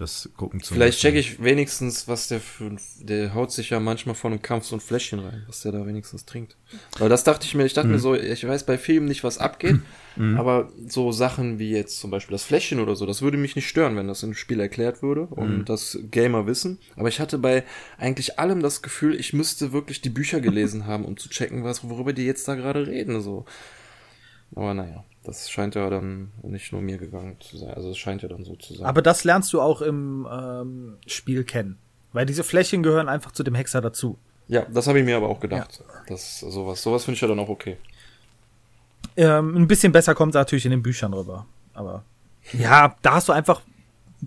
das gucken zu Vielleicht checke ich wenigstens, was der für der haut sich ja manchmal vor einem Kampf so ein Fläschchen rein, was der da wenigstens trinkt. Weil das dachte ich mir, ich dachte mhm. mir so, ich weiß bei Filmen nicht, was abgeht, <clears throat> mhm. aber so Sachen wie jetzt zum Beispiel das Fläschchen oder so, das würde mich nicht stören, wenn das im Spiel erklärt würde und mhm. das Gamer wissen. Aber ich hatte bei eigentlich allem das Gefühl, ich müsste wirklich die Bücher gelesen haben, um zu checken, was, worüber die jetzt da gerade reden, so. Aber naja, das scheint ja dann nicht nur mir gegangen zu sein. Also es scheint ja dann so zu sein. Aber das lernst du auch im ähm, Spiel kennen. Weil diese Flächen gehören einfach zu dem Hexer dazu. Ja, das habe ich mir aber auch gedacht. Ja. Das, sowas sowas finde ich ja dann auch okay. Ähm, ein bisschen besser kommt es natürlich in den Büchern rüber. Aber ja, da hast du einfach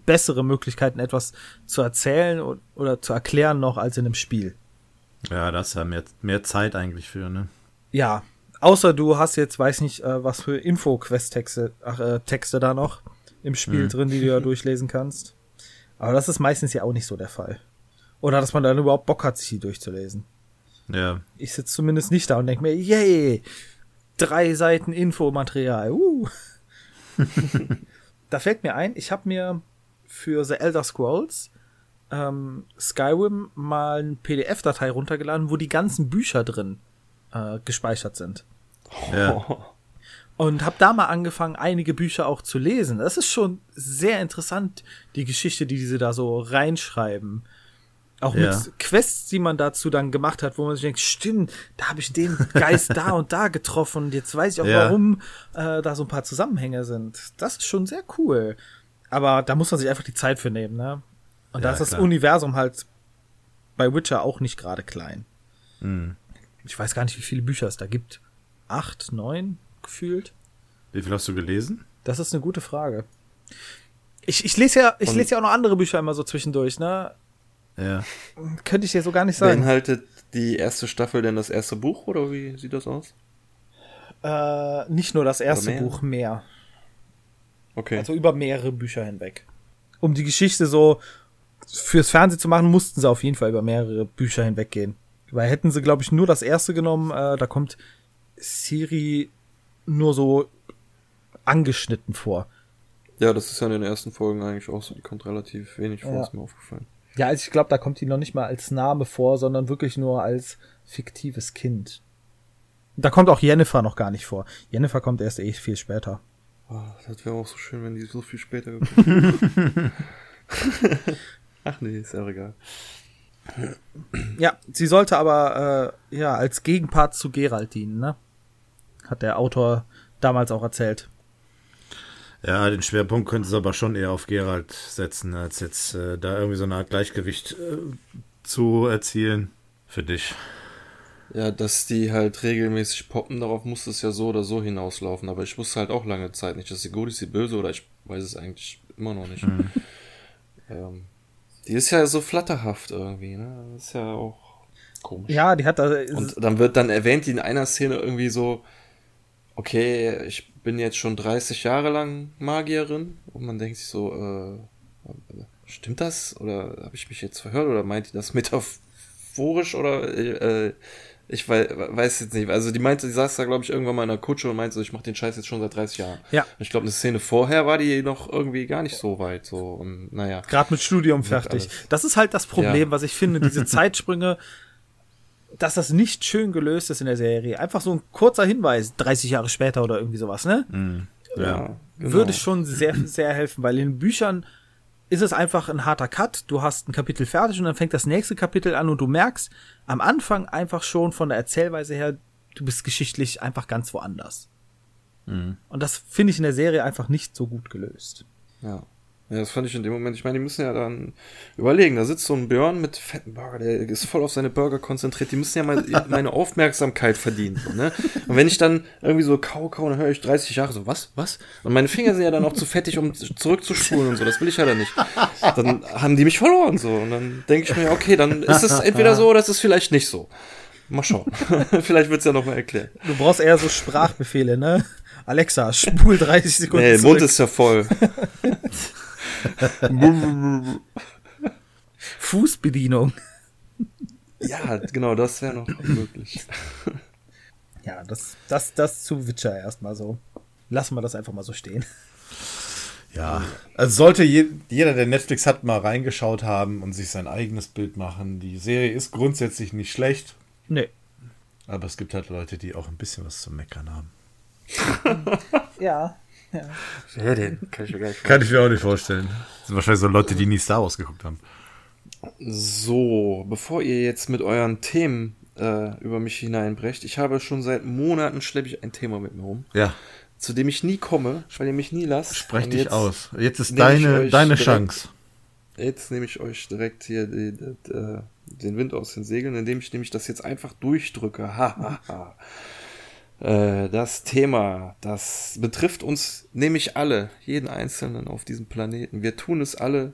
bessere Möglichkeiten, etwas zu erzählen oder zu erklären noch als in einem Spiel. Ja, das ist ja mehr, mehr Zeit eigentlich für, ne? Ja, Außer du hast jetzt, weiß nicht, äh, was für Info-Quest-Texte äh, Texte da noch im Spiel mhm. drin, die du ja <laughs> durchlesen kannst. Aber das ist meistens ja auch nicht so der Fall. Oder dass man dann überhaupt Bock hat, sich die durchzulesen. Ja. Ich sitze zumindest nicht da und denke mir, yay, drei Seiten Infomaterial. Uh. <laughs> da fällt mir ein, ich habe mir für The Elder Scrolls ähm, Skyrim mal ein PDF-Datei runtergeladen, wo die ganzen Bücher drin äh, gespeichert sind. Ja. <laughs> Und habe da mal angefangen, einige Bücher auch zu lesen. Das ist schon sehr interessant, die Geschichte, die diese da so reinschreiben. Auch ja. mit Quests, die man dazu dann gemacht hat, wo man sich denkt, stimmt, da habe ich den Geist da <laughs> und da getroffen und jetzt weiß ich auch, ja. warum äh, da so ein paar Zusammenhänge sind. Das ist schon sehr cool. Aber da muss man sich einfach die Zeit für nehmen, ne? Und ja, da ist das klar. Universum halt bei Witcher auch nicht gerade klein. Mhm. Ich weiß gar nicht, wie viele Bücher es da gibt. Acht, neun gefühlt. Wie viel hast du gelesen? Das ist eine gute Frage. Ich, ich lese ja, ich lese ja auch noch andere Bücher immer so zwischendurch, ne? Ja. Könnte ich dir so gar nicht sagen. Beinhaltet die erste Staffel denn das erste Buch oder wie sieht das aus? Äh, nicht nur das erste mehr? Buch, mehr. Okay. Also über mehrere Bücher hinweg. Um die Geschichte so fürs Fernsehen zu machen, mussten sie auf jeden Fall über mehrere Bücher hinweggehen. Weil hätten sie, glaube ich, nur das erste genommen, äh, da kommt Siri nur so angeschnitten vor. Ja, das ist ja in den ersten Folgen eigentlich auch so, die kommt relativ wenig vor, ja. ist mir aufgefallen. Ja, also ich glaube, da kommt die noch nicht mal als Name vor, sondern wirklich nur als fiktives Kind. Da kommt auch Jennifer noch gar nicht vor. Jennifer kommt erst eh viel später. Oh, das wäre auch so schön, wenn die so viel später gekommen <laughs> <laughs> Ach nee, ist ja egal. Ja, sie sollte aber äh, ja als Gegenpart zu Geralt dienen, ne? Hat der Autor damals auch erzählt. Ja, den Schwerpunkt könnte es aber schon eher auf Geralt setzen, als jetzt äh, da irgendwie so eine Art Gleichgewicht äh, zu erzielen für dich. Ja, dass die halt regelmäßig poppen, darauf muss es ja so oder so hinauslaufen. Aber ich wusste halt auch lange Zeit nicht, dass sie gut ist, sie böse oder ich weiß es eigentlich immer noch nicht. Mhm. Ähm, die ist ja so flatterhaft irgendwie, ne? Das ist ja auch komisch. Ja, die hat da. Und dann wird dann erwähnt, die in einer Szene irgendwie so, okay, ich bin jetzt schon 30 Jahre lang Magierin und man denkt sich so, äh, stimmt das? Oder habe ich mich jetzt verhört oder meint die das metaphorisch oder äh, ich weiß, weiß jetzt nicht. Also die meinte, die saß da, glaube ich, irgendwann mal in der Kutsche und meinte so, ich mache den Scheiß jetzt schon seit 30 Jahren. Ja. ich glaube, eine Szene vorher war die noch irgendwie gar nicht so weit. So und naja. Gerade mit Studium fertig. Das ist halt das Problem, ja. was ich finde, diese <laughs> Zeitsprünge, dass das nicht schön gelöst ist in der Serie. Einfach so ein kurzer Hinweis, 30 Jahre später oder irgendwie sowas, ne? Mhm. Ja. genau. Würde schon sehr, sehr helfen, weil in Büchern ist es einfach ein harter Cut. Du hast ein Kapitel fertig und dann fängt das nächste Kapitel an und du merkst am Anfang einfach schon von der Erzählweise her, du bist geschichtlich einfach ganz woanders. Mhm. Und das finde ich in der Serie einfach nicht so gut gelöst. Ja. Ja, das fand ich in dem Moment. Ich meine, die müssen ja dann überlegen. Da sitzt so ein Björn mit fetten Burger, der ist voll auf seine Burger konzentriert. Die müssen ja mal <laughs> meine Aufmerksamkeit verdienen. So, ne? Und wenn ich dann irgendwie so kau, kau, dann höre ich 30 Jahre so, was, was? Und meine Finger sind ja dann auch zu fettig, um zurückzuspulen und so. Das will ich ja dann nicht. Dann haben die mich verloren so. Und dann denke ich mir, okay, dann ist es entweder so oder ist es vielleicht nicht so. Mal schauen. <laughs> vielleicht wird's ja nochmal erklärt. Du brauchst eher so Sprachbefehle, ne? Alexa, spul 30 Sekunden. Nee, der Mund ist ja voll. <laughs> <laughs> Fußbedienung. Ja, genau, das wäre noch möglich. Ja, das, das, das zu Witcher erstmal so. Lassen wir das einfach mal so stehen. Ja, also sollte je, jeder, der Netflix hat, mal reingeschaut haben und sich sein eigenes Bild machen. Die Serie ist grundsätzlich nicht schlecht. Nee. Aber es gibt halt Leute, die auch ein bisschen was zu meckern haben. ja, <laughs> ja. Wer denn? Kann ich mir gar nicht Kann ich mir auch nicht vorstellen. Das sind wahrscheinlich so Leute, die nie Star Wars geguckt haben. So, bevor ihr jetzt mit euren Themen äh, über mich hineinbrecht, ich habe schon seit Monaten schleppe ich ein Thema mit mir rum. Ja. Zu dem ich nie komme, weil ihr mich nie lasst. Sprech dich jetzt aus. Jetzt ist deine, deine direkt, Chance. Jetzt nehme ich euch direkt hier die, die, die, äh, den Wind aus den Segeln, indem ich nämlich das jetzt einfach durchdrücke. Ha, ha, ha. Äh, das Thema, das betrifft uns nämlich alle, jeden Einzelnen auf diesem Planeten. Wir tun es alle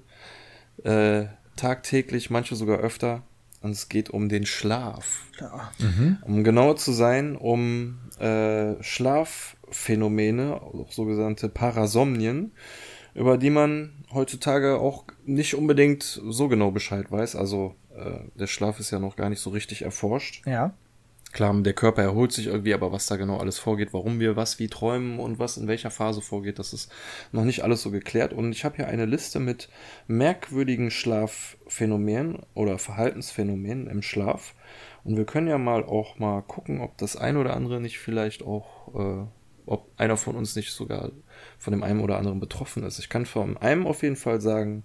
äh, tagtäglich, manche sogar öfter. Und es geht um den Schlaf. Ja. Mhm. Um genauer zu sein, um äh, Schlafphänomene, auch sogenannte Parasomnien, über die man heutzutage auch nicht unbedingt so genau Bescheid weiß. Also äh, der Schlaf ist ja noch gar nicht so richtig erforscht. Ja. Klar, der Körper erholt sich irgendwie, aber was da genau alles vorgeht, warum wir was wie träumen und was in welcher Phase vorgeht, das ist noch nicht alles so geklärt. Und ich habe hier eine Liste mit merkwürdigen Schlafphänomenen oder Verhaltensphänomenen im Schlaf. Und wir können ja mal auch mal gucken, ob das ein oder andere nicht vielleicht auch, äh, ob einer von uns nicht sogar von dem einen oder anderen betroffen ist. Ich kann von einem auf jeden Fall sagen,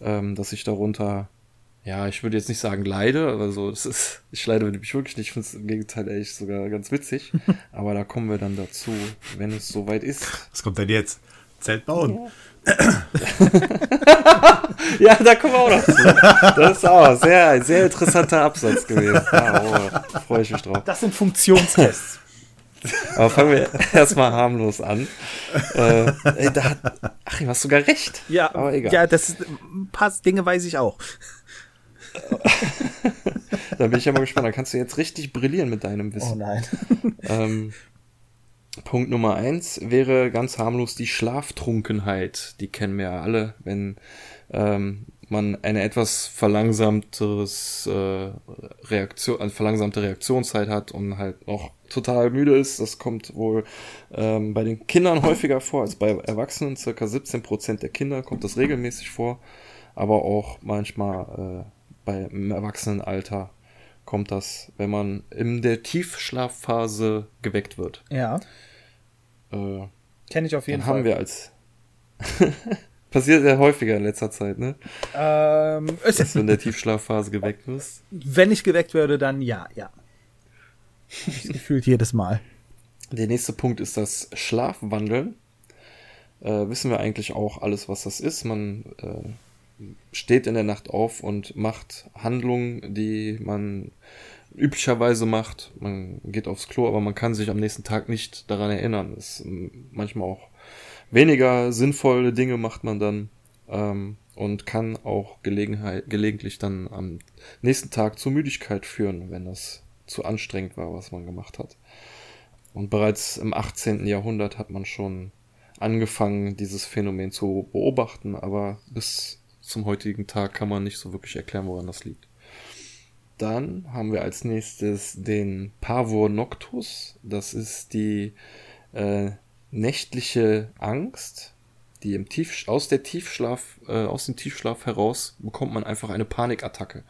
ähm, dass ich darunter ja, ich würde jetzt nicht sagen leide, aber so, das ist, ich leide nämlich wirklich nicht. Ich finde es im Gegenteil echt sogar ganz witzig. <laughs> aber da kommen wir dann dazu, wenn es soweit ist. Was kommt denn jetzt? Zelt bauen? Ja. <laughs> ja, da kommen wir auch noch zu. Das ist auch sehr, ein sehr interessanter Absatz gewesen. Ah, oh, freue ich mich drauf. Das sind Funktionstests. <laughs> Aber fangen wir erstmal harmlos an. Äh, ey, da hat Achim, hast sogar recht. Ja, aber egal. Ja, das ist, ein paar Dinge weiß ich auch. <laughs> da bin ich ja mal gespannt. Da kannst du jetzt richtig brillieren mit deinem Wissen. Oh nein. ähm, Punkt Nummer eins wäre ganz harmlos die Schlaftrunkenheit. Die kennen wir ja alle, wenn ähm, man eine etwas verlangsamteres äh, Reaktion, eine verlangsamte Reaktionszeit hat und halt noch total müde ist. Das kommt wohl ähm, bei den Kindern häufiger vor als bei Erwachsenen. Circa 17 Prozent der Kinder kommt das regelmäßig vor, aber auch manchmal bei im Erwachsenenalter kommt das, wenn man in der Tiefschlafphase geweckt wird. Ja. Äh, Kenne ich auf jeden dann Fall. haben wir als <laughs> Passiert ja häufiger in letzter Zeit, ne? Ähm, Dass du in der Tiefschlafphase geweckt wirst. Wenn ich geweckt werde, dann ja, ja. <laughs> Gefühlt jedes Mal. Der nächste Punkt ist das Schlafwandeln. Äh, wissen wir eigentlich auch alles, was das ist. Man äh, steht in der Nacht auf und macht Handlungen, die man üblicherweise macht. Man geht aufs Klo, aber man kann sich am nächsten Tag nicht daran erinnern. Das ist manchmal auch weniger sinnvolle Dinge macht man dann ähm, und kann auch Gelegenheit, gelegentlich dann am nächsten Tag zur Müdigkeit führen, wenn das zu anstrengend war, was man gemacht hat. Und bereits im 18. Jahrhundert hat man schon angefangen, dieses Phänomen zu beobachten, aber bis zum heutigen Tag kann man nicht so wirklich erklären, woran das liegt. Dann haben wir als nächstes den Pavor Noctus. Das ist die äh, nächtliche Angst, die im Tief, aus der Tiefschlaf, äh, aus dem Tiefschlaf heraus bekommt man einfach eine Panikattacke.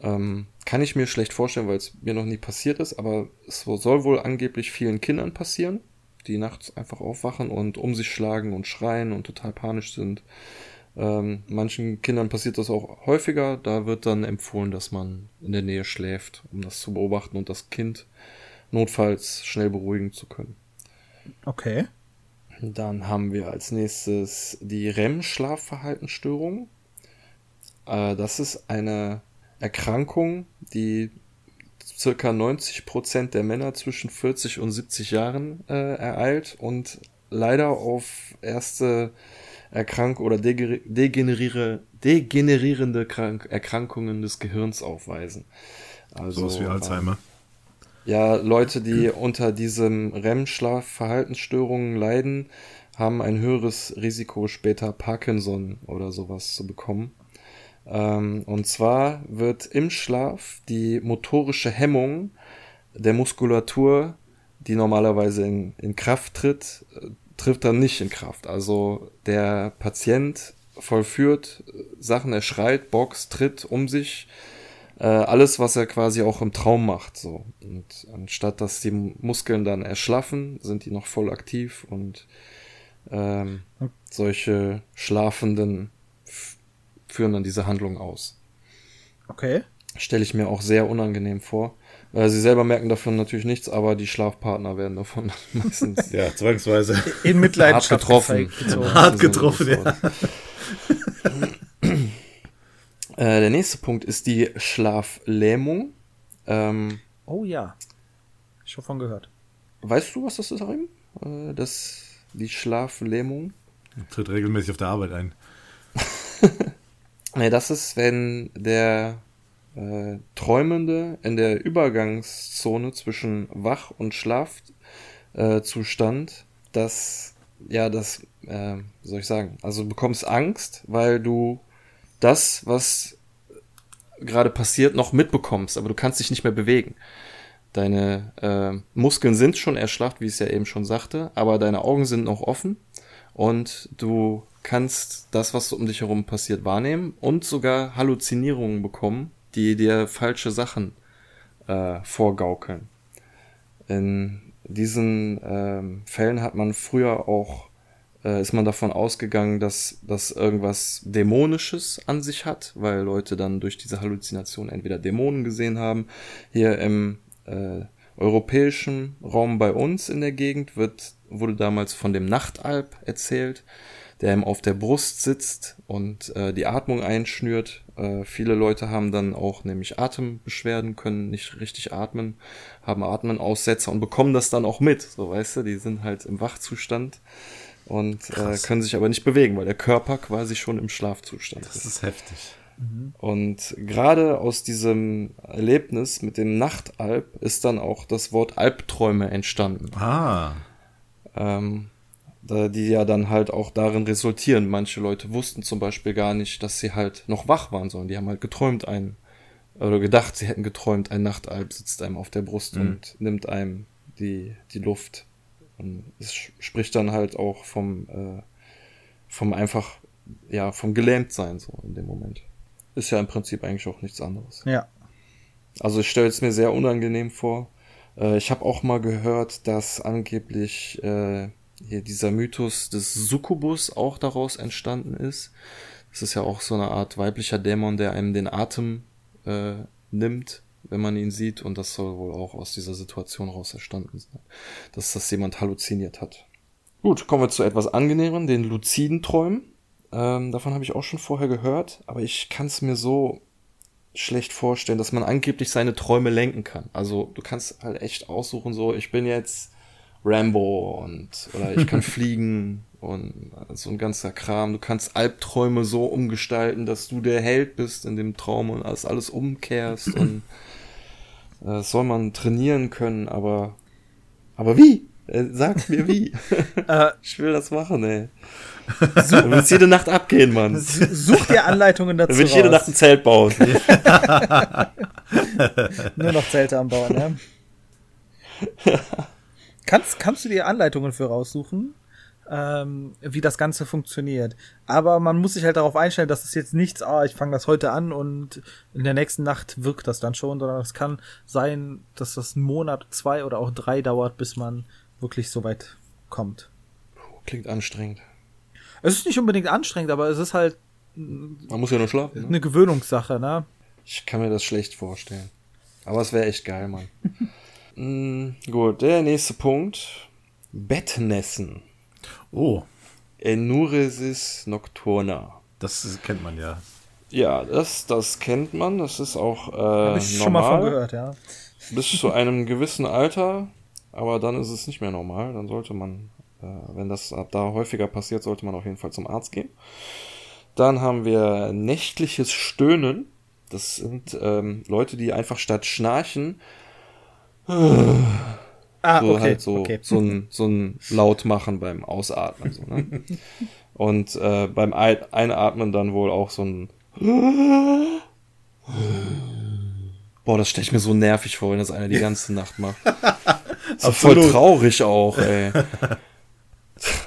Ähm, kann ich mir schlecht vorstellen, weil es mir noch nie passiert ist, aber es soll wohl angeblich vielen Kindern passieren, die nachts einfach aufwachen und um sich schlagen und schreien und total panisch sind. Ähm, manchen Kindern passiert das auch häufiger. Da wird dann empfohlen, dass man in der Nähe schläft, um das zu beobachten und das Kind notfalls schnell beruhigen zu können. Okay. Dann haben wir als nächstes die REM-Schlafverhaltensstörung. Äh, das ist eine Erkrankung, die circa 90 Prozent der Männer zwischen 40 und 70 Jahren äh, ereilt und leider auf erste Erkrank oder degeneriere, degenerierende Krank Erkrankungen des Gehirns aufweisen. Also, so wie Alzheimer. Ja, Leute, die unter diesem REM-Schlaf-Verhaltensstörungen leiden, haben ein höheres Risiko, später Parkinson oder sowas zu bekommen. Ähm, und zwar wird im Schlaf die motorische Hemmung der Muskulatur, die normalerweise in, in Kraft tritt, äh, trifft dann nicht in Kraft. Also der Patient vollführt Sachen, er schreit, boxt, tritt um sich, äh, alles, was er quasi auch im Traum macht. So. Und anstatt dass die Muskeln dann erschlaffen, sind die noch voll aktiv und ähm, solche Schlafenden führen dann diese Handlung aus. Okay. Stelle ich mir auch sehr unangenehm vor. Äh, sie selber merken davon natürlich nichts, aber die Schlafpartner werden davon <laughs> meistens ja, zwangsweise in Mitleidenschaft hart getroffen. So. Hart getroffen, ja. äh, der nächste Punkt ist die Schlaflähmung. Ähm, oh ja. Schon von gehört. Weißt du, was das ist, Arim? Äh, das, die Schlaflähmung? Tritt regelmäßig auf der Arbeit ein. <laughs> nee, das ist, wenn der äh, Träumende in der Übergangszone zwischen Wach- und Schlafzustand, äh, dass, ja, das, äh, wie soll ich sagen, also du bekommst Angst, weil du das, was gerade passiert, noch mitbekommst, aber du kannst dich nicht mehr bewegen. Deine äh, Muskeln sind schon erschlafft, wie ich es ja eben schon sagte, aber deine Augen sind noch offen und du kannst das, was um dich herum passiert, wahrnehmen und sogar Halluzinierungen bekommen, die dir falsche Sachen äh, vorgaukeln. In diesen ähm, Fällen hat man früher auch, äh, ist man davon ausgegangen, dass das irgendwas Dämonisches an sich hat, weil Leute dann durch diese Halluzination entweder Dämonen gesehen haben. Hier im äh, europäischen Raum bei uns in der Gegend wird, wurde damals von dem Nachtalb erzählt der ihm auf der Brust sitzt und äh, die Atmung einschnürt. Äh, viele Leute haben dann auch nämlich Atembeschwerden, können nicht richtig atmen, haben Atmenaussetzer und bekommen das dann auch mit. So weißt du, die sind halt im Wachzustand und äh, können sich aber nicht bewegen, weil der Körper quasi schon im Schlafzustand ist. Das ist heftig. Mhm. Und gerade aus diesem Erlebnis mit dem Nachtalb ist dann auch das Wort Albträume entstanden. Ah. Ähm, die ja dann halt auch darin resultieren. Manche Leute wussten zum Beispiel gar nicht, dass sie halt noch wach waren, sondern die haben halt geträumt ein oder gedacht, sie hätten geträumt, ein Nachtalb sitzt einem auf der Brust mhm. und nimmt einem die, die Luft. Und es spricht dann halt auch vom, äh, vom einfach, ja, vom Gelähmtsein so in dem Moment. Ist ja im Prinzip eigentlich auch nichts anderes. Ja. Also ich stelle es mir sehr unangenehm vor. Äh, ich habe auch mal gehört, dass angeblich äh, hier dieser Mythos des Succubus auch daraus entstanden ist. Das ist ja auch so eine Art weiblicher Dämon, der einem den Atem äh, nimmt, wenn man ihn sieht. Und das soll wohl auch aus dieser Situation raus entstanden sein, dass das jemand halluziniert hat. Gut, kommen wir zu etwas angenehmeren, den luziden Träumen. Ähm, davon habe ich auch schon vorher gehört, aber ich kann es mir so schlecht vorstellen, dass man angeblich seine Träume lenken kann. Also du kannst halt echt aussuchen, so ich bin jetzt Rambo und oder ich kann <laughs> fliegen und so ein ganzer Kram. Du kannst Albträume so umgestalten, dass du der Held bist in dem Traum und alles, alles umkehrst und äh, das soll man trainieren können, aber aber wie? Äh, sag mir wie. <laughs> Äh, ich will das machen, ey. <laughs> Du willst jede Nacht abgehen, Mann. Such dir Anleitungen dazu. Du willst jede Nacht ein Zelt bauen. Nur noch Zelte am Bauen, ne? Kannst, kannst du dir Anleitungen für raussuchen, ähm, wie das Ganze funktioniert. Aber man muss sich halt darauf einstellen, dass es jetzt nichts, ah, ich fange das heute an und in der nächsten Nacht wirkt das dann schon, sondern es kann sein, dass das einen Monat, zwei oder auch drei dauert, bis man wirklich so weit kommt. Klingt anstrengend. Es ist nicht unbedingt anstrengend, aber es ist halt. Man muss ja nur schlafen. Ne? Eine Gewöhnungssache, ne? Ich kann mir das schlecht vorstellen. Aber es wäre echt geil, Mann. Mm, gut, der nächste Punkt Bettnässen. Oh. Enuresis nocturna. Das kennt man ja. Ja, das, das kennt man. Das ist auch äh, Hab ich normal. schon mal von gehört, ja. Bis zu einem gewissen Alter, aber dann ist es nicht mehr normal. Dann sollte man, äh, wenn das ab da häufiger passiert, sollte man auf jeden Fall zum Arzt gehen. Dann haben wir nächtliches Stöhnen. Das sind ähm, Leute, die einfach statt Schnarchen ah, so okay, halt so, okay. so, ein, so ein Laut machen beim Ausatmen. So, ne? <laughs> Und äh, beim Einatmen dann wohl auch so ein Boah, das stelle ich mir so nervig vor, wenn das einer die ganze Nacht macht. <laughs> So voll traurig auch, <laughs> ey. Würde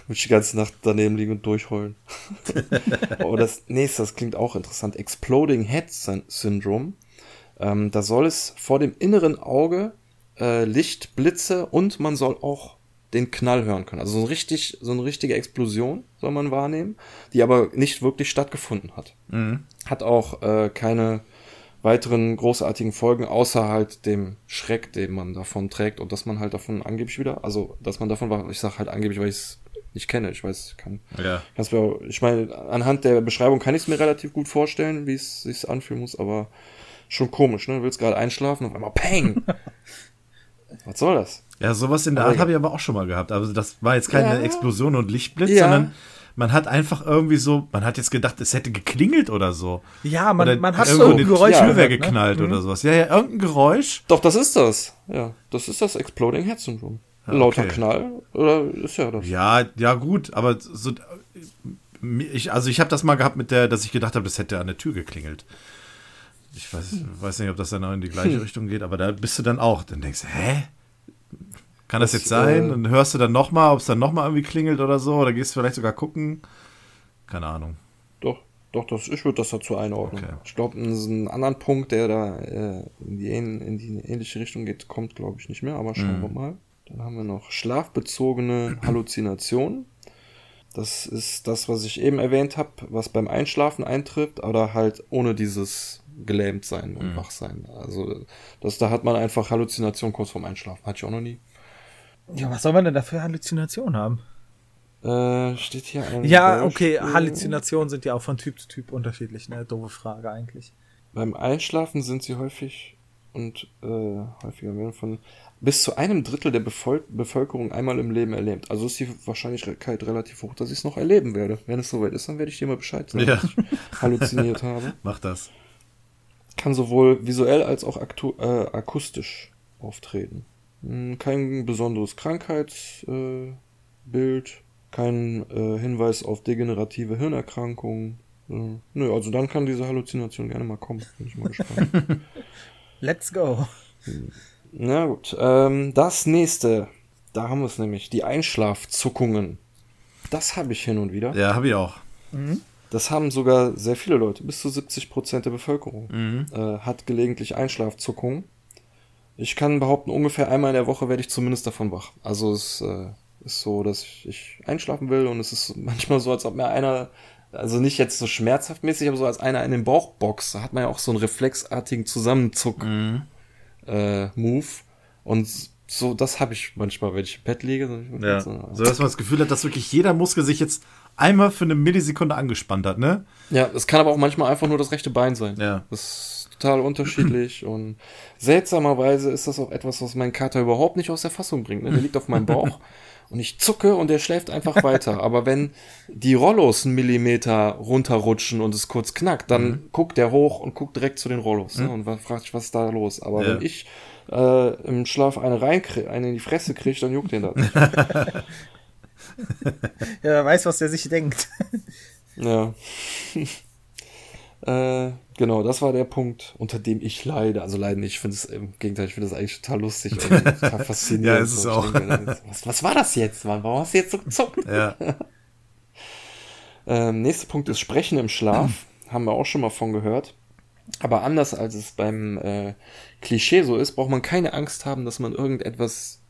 ich die ganze Nacht daneben liegen und durchheulen. oh, das nächste, das klingt auch interessant. Exploding Head Syndrome. Ähm, da soll es vor dem inneren Auge äh, Lichtblitze und man soll auch den Knall hören können. Also so, ein richtig, so eine richtige Explosion soll man wahrnehmen, die aber nicht wirklich stattgefunden hat. Mhm. Hat auch äh, keine weiteren großartigen Folgen, außer halt dem Schreck, den man davon trägt und dass man halt davon angeblich wieder, also dass man davon war, ich sag halt angeblich, weil ich es nicht kenne, ich weiß, kann, ja. mir, ich meine, anhand der Beschreibung kann ich es mir relativ gut vorstellen, wie es sich anfühlen muss, aber schon komisch, ne? Du willst gerade einschlafen, auf einmal Peng! <laughs> Was soll das? Ja, sowas in der Art habe ich aber auch schon mal gehabt. Also das war jetzt keine ja. Explosion und Lichtblitz, ja. sondern man hat einfach irgendwie so, man hat jetzt gedacht, es hätte geklingelt oder so. Ja, man, oder man hat so ein Geräusch ja, ne? geknallt ne? oder mhm. sowas. Ja, ja, irgendein Geräusch. Doch, das ist das. Ja, das ist das Exploding Head Syndrome. Okay. Lauter Knall oder ist ja das. Ja, ja gut, aber so ich, also ich habe das mal gehabt mit der, dass ich gedacht habe, das hätte an der Tür geklingelt. Ich weiß, weiß nicht, ob das dann auch in die gleiche hm. Richtung geht, aber da bist du dann auch. Dann denkst du, hä? Kann das, das jetzt sein? Äh, und hörst du dann nochmal, ob es dann nochmal irgendwie klingelt oder so? Oder gehst du vielleicht sogar gucken? Keine Ahnung. Doch, doch, das, ich würde das dazu einordnen. Okay. Ich glaube, einen anderen Punkt, der da äh, in, die, in die ähnliche Richtung geht, kommt, glaube ich, nicht mehr, aber schauen mhm. wir mal. Dann haben wir noch schlafbezogene <clears throat> Halluzinationen. Das ist das, was ich eben erwähnt habe, was beim Einschlafen eintrifft, oder halt ohne dieses gelähmt sein und mhm. wach sein. Also das, da hat man einfach Halluzination kurz vorm Einschlafen. Hatte ich auch noch nie. Ja, was soll man denn da für Halluzinationen haben? Äh, steht hier ein. Ja, okay, Halluzinationen sind ja auch von Typ zu Typ unterschiedlich, ne? Doofe Frage eigentlich. Beim Einschlafen sind sie häufig und äh, häufiger werden von bis zu einem Drittel der Bevol Bevölkerung einmal im Leben erlebt. Also ist die Wahrscheinlichkeit relativ hoch, dass ich es noch erleben werde. Wenn es soweit ist, dann werde ich dir mal Bescheid sagen, ja. ich halluziniert habe. <laughs> Mach das. Kann sowohl visuell als auch äh, akustisch auftreten. Hm, kein besonderes Krankheitsbild, äh, kein äh, Hinweis auf degenerative Hirnerkrankungen. Äh, nö, also dann kann diese Halluzination gerne mal kommen. Bin ich mal gespannt. <laughs> Let's go. Na gut, ähm, das nächste, da haben wir es nämlich, die Einschlafzuckungen. Das habe ich hin und wieder. Ja, habe ich auch. Mhm. Das haben sogar sehr viele Leute, bis zu 70 Prozent der Bevölkerung mhm. äh, hat gelegentlich Einschlafzuckungen. Ich kann behaupten, ungefähr einmal in der Woche werde ich zumindest davon wach. Also es äh, ist so, dass ich einschlafen will und es ist <laughs> manchmal so, als ob mir einer, also nicht jetzt so schmerzhaft mäßig, aber so als einer in den Bauch boxt. Da hat man ja auch so einen reflexartigen Zusammenzuck-Move. Mhm. Äh, und so, das habe ich manchmal, wenn ich im Bett liege. Ja. So, dass man das Gefühl hat, dass wirklich jeder Muskel sich jetzt einmal für eine Millisekunde angespannt hat, ne? Ja, es kann aber auch manchmal einfach nur das rechte Bein sein. Ja. Das total unterschiedlich <clears throat> und seltsamerweise ist das auch etwas, was mein Kater überhaupt nicht aus der Fassung bringt. Ne? Der liegt auf meinem Bauch <laughs> und ich zucke und der schläft einfach weiter. Aber wenn die Rollos einen Millimeter runterrutschen und es kurz knackt, dann mhm. guckt der hoch und guckt direkt zu den Rollos ne? Mhm. und fragt sich, was ist da los. Aber ja. wenn ich äh, im Schlaf eine rein eine in die Fresse kriege, dann juckt den das. <laughs> <laughs> ja, wer weiß, was der sich denkt. <laughs> ja. Äh, genau, das war der Punkt, unter dem ich leide. Also leiden, ich finde es im Gegenteil, ich finde es eigentlich total lustig und <laughs> total faszinierend. ja, ist es auch. Denke, was, was, war das jetzt, Mann? Warum hast du jetzt so gezuckt? Ja. ähm, nächster Punkt ist Sprechen im Schlaf. <clears throat> Haben wir auch schon mal von gehört. Aber anders als es beim äh, Klischee so ist, braucht man keine Angst haben, dass man irgendetwas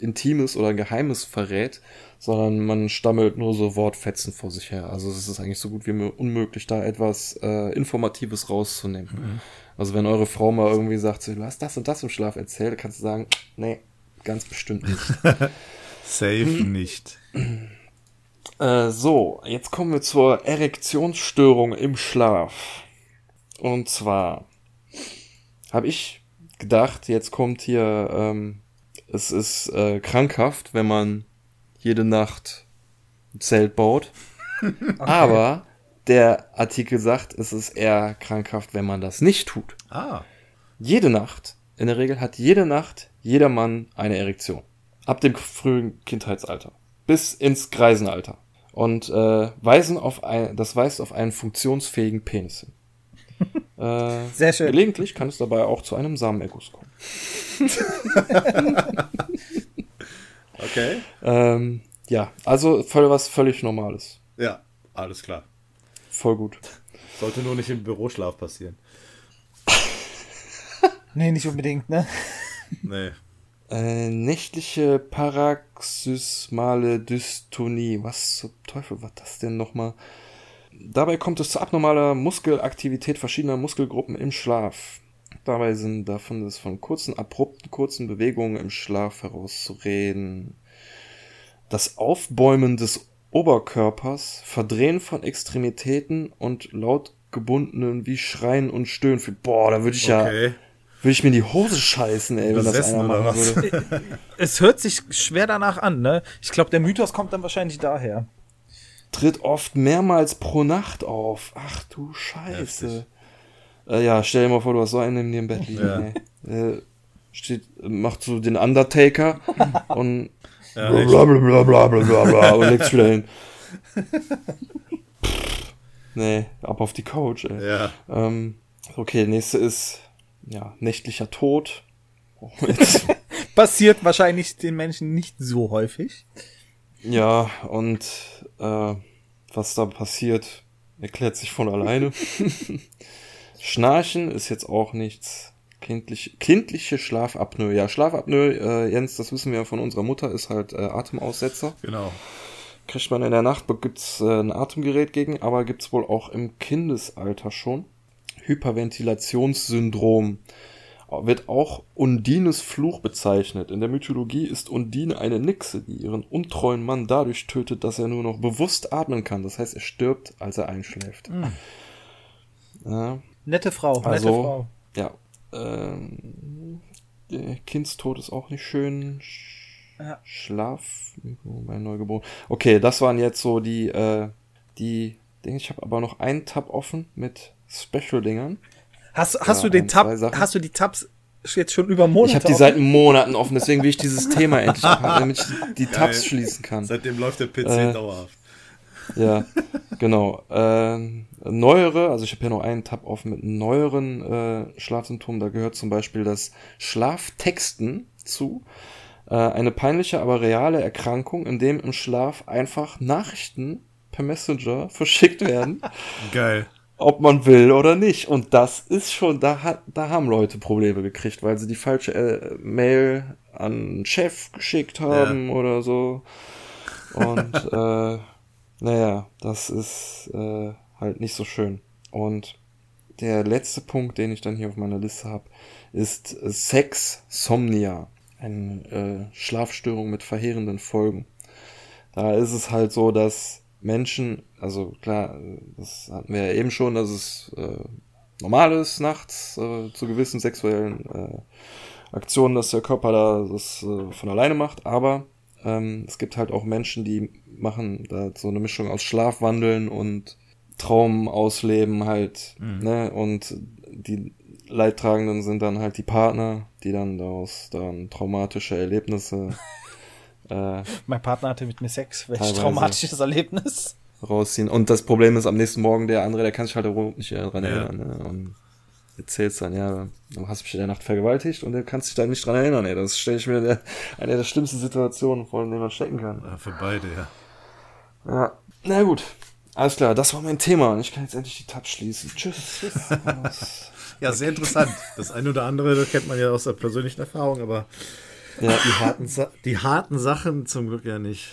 Intimes oder Geheimes verrät, sondern man stammelt nur so Wortfetzen vor sich her. Also es ist eigentlich so gut wie unmöglich, da etwas äh, Informatives rauszunehmen. Mhm. Also wenn eure Frau mal irgendwie sagt, du hast das und das im Schlaf erzählt, kannst du sagen, nee, ganz bestimmt nicht. <laughs> Safe hm. nicht. Äh, so, jetzt kommen wir zur Erektionsstörung im Schlaf. Und zwar habe ich gedacht, jetzt kommt hier, ähm, es ist äh, krankhaft, wenn man jede Nacht ein Zelt baut. <laughs> okay. Aber der Artikel sagt, es ist eher krankhaft, wenn man das nicht tut. Ah. Jede Nacht, in der Regel hat jede Nacht jeder Mann eine Erektion. Ab dem frühen Kindheitsalter. Bis ins Greisenalter. Und äh, weisen auf ein, das weist auf einen funktionsfähigen Penis hin. Äh, Sehr schön. Gelegentlich kann es dabei auch zu einem Samenerguss kommen. <laughs> okay. Ähm, ja, also voll was völlig Normales. Ja, alles klar. Voll gut. Sollte nur nicht im Büroschlaf passieren. <laughs> nee, nicht unbedingt, ne? <laughs> Nee. Äh, nächtliche Paroxysmale Dystonie. Was zum Teufel war das denn nochmal? Dabei kommt es zu abnormaler Muskelaktivität verschiedener Muskelgruppen im Schlaf. Dabei sind davon das von kurzen, abrupten, kurzen Bewegungen im Schlaf herauszureden. Das Aufbäumen des Oberkörpers, Verdrehen von Extremitäten und laut gebundenen wie Schreien und Stöhnen. Boah, da würde ich okay. ja würde ich mir in die Hose scheißen, ey, wenn das einer machen würde. <laughs> Es hört sich schwer danach an, ne? Ich glaube, der Mythos kommt dann wahrscheinlich daher tritt oft mehrmals pro Nacht auf. Ach du Scheiße. Äh, ja, stell dir mal vor, du hast so einen in dem Bett liegen. Ja. Äh, steht, macht so den Undertaker <laughs> und ja, bla, bla, bla, bla, und legst wieder hin. nee, ab auf die Couch, ey. Ja. Ähm, okay, nächste ist, ja, nächtlicher Tod. Oh, <laughs> Passiert wahrscheinlich den Menschen nicht so häufig. Ja, und äh, was da passiert, erklärt sich von alleine. <laughs> Schnarchen ist jetzt auch nichts. Kindlich, kindliche Schlafapnoe. Ja, Schlafapnoe, äh, Jens, das wissen wir von unserer Mutter, ist halt äh, Atemaussetzer. Genau. Kriegt man in der Nacht, gibt's äh, ein Atemgerät gegen, aber gibt's wohl auch im Kindesalter schon. Hyperventilationssyndrom wird auch Undines Fluch bezeichnet. In der Mythologie ist Undine eine Nixe, die ihren untreuen Mann dadurch tötet, dass er nur noch bewusst atmen kann. Das heißt, er stirbt, als er einschläft. Mhm. Ja. Nette Frau, also, nette Frau. Ja. Ähm, Kindstod ist auch nicht schön. Ja. Schlaf, mein Neugeboren. Okay, das waren jetzt so die, äh, die Dinge. Ich habe aber noch einen Tab offen mit Special-Dingern. Hast, hast ja, du den Tab, hast du die Tabs jetzt schon über Monate? Ich habe die seit Monaten offen, deswegen will ich dieses Thema endlich <laughs> abhaben, damit ich die Tabs ja, schließen kann. Seitdem läuft der PC äh, dauerhaft. Ja, genau. Äh, neuere, also ich habe hier noch einen Tab offen mit neueren äh, Schlafsymptomen. Da gehört zum Beispiel das Schlaftexten zu. Äh, eine peinliche, aber reale Erkrankung, in dem im Schlaf einfach Nachrichten per Messenger verschickt werden. Geil ob man will oder nicht. Und das ist schon, da hat, da haben Leute Probleme gekriegt, weil sie die falsche äh, Mail an den Chef geschickt haben ja. oder so. Und <laughs> äh, naja, das ist äh, halt nicht so schön. Und der letzte Punkt, den ich dann hier auf meiner Liste habe, ist Sexsomnia. Eine äh, Schlafstörung mit verheerenden Folgen. Da ist es halt so, dass Menschen, also klar, das hatten wir ja eben schon, dass es äh, normal ist, nachts äh, zu gewissen sexuellen äh, Aktionen, dass der Körper da das äh, von alleine macht, aber ähm, es gibt halt auch Menschen, die machen da so eine Mischung aus Schlafwandeln und Traum ausleben halt, mhm. ne, und die Leidtragenden sind dann halt die Partner, die dann daraus dann traumatische Erlebnisse <laughs> Äh, mein Partner hatte mit mir Sex. Welch traumatisches Erlebnis. Rausziehen. Und das Problem ist am nächsten Morgen, der andere, der kann sich halt überhaupt nicht daran ja. erinnern. Ne? Und erzählst dann, ja, du hast mich in der Nacht vergewaltigt und der kann sich da nicht dran erinnern. Ey. Das stelle ich mir der, eine der schlimmsten Situationen vor, in denen man stecken kann. Ja, für beide, ja. Ja, na gut. Alles klar, das war mein Thema und ich kann jetzt endlich die Tab schließen. Tschüss. Tschüss. <laughs> ja, sehr interessant. Das eine oder andere, das kennt man ja aus der persönlichen Erfahrung, aber ja, die harten, die harten Sachen zum Glück ja nicht.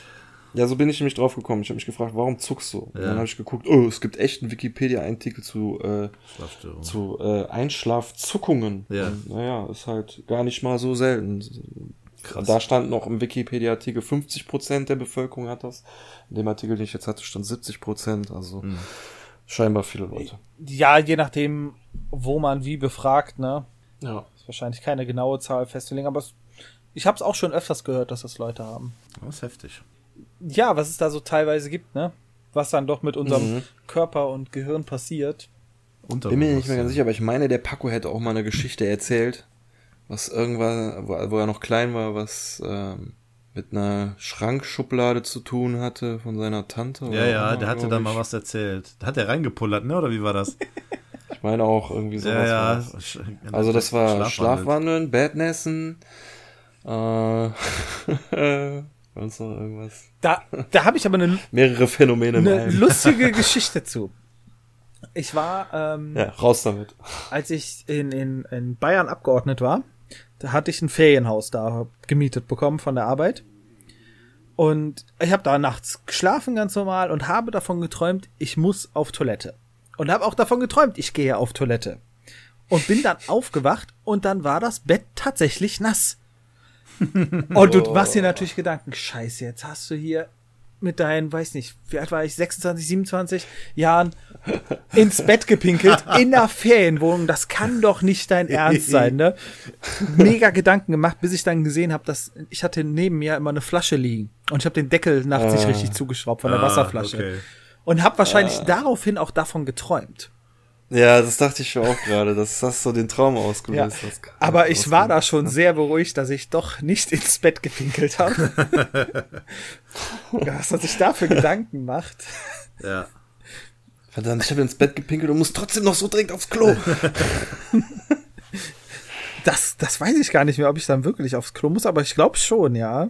Ja, so bin ich nämlich drauf gekommen. Ich habe mich gefragt, warum zuckst du? Ja. Und dann habe ich geguckt, oh, es gibt echt einen Wikipedia-Artikel zu, äh, zu äh, Einschlafzuckungen. Ja. Und, naja, ist halt gar nicht mal so selten. Krass. Da stand noch im Wikipedia-Artikel 50% der Bevölkerung hat das. In dem Artikel, den ich jetzt hatte, stand 70%. Also mhm. scheinbar viele Leute. Ja, je nachdem, wo man wie befragt, ne? Ja. Ist wahrscheinlich keine genaue Zahl festzulegen, aber es, ich habe es auch schon öfters gehört, dass das Leute haben. Das ist heftig. Ja, was es da so teilweise gibt, ne? Was dann doch mit unserem mhm. Körper und Gehirn passiert. Bin mir nicht mehr ganz sicher, aber ich meine, der Paco hätte auch mal eine Geschichte erzählt, was irgendwann, wo, wo er noch klein war, was ähm, mit einer Schrankschublade zu tun hatte von seiner Tante. Ja, ja, Oma, der hatte da mal was erzählt. Da hat er reingepullert, ne? Oder wie war das? <laughs> ich meine auch irgendwie sowas. Ja, ja. Also das war Schlafwandeln, Badnessen, äh, <laughs> sonst noch irgendwas. Da, da habe ich aber eine <laughs> mehrere Phänomene. Eine lustige <laughs> Geschichte zu. Ich war, ähm, ja, raus damit. Als ich in, in, in Bayern Abgeordnet war, da hatte ich ein Ferienhaus da gemietet bekommen von der Arbeit. Und ich habe da nachts geschlafen ganz normal und habe davon geträumt, ich muss auf Toilette. Und habe auch davon geträumt, ich gehe auf Toilette. Und bin dann aufgewacht und dann war das Bett tatsächlich nass. <laughs> und du machst dir natürlich Gedanken, scheiße, jetzt hast du hier mit deinen, weiß nicht, wie alt war ich, 26, 27 Jahren ins Bett gepinkelt <laughs> in der Ferienwohnung. Das kann doch nicht dein Ernst sein, ne? Mega Gedanken gemacht, bis ich dann gesehen habe, dass ich hatte neben mir immer eine Flasche liegen und ich habe den Deckel nachts nicht ah. richtig zugeschraubt von der ah, Wasserflasche. Okay. Und habe wahrscheinlich ah. daraufhin auch davon geträumt. Ja, das dachte ich schon auch gerade, dass das so den Traum ausgelöst ja. Aber ich war da schon sehr beruhigt, dass ich doch nicht ins Bett gepinkelt habe. <laughs> Was man sich da für Gedanken macht. Ja. Verdammt, ich habe ins Bett gepinkelt und muss trotzdem noch so dringend aufs Klo. <laughs> das, das weiß ich gar nicht mehr, ob ich dann wirklich aufs Klo muss, aber ich glaube schon, ja.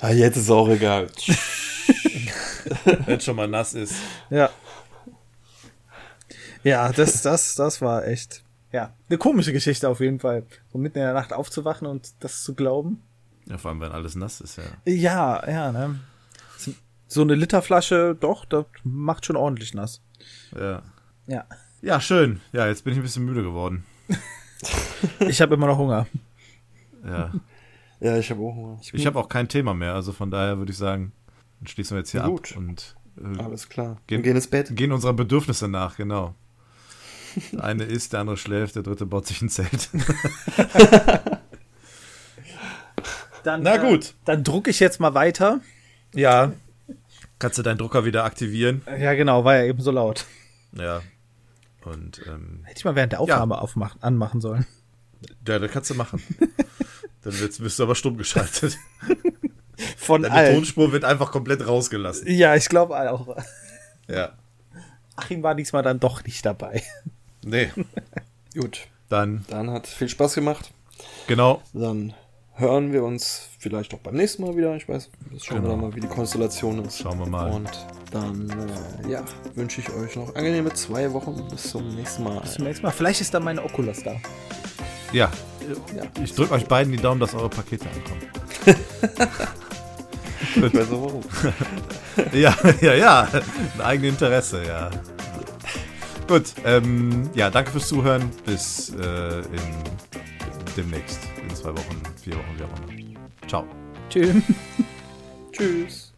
Ah, jetzt ist auch egal. <laughs> Wenn schon mal nass ist. Ja. Ja, das, das, das war echt, ja, eine komische Geschichte auf jeden Fall. So mitten in der Nacht aufzuwachen und das zu glauben. Ja, vor allem, wenn alles nass ist, ja. Ja, ja, ne. So eine Literflasche, doch, das macht schon ordentlich nass. Ja. Ja. Ja, schön. Ja, jetzt bin ich ein bisschen müde geworden. <laughs> ich habe immer noch Hunger. Ja. Ja, ich habe auch Hunger. Ich, ich habe auch kein Thema mehr, also von daher würde ich sagen, dann schließen wir jetzt hier Gut. ab und äh, alles klar. Gehen, gehen ins Bett. Gehen unserer Bedürfnisse nach, genau. Der <laughs> eine isst, der andere schläft, der dritte baut sich ein Zelt. <laughs> dann, Na gut. Äh, dann drucke ich jetzt mal weiter. Ja. Kannst du deinen Drucker wieder aktivieren? Ja, genau, war ja eben so laut. Ja. Und, ähm, Hätte ich mal während der Aufnahme ja. aufmachen, anmachen sollen. Ja, das kannst du machen. <laughs> Dann wirst du aber stumm geschaltet. Von Deine allen. Tonspur wird einfach komplett rausgelassen. Ja, ich glaube auch. Ja. Achim war diesmal dann doch nicht dabei. Nee. <laughs> Gut. Dann. Dann hat viel Spaß gemacht. Genau. Dann hören wir uns vielleicht auch beim nächsten Mal wieder. Ich weiß, schauen genau. wir mal, wie die Konstellation ist. Schauen wir mal. Und dann, äh, ja, wünsche ich euch noch angenehme zwei Wochen. Bis zum nächsten Mal. Bis zum nächsten Mal. Vielleicht ist dann meine Oculus da. Ja. ja. Ich drücke euch beiden die Daumen, dass eure Pakete ankommen. <laughs> ich weiß auch warum. <laughs> ja, ja, ja. Ein eigenes Interesse, ja. Gut, ähm, ja, danke fürs Zuhören. Bis äh, in, demnächst, in zwei Wochen, vier Wochen, wie auch immer. Ciao. Tschüss. <laughs> Tschüss.